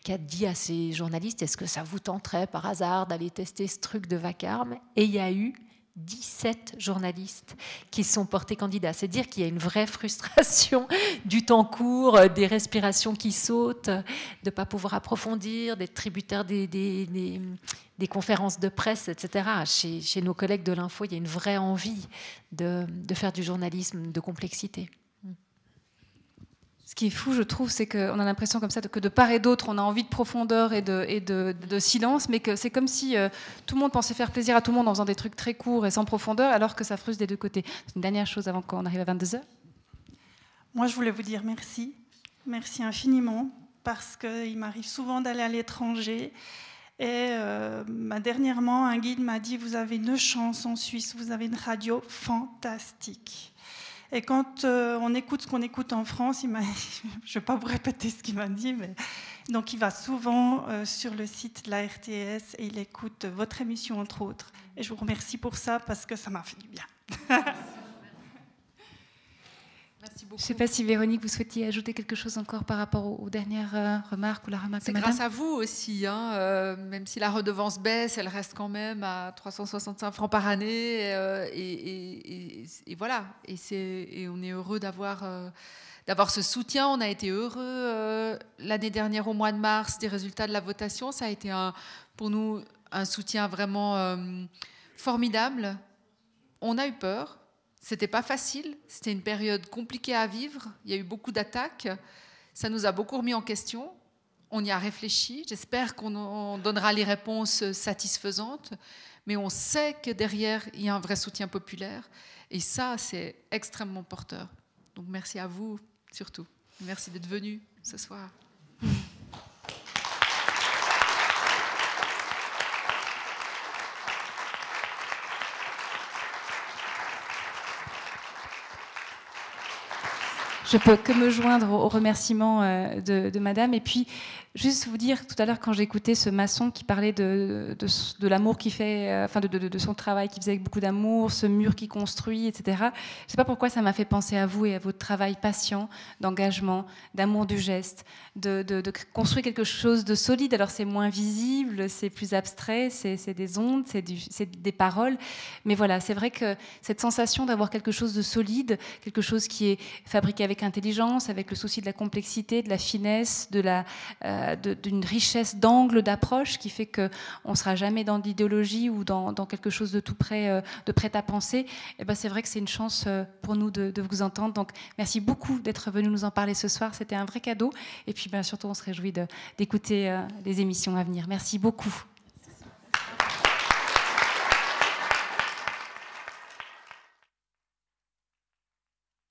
qui a dit à ces journalistes, est-ce que ça vous tenterait par hasard d'aller tester ce truc de Vacarme? Et il y a eu 17 journalistes qui sont portés candidats. C'est dire qu'il y a une vraie frustration <laughs> du temps court, euh, des respirations qui sautent, de ne pas pouvoir approfondir, d'être tributaire des, conférences de presse, etc. Chez, nos collègues de l'info, il y a une vraie envie de faire du journalisme de complexité ce qui est fou, je trouve, c'est qu'on a l'impression comme ça que de part et d'autre, on a envie de profondeur et de, silence, mais que c'est comme si euh, tout le monde pensait faire plaisir à tout le monde en faisant des trucs très courts et sans profondeur, alors que ça frustre des deux côtés. Une dernière chose avant qu'on arrive à 22h. Moi, je voulais vous dire merci. Merci infiniment, parce qu'il m'arrive souvent d'aller à l'étranger. Et euh, dernièrement, un guide m'a dit, vous avez une chance en Suisse, vous avez une radio fantastique. Et quand euh, on écoute ce qu'on écoute en France, <laughs> je ne vais pas vous répéter ce qu'il m'a dit, mais donc il va souvent euh, sur le site de la RTS et il écoute votre émission entre autres. Et je vous remercie pour ça parce que ça m'a fait du bien. <laughs> Je ne sais pas si Véronique, vous souhaitiez ajouter quelque chose encore par rapport aux, dernières euh, remarques ou la remarque C'est grâce à vous aussi, hein, euh, même si la redevance baisse, elle reste quand même à 365 francs par année. Euh, et, voilà, et, on est heureux d'avoir d'avoir ce soutien. On a été heureux l'année dernière au mois de mars des résultats de la votation. Ça a été un, pour nous un soutien vraiment formidable. On a eu peur, c'était pas facile, c'était une période compliquée à vivre, il y a eu beaucoup d'attaques, ça nous a beaucoup remis en question, on y a réfléchi, j'espère qu'on donnera les réponses satisfaisantes, mais on sait que derrière, il y a un vrai soutien populaire, et ça, c'est extrêmement porteur. Donc merci à vous surtout, merci d'être venu ce soir. Je peux que me joindre aux remerciements euh, de, Madame. Et puis, Juste vous dire, tout à l'heure, quand j'écoutais ce maçon qui parlait de, de, l'amour qu'il fait, euh, enfin de, son travail qu'il faisait avec beaucoup d'amour, ce mur qu'il construit, etc. Je ne sais pas pourquoi ça m'a fait penser à vous et à votre travail patient, d'engagement, d'amour du geste, de, construire quelque chose de solide. Alors c'est moins visible, c'est plus abstrait, c'est des ondes, c'est des paroles. Mais voilà, c'est vrai que cette sensation d'avoir quelque chose de solide, quelque chose qui est fabriqué avec intelligence, avec le souci de la complexité, de la finesse, de. Euh, d'une richesse d'angle, d'approche qui fait qu'on ne sera jamais dans l'idéologie ou dans, quelque chose de tout prêt, euh, de prêt à penser. Eh ben c'est vrai que c'est une chance euh, pour nous de, vous entendre. Donc merci beaucoup d'être venu nous en parler ce soir. C'était un vrai cadeau. Et puis ben, surtout, on se réjouit d'écouter les émissions à venir. Merci beaucoup.